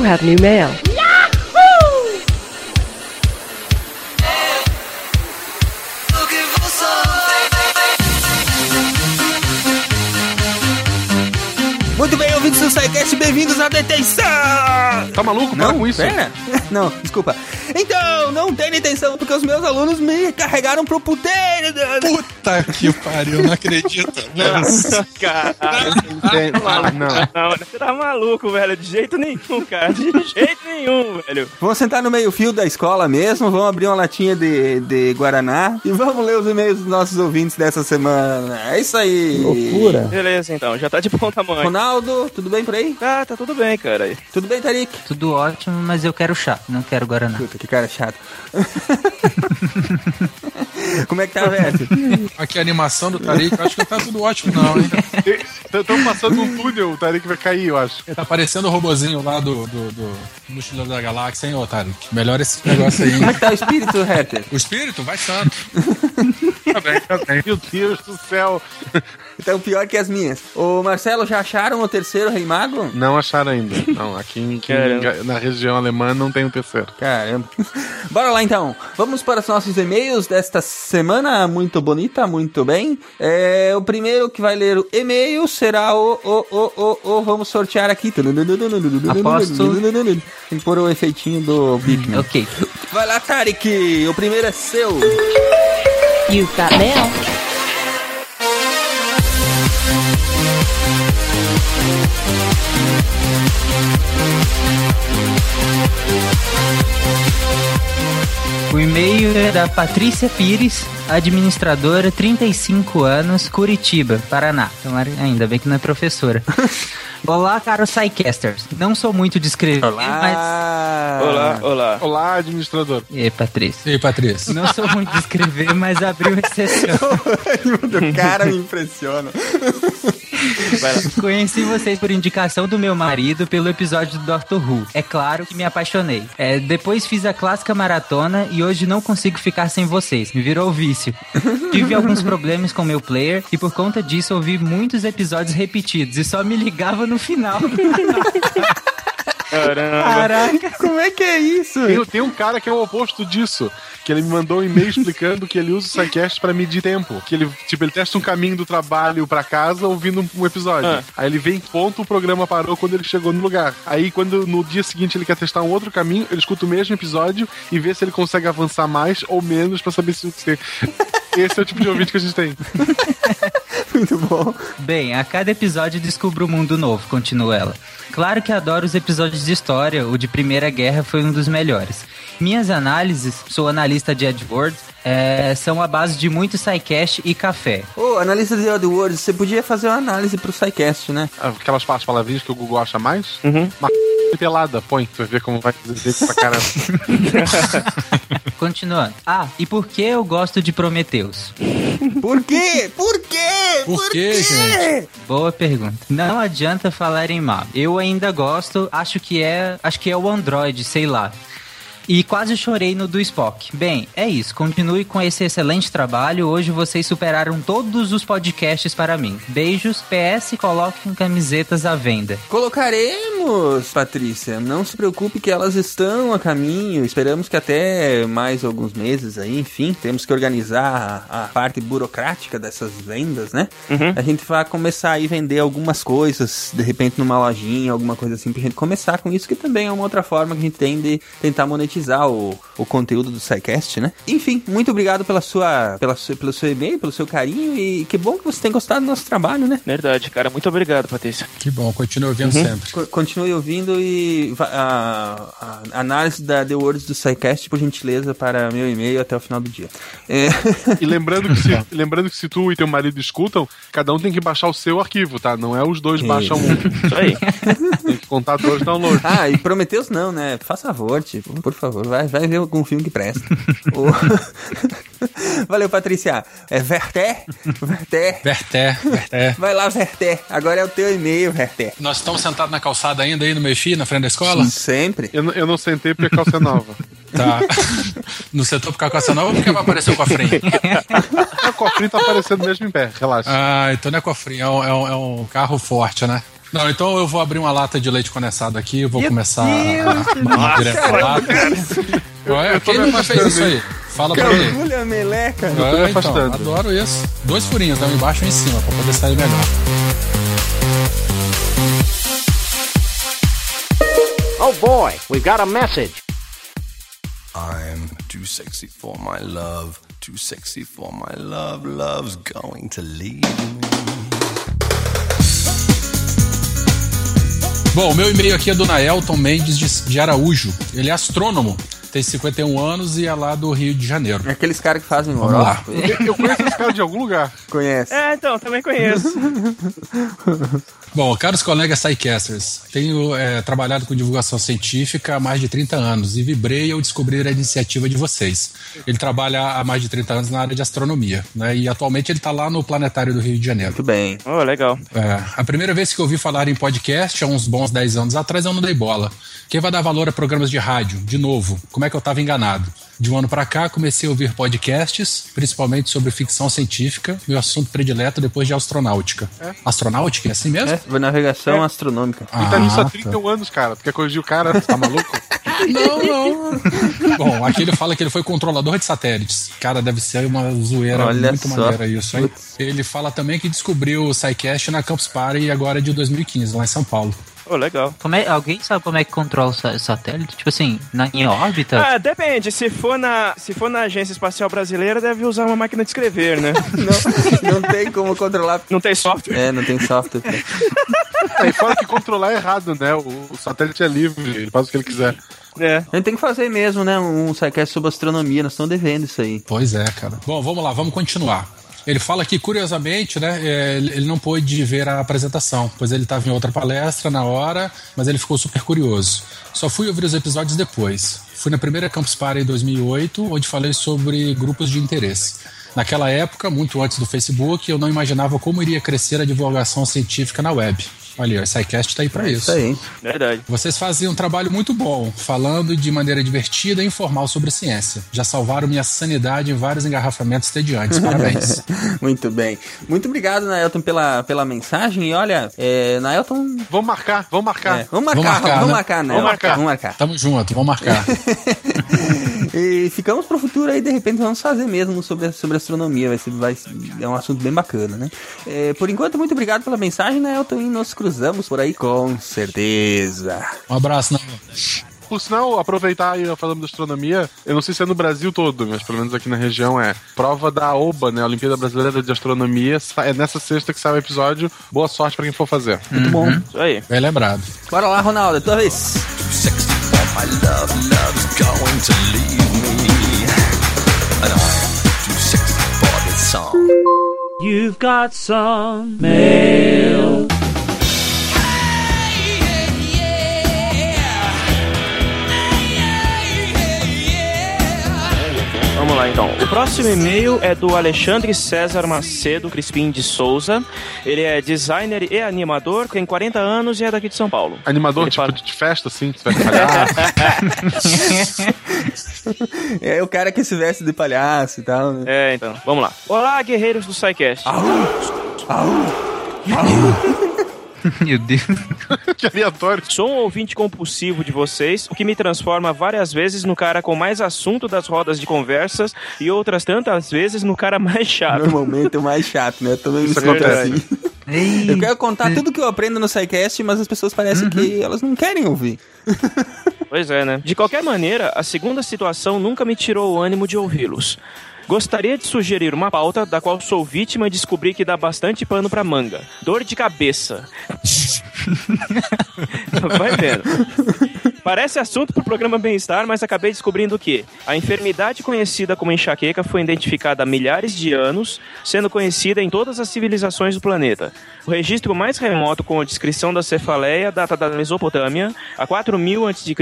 You have new mail. Muito bem, ouvintes do SciCast, bem-vindos à detenção! Tá maluco? Não, Para com isso. Pera. Não, desculpa. Então, não tem detenção porque os meus alunos me carregaram pro puteiro. Puta que pariu, não acredito. Nossa, cara. Ah, não. Não, você tá maluco, velho. De jeito nenhum, cara. De jeito nenhum, velho. Vamos sentar no meio-fio da escola mesmo, vamos abrir uma latinha de, de Guaraná e vamos ler os e-mails dos nossos ouvintes dessa semana. É isso aí. Beleza, então. Já tá de bom tamanho. Ronaldo, tudo bem por aí? Ah, tá tudo bem, cara. Tudo bem, Tarik? Tudo ótimo, mas eu quero chá, não quero Guaraná. Puta, que cara chato. Como é que tá, velho? Aqui a animação do Tarik, acho que tá tudo ótimo, não, hein? Estão passando um túnel, o Tarek vai cair, eu acho. Tá parecendo o robozinho lá do, do, do Mochileiro da Galáxia, hein, ô Tarik? Melhora esse negócio aí. Como é que tá o espírito, Hatter? O espírito vai santo. Tá bem, tá bem. Meu Deus do céu. Então, pior que as minhas. Ô, Marcelo, já acharam o terceiro Rei Mago? Não acharam ainda. Não, aqui, em- aqui na região alemã não tem o terceiro. Caramba. Bora lá então. Vamos para os nossos e-mails desta semana. Muito bonita, muito bem. É, o primeiro que vai ler o e-mail será o, o, o, o, o. Vamos sortear aqui. Aposto. Tem que pôr o efeitinho do Big. Ok. Vai lá, Tarek. O primeiro é seu. You've got mail. We'll O e-mail é da Patrícia Pires, administradora, 35 anos, Curitiba, Paraná. Tomara- Ainda bem que não é professora. Olá, caros SciCasters. Não sou muito de escrever, mas... Olá. Olá! Olá, olá. Olá, administrador. E aí, Patrícia? E aí, Patrícia? Não sou muito de escrever, mas abriu exceção. o cara me impressiona. Conheci vocês por indicação do meu marido pelo episódio do Doctor Who. É claro que me apaixonei. É, depois fiz a clássica maratona e hoje não consigo ficar sem vocês. Me virou vício. Tive alguns problemas com meu player e por conta disso ouvi muitos episódios repetidos e só me ligava no final. Caramba. Caraca, como é que é isso? Tem, tem um cara que é o oposto disso. Que ele me mandou um e-mail explicando que ele usa o SciCast pra medir tempo. Que ele, tipo, ele testa um caminho do trabalho pra casa ouvindo um, um episódio. Ah. Aí ele vem, ponto, o programa parou quando ele chegou no lugar. Aí quando no dia seguinte ele quer testar um outro caminho, ele escuta o mesmo episódio e vê se ele consegue avançar mais ou menos pra saber se você. Esse é o tipo de ouvinte que a gente tem. Muito bom. Bem, a cada episódio descubro um mundo novo, continua ela. Claro que adoro os episódios de história, o de Primeira Guerra foi um dos melhores. Minhas análises, sou analista de AdWords, é, são a base de muito SciCast e café. Ô, analista de AdWords, você podia fazer uma análise pro SciCast, né? Aquelas as palavrinhas que o Google acha mais. Uhum. Uma pelada, põe, tu vai ver como vai dizer pra caramba. Continuando. Ah, e por que eu gosto de Prometheus? Por quê? Por quê? Por quê, gente? Boa pergunta. Não adianta falar em mal. Eu ainda gosto, acho que é, acho que é o Android, sei lá. E quase chorei no do Spock. Bem, é isso. Continue com esse excelente trabalho. Hoje vocês superaram todos os podcasts para mim. Beijos. PS, coloquem camisetas à venda. Colocaremos, Patrícia. Não se preocupe que elas estão a caminho. Esperamos que até mais alguns meses aí, enfim, temos que organizar a, a parte burocrática dessas vendas, né? Uhum. A gente vai começar a vender algumas coisas, de repente numa lojinha, alguma coisa assim, pra gente começar com isso, que também é uma outra forma que a gente tem de tentar monetizar o, o conteúdo do SciCast, né? Enfim, muito obrigado pela sua, pela sua, pelo seu e-mail, pelo seu carinho e que bom que você tem gostado do nosso trabalho, né? Verdade, cara. Muito obrigado, Patrícia. Que bom, continue ouvindo Uhum. sempre. Co- Continue ouvindo e a, a análise da The Words do SciCast, por gentileza, para meu e-mail até o final do dia. É, E lembrando que, se, lembrando que se tu e teu marido escutam, cada um tem que baixar o seu arquivo, tá? Não é os dois baixam um. Isso aí. Tem que contar dois downloads. Ah, e Prometeus não, né? Faz favor, tipo, por favor, vai, vai ver algum filme que presta. O- Valeu, Patrícia. É Verter? Verter. Verter, Verter. Vai lá, Verter. Agora é o teu e-mail, Verter. Nós estamos sentados na calçada ainda aí no meio-fio, na frente da escola? Sempre. Eu, não- eu não sentei porque a calça é nova. Tá. No setor por causa calça nova ou porque vai aparecer o cofrinho? O cofrinho tá aparecendo mesmo em pé, relaxa. Ah, então não é cofrinho, é um, é um- é um carro forte, né? Não, então eu vou abrir uma lata de leite condensado aqui, eu vou começar a, a direto pra lata. Ué, Eu tô quem nunca fez isso aí? Fala pra mim. Mergulha meleca. É, então, adoro isso. Dois furinhos, um embaixo e um em cima, pra poder sair melhor. Oh boy, we've got a message. I'm too sexy for my love, too sexy for my love. Love's going to leave me. Bom, o meu e-mail aqui é do Naelton Mendes de, de Araújo. Ele é astrônomo, tem 51 anos e é lá do Rio de Janeiro. É aqueles caras que fazem Vamos lá. horóscopo. Eu, eu conheço esse cara de algum lugar. Conhece. É, então, também conheço. Bom, caros colegas SciCasters, tenho é, trabalhado com divulgação científica há mais de 30 anos e vibrei ao descobrir a iniciativa de vocês. Ele trabalha há mais de 30 anos na área de astronomia, né? E atualmente ele está lá no Planetário do Rio de Janeiro. Muito bem. Oh, legal. É, a primeira vez que eu ouvi falar em podcast, há uns bons 10 anos atrás, eu não dei bola. Quem vai dar valor a programas de rádio? De novo, como é que eu estava enganado? De um ano para cá, comecei a ouvir podcasts, principalmente sobre ficção científica, meu assunto predileto depois de astronáutica. Astronáutica, é assim mesmo? É, navegação astronômica. Ele tá nisso há Ah, 31 anos, cara. Tu quer corrigir o cara? Tá maluco? Não, não. Bom, aqui ele fala que ele foi controlador de satélites. Cara, deve ser uma zoeira Olha muito só. maneira isso, hein? Ele fala também que descobriu o SciCast na Campus Party agora de 2015, lá em São Paulo. Oh, legal. Como é, alguém sabe como é que controla o sa- satélite? Tipo assim, na, em órbita? Ah, depende. Se for, na, se for na Agência Espacial Brasileira, deve usar uma máquina de escrever, né? Não, não tem como controlar. Não tem software. É, não tem software. É, e fora que controlar é errado, né? O, o satélite é livre, ele faz o que ele quiser. É. A gente tem que fazer mesmo, né? Um sidecast sobre astronomia. Nós estamos devendo isso aí. Pois é, cara. Bom, vamos lá, vamos continuar. Ele fala que, curiosamente, né, é, ele não pôde ver a apresentação, pois ele estava em outra palestra na hora, mas ele ficou super curioso. Só fui ouvir os episódios depois. Fui na primeira Campus Party em 2008, onde falei sobre grupos de interesse. Naquela época, muito antes do Facebook, eu não imaginava como iria crescer a divulgação científica na web. Olha, o SciCast tá aí para isso. Isso aí. Verdade. Vocês faziam um trabalho muito bom, falando de maneira divertida e informal sobre ciência. Já salvaram minha sanidade em vários engarrafamentos tediantes. Parabéns. Muito bem. Muito obrigado, Naelton, pela, pela mensagem. E olha, é, Naelton. Vamos marcar, vamos marcar. É, vamos marcar, vamos né? marcar, né? Vamos marcar. Vamos marcar. Tamo junto, vamos marcar. E ficamos pro futuro aí, de repente vamos fazer mesmo sobre, sobre astronomia. Vai ser, vai, é um assunto bem bacana, né? É, por enquanto, muito obrigado pela mensagem, Naelton, e nos cruzamos por aí com certeza. Um abraço, né? Por sinal, aproveitar aí falando de astronomia, eu não sei se é no Brasil todo, mas pelo menos aqui na região é prova da OBA, né? Olimpíada Brasileira de Astronomia. É nessa sexta que sai o episódio. Boa sorte pra quem for fazer. Muito bom. Isso aí. Bem lembrado. Bora lá, Ronaldo, é tua vez. My love, love's going to leave me. And I'm too sexy for this song. You've got some mail. Vamos lá então. O próximo e-mail é do Alexandre César Macedo Crispim de Souza. Ele é designer e animador, tem 40 anos e é daqui de São Paulo. Animador, Ele tipo, fala- de festa, assim, de festa palhaço. É o cara que se veste de palhaço e tal, né? É, então. Vamos lá. Olá, guerreiros do SciCast. Meu Deus. que aleatório. Sou um ouvinte compulsivo de vocês, o que me transforma várias vezes no cara com mais assunto das rodas de conversas e outras tantas vezes no cara mais chato. Normalmente é o mais chato, né? Eu também me Isso sinto acontece. assim. Eu quero contar tudo que eu aprendo no SciCast, mas as pessoas parecem que elas não querem ouvir. Pois é, né? De qualquer maneira, a segunda situação nunca me tirou o ânimo de ouvi-los. Gostaria de sugerir uma pauta da qual sou vítima e descobri que dá bastante pano pra manga. Dor de cabeça. Vai vendo. Parece assunto pro programa Bem-Estar, mas acabei descobrindo que a enfermidade conhecida como enxaqueca foi identificada há milhares de anos, sendo conhecida em todas as civilizações do planeta. O registro mais remoto com a descrição da cefaleia data da Mesopotâmia, a 4000 a.C.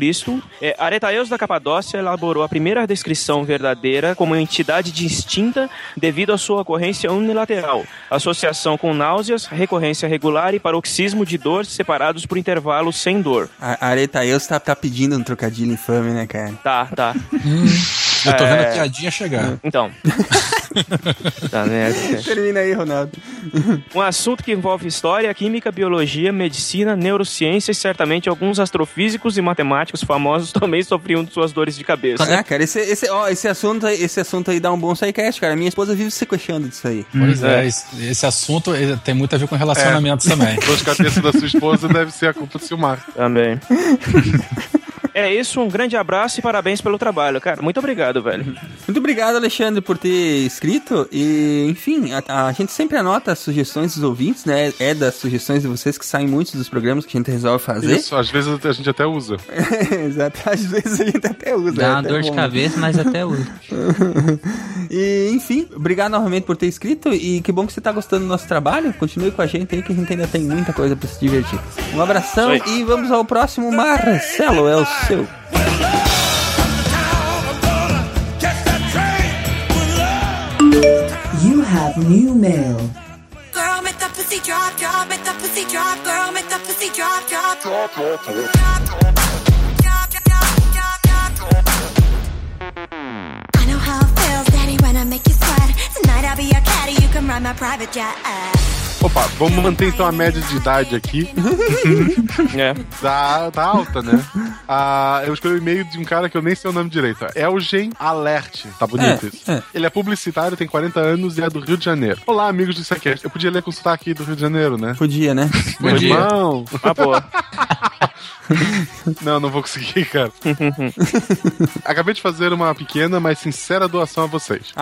É, Aretaeus da Capadócia elaborou a primeira descrição verdadeira como entidade distinta devido à sua ocorrência unilateral, associação com náuseas, recorrência regular e paroxismo de dor separados por intervalos sem dor. A Aretaeus tá, tá pedindo um trocadilho infame, né, cara? Tá, tá. Eu tô vendo É. a piadinha chegar. Então. tá, né? Termina aí, Ronaldo. Um assunto que envolve história, química, biologia, medicina, neurociência e certamente alguns astrofísicos e matemáticos famosos também sofriam de suas dores de cabeça. Ah, cara, esse, esse, ó, esse, assunto, aí- esse assunto aí dá um bom SciCast, cara. Minha esposa vive se queixando disso aí. Pois é, esse, esse assunto tem muito a ver com relacionamentos também. Dor de cabeça da sua esposa deve ser a culpa do Silmar. Também. É isso, um grande abraço e parabéns pelo trabalho, cara. Muito obrigado, velho. Muito obrigado, Alexandre, por ter escrito. E, enfim, a, a gente sempre anota as sugestões dos ouvintes, né? É das sugestões de vocês que saem muitos dos programas que a gente resolve fazer. Isso, às vezes a gente até usa. Exato, às vezes a gente até usa. Dá é uma dor de bom. cabeça, mas até uso. e, enfim, obrigado novamente por ter escrito e que bom que você tá gostando do nosso trabalho. Continue com a gente aí que a gente ainda tem muita coisa pra se divertir. Um abração e vamos ao próximo. Marcelo, é too. You have new mail. Girl, make the pussy drop, drop, make the pussy drop, girl, make the pussy drop, drop, drop, drop, drop. Make you sweat. Tonight I'll be your caddy, you can ride my private jet. Opa, vamos manter então a média de idade aqui. É. Tá, tá alta, né? Ah, eu escolhi o e-mail de um cara que eu nem sei o nome direito. Elgen Alert. Tá bonito É, isso. é. Ele é publicitário, tem 40 anos e é do Rio de Janeiro. Olá, amigos do Sequest. Eu podia ler com sotaque do Rio de Janeiro, né? Podia, né? Meu Podia. irmão. Ah, boa. Não, não vou conseguir, cara. Acabei de fazer uma pequena, mas sincera doação a vocês.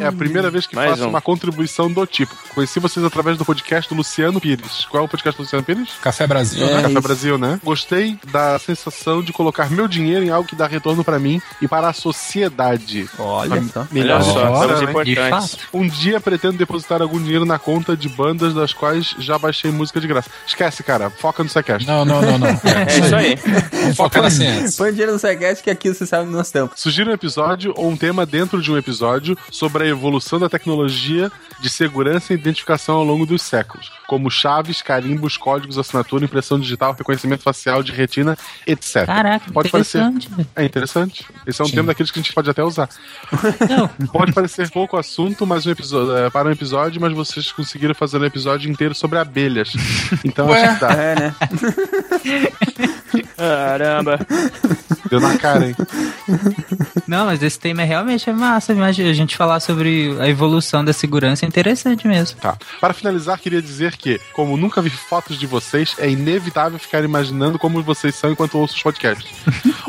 É, é a primeira vez que Mais faço um. uma contribuição do tipo. Conheci vocês através do podcast do Luciano Pires. Qual é o podcast do Luciano Pires? Café Brasil, É, né? Café Isso. Brasil, né? Gostei da sensação de colocar meu dinheiro em algo que dá retorno pra mim e para a sociedade. Olha só. Melhor Olha só, somos né? importantes. Um dia pretendo depositar algum dinheiro na conta de bandas das quais já baixei música de graça. Esquece, cara. Foca no Sequest. Não, não, não, não. É isso aí. Focar na ciência. Põe dinheiro no Sequest que aqui você sabe onde nós estamos. Sugira um episódio ou um tema dentro de um episódio sobre a evolução da tecnologia de segurança e identificação ao longo dos séculos, como chaves, carimbos, códigos, assinatura, impressão digital, reconhecimento facial de retina, etc. Caraca, pode parecer. interessante, velho. É interessante. Esse é um Sim. tema daqueles que a gente pode até usar. Pode parecer pouco assunto, mas um episódio, é, para um episódio, mas vocês conseguiram fazer um episódio inteiro sobre abelhas. Então Ué? acho que dá. É, né? Caramba. Deu na cara, hein? Não, mas esse tema é realmente é massa. Imagina, a gente falar sobre a evolução da segurança é interessante mesmo. Tá. Para finalizar, queria dizer que, como nunca vi fotos de vocês, é inevitável ficar imaginando como vocês são enquanto ouço os podcasts.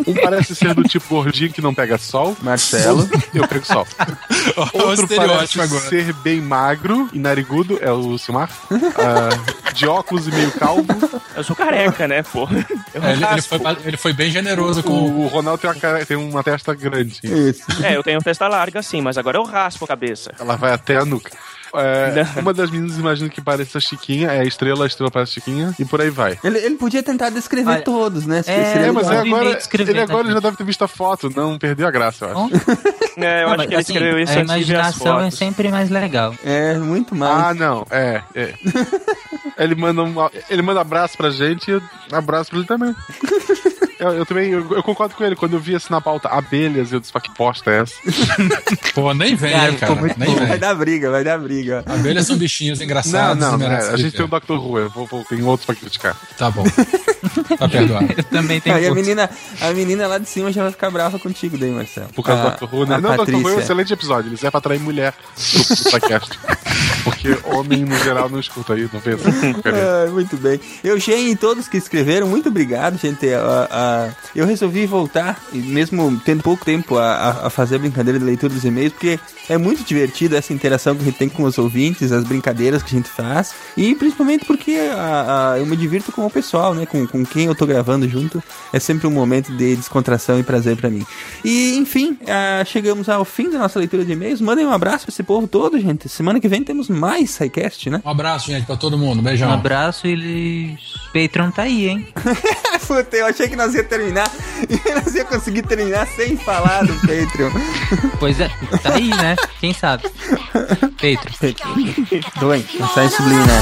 Um parece ser do tipo gordinho que não pega sol. Marcelo. Eu pego sol. Outro parece agora. ser bem magro e narigudo, é o Silmar. Ah, de óculos e meio calvo. Eu sou careca, né, pô? Eu É, ele, ele foi, ele foi bem generoso com O, o Ronaldo tem uma, cara- tem uma testa grande. Isso. É, eu tenho testa larga sim, mas agora eu raspo a cabeça. Ela vai até a nuca. É, uma das meninas imagina que parece a Chiquinha, é a estrela, a estrela parece Chiquinha, e por aí vai. Ele, ele podia tentar descrever Olha, todos, né? Se- é, É, mas é agora, ele agora tá? já deve ter visto a foto, não perdeu a graça, eu acho. É, eu Não, acho mas, que ele assim, escreveu isso a antes de ver as imaginação é sempre mais legal. É, muito mais. Ah, não, é, é. ele, manda um, ele manda abraço pra gente e eu abraço pra ele também. Eu, eu também, eu, eu concordo com ele. Quando eu vi assim na pauta abelhas, eu disse, "Pá, que bosta é essa? Pô, nem vem, Cara, né, cara? muito Nem Vai vem. dar briga, vai dar briga. Abelhas são bichinhos Não, engraçados. não, né, merecem a gente tem o Dr. Who, eu vou, vou, tem outros pra criticar. Tá bom. Tá perdoado. Eu também tenho Aí a menina, a menina lá de cima já vai ficar brava contigo daí, Marcelo. Por causa a, do Dr. Who, né? a Não, o Dr. Who é um Patrícia. excelente episódio. Ele serve pra atrair mulher podcast. Porque homem, no geral, não escuta aí, não pensa. Ah, muito bem. Eugênio e todos que escreveram, muito obrigado, gente. Ah, ah, eu resolvi voltar, e mesmo tendo pouco tempo, a, a- a fazer a brincadeira de leitura dos e-mails, porque é muito divertido essa interação que a gente tem com os ouvintes, as brincadeiras que a gente faz, e principalmente porque ah, ah, eu me divirto com o pessoal, né? Com, com quem eu tô gravando junto. É sempre um momento de descontração e prazer pra mim. E, enfim, chegamos ao fim da nossa leitura de e-mails. Mandem um abraço pra esse povo todo, gente. Semana que vem temos mais SciCast, né? Um abraço, gente, pra todo mundo. Beijão. Um abraço e Patreon tá aí, hein? Puta, eu achei que nós ia terminar e nós ia conseguir terminar sem falar do Patreon. Pois é, tá aí, né? Quem sabe? Patreon. Doem, mensagem subliminar.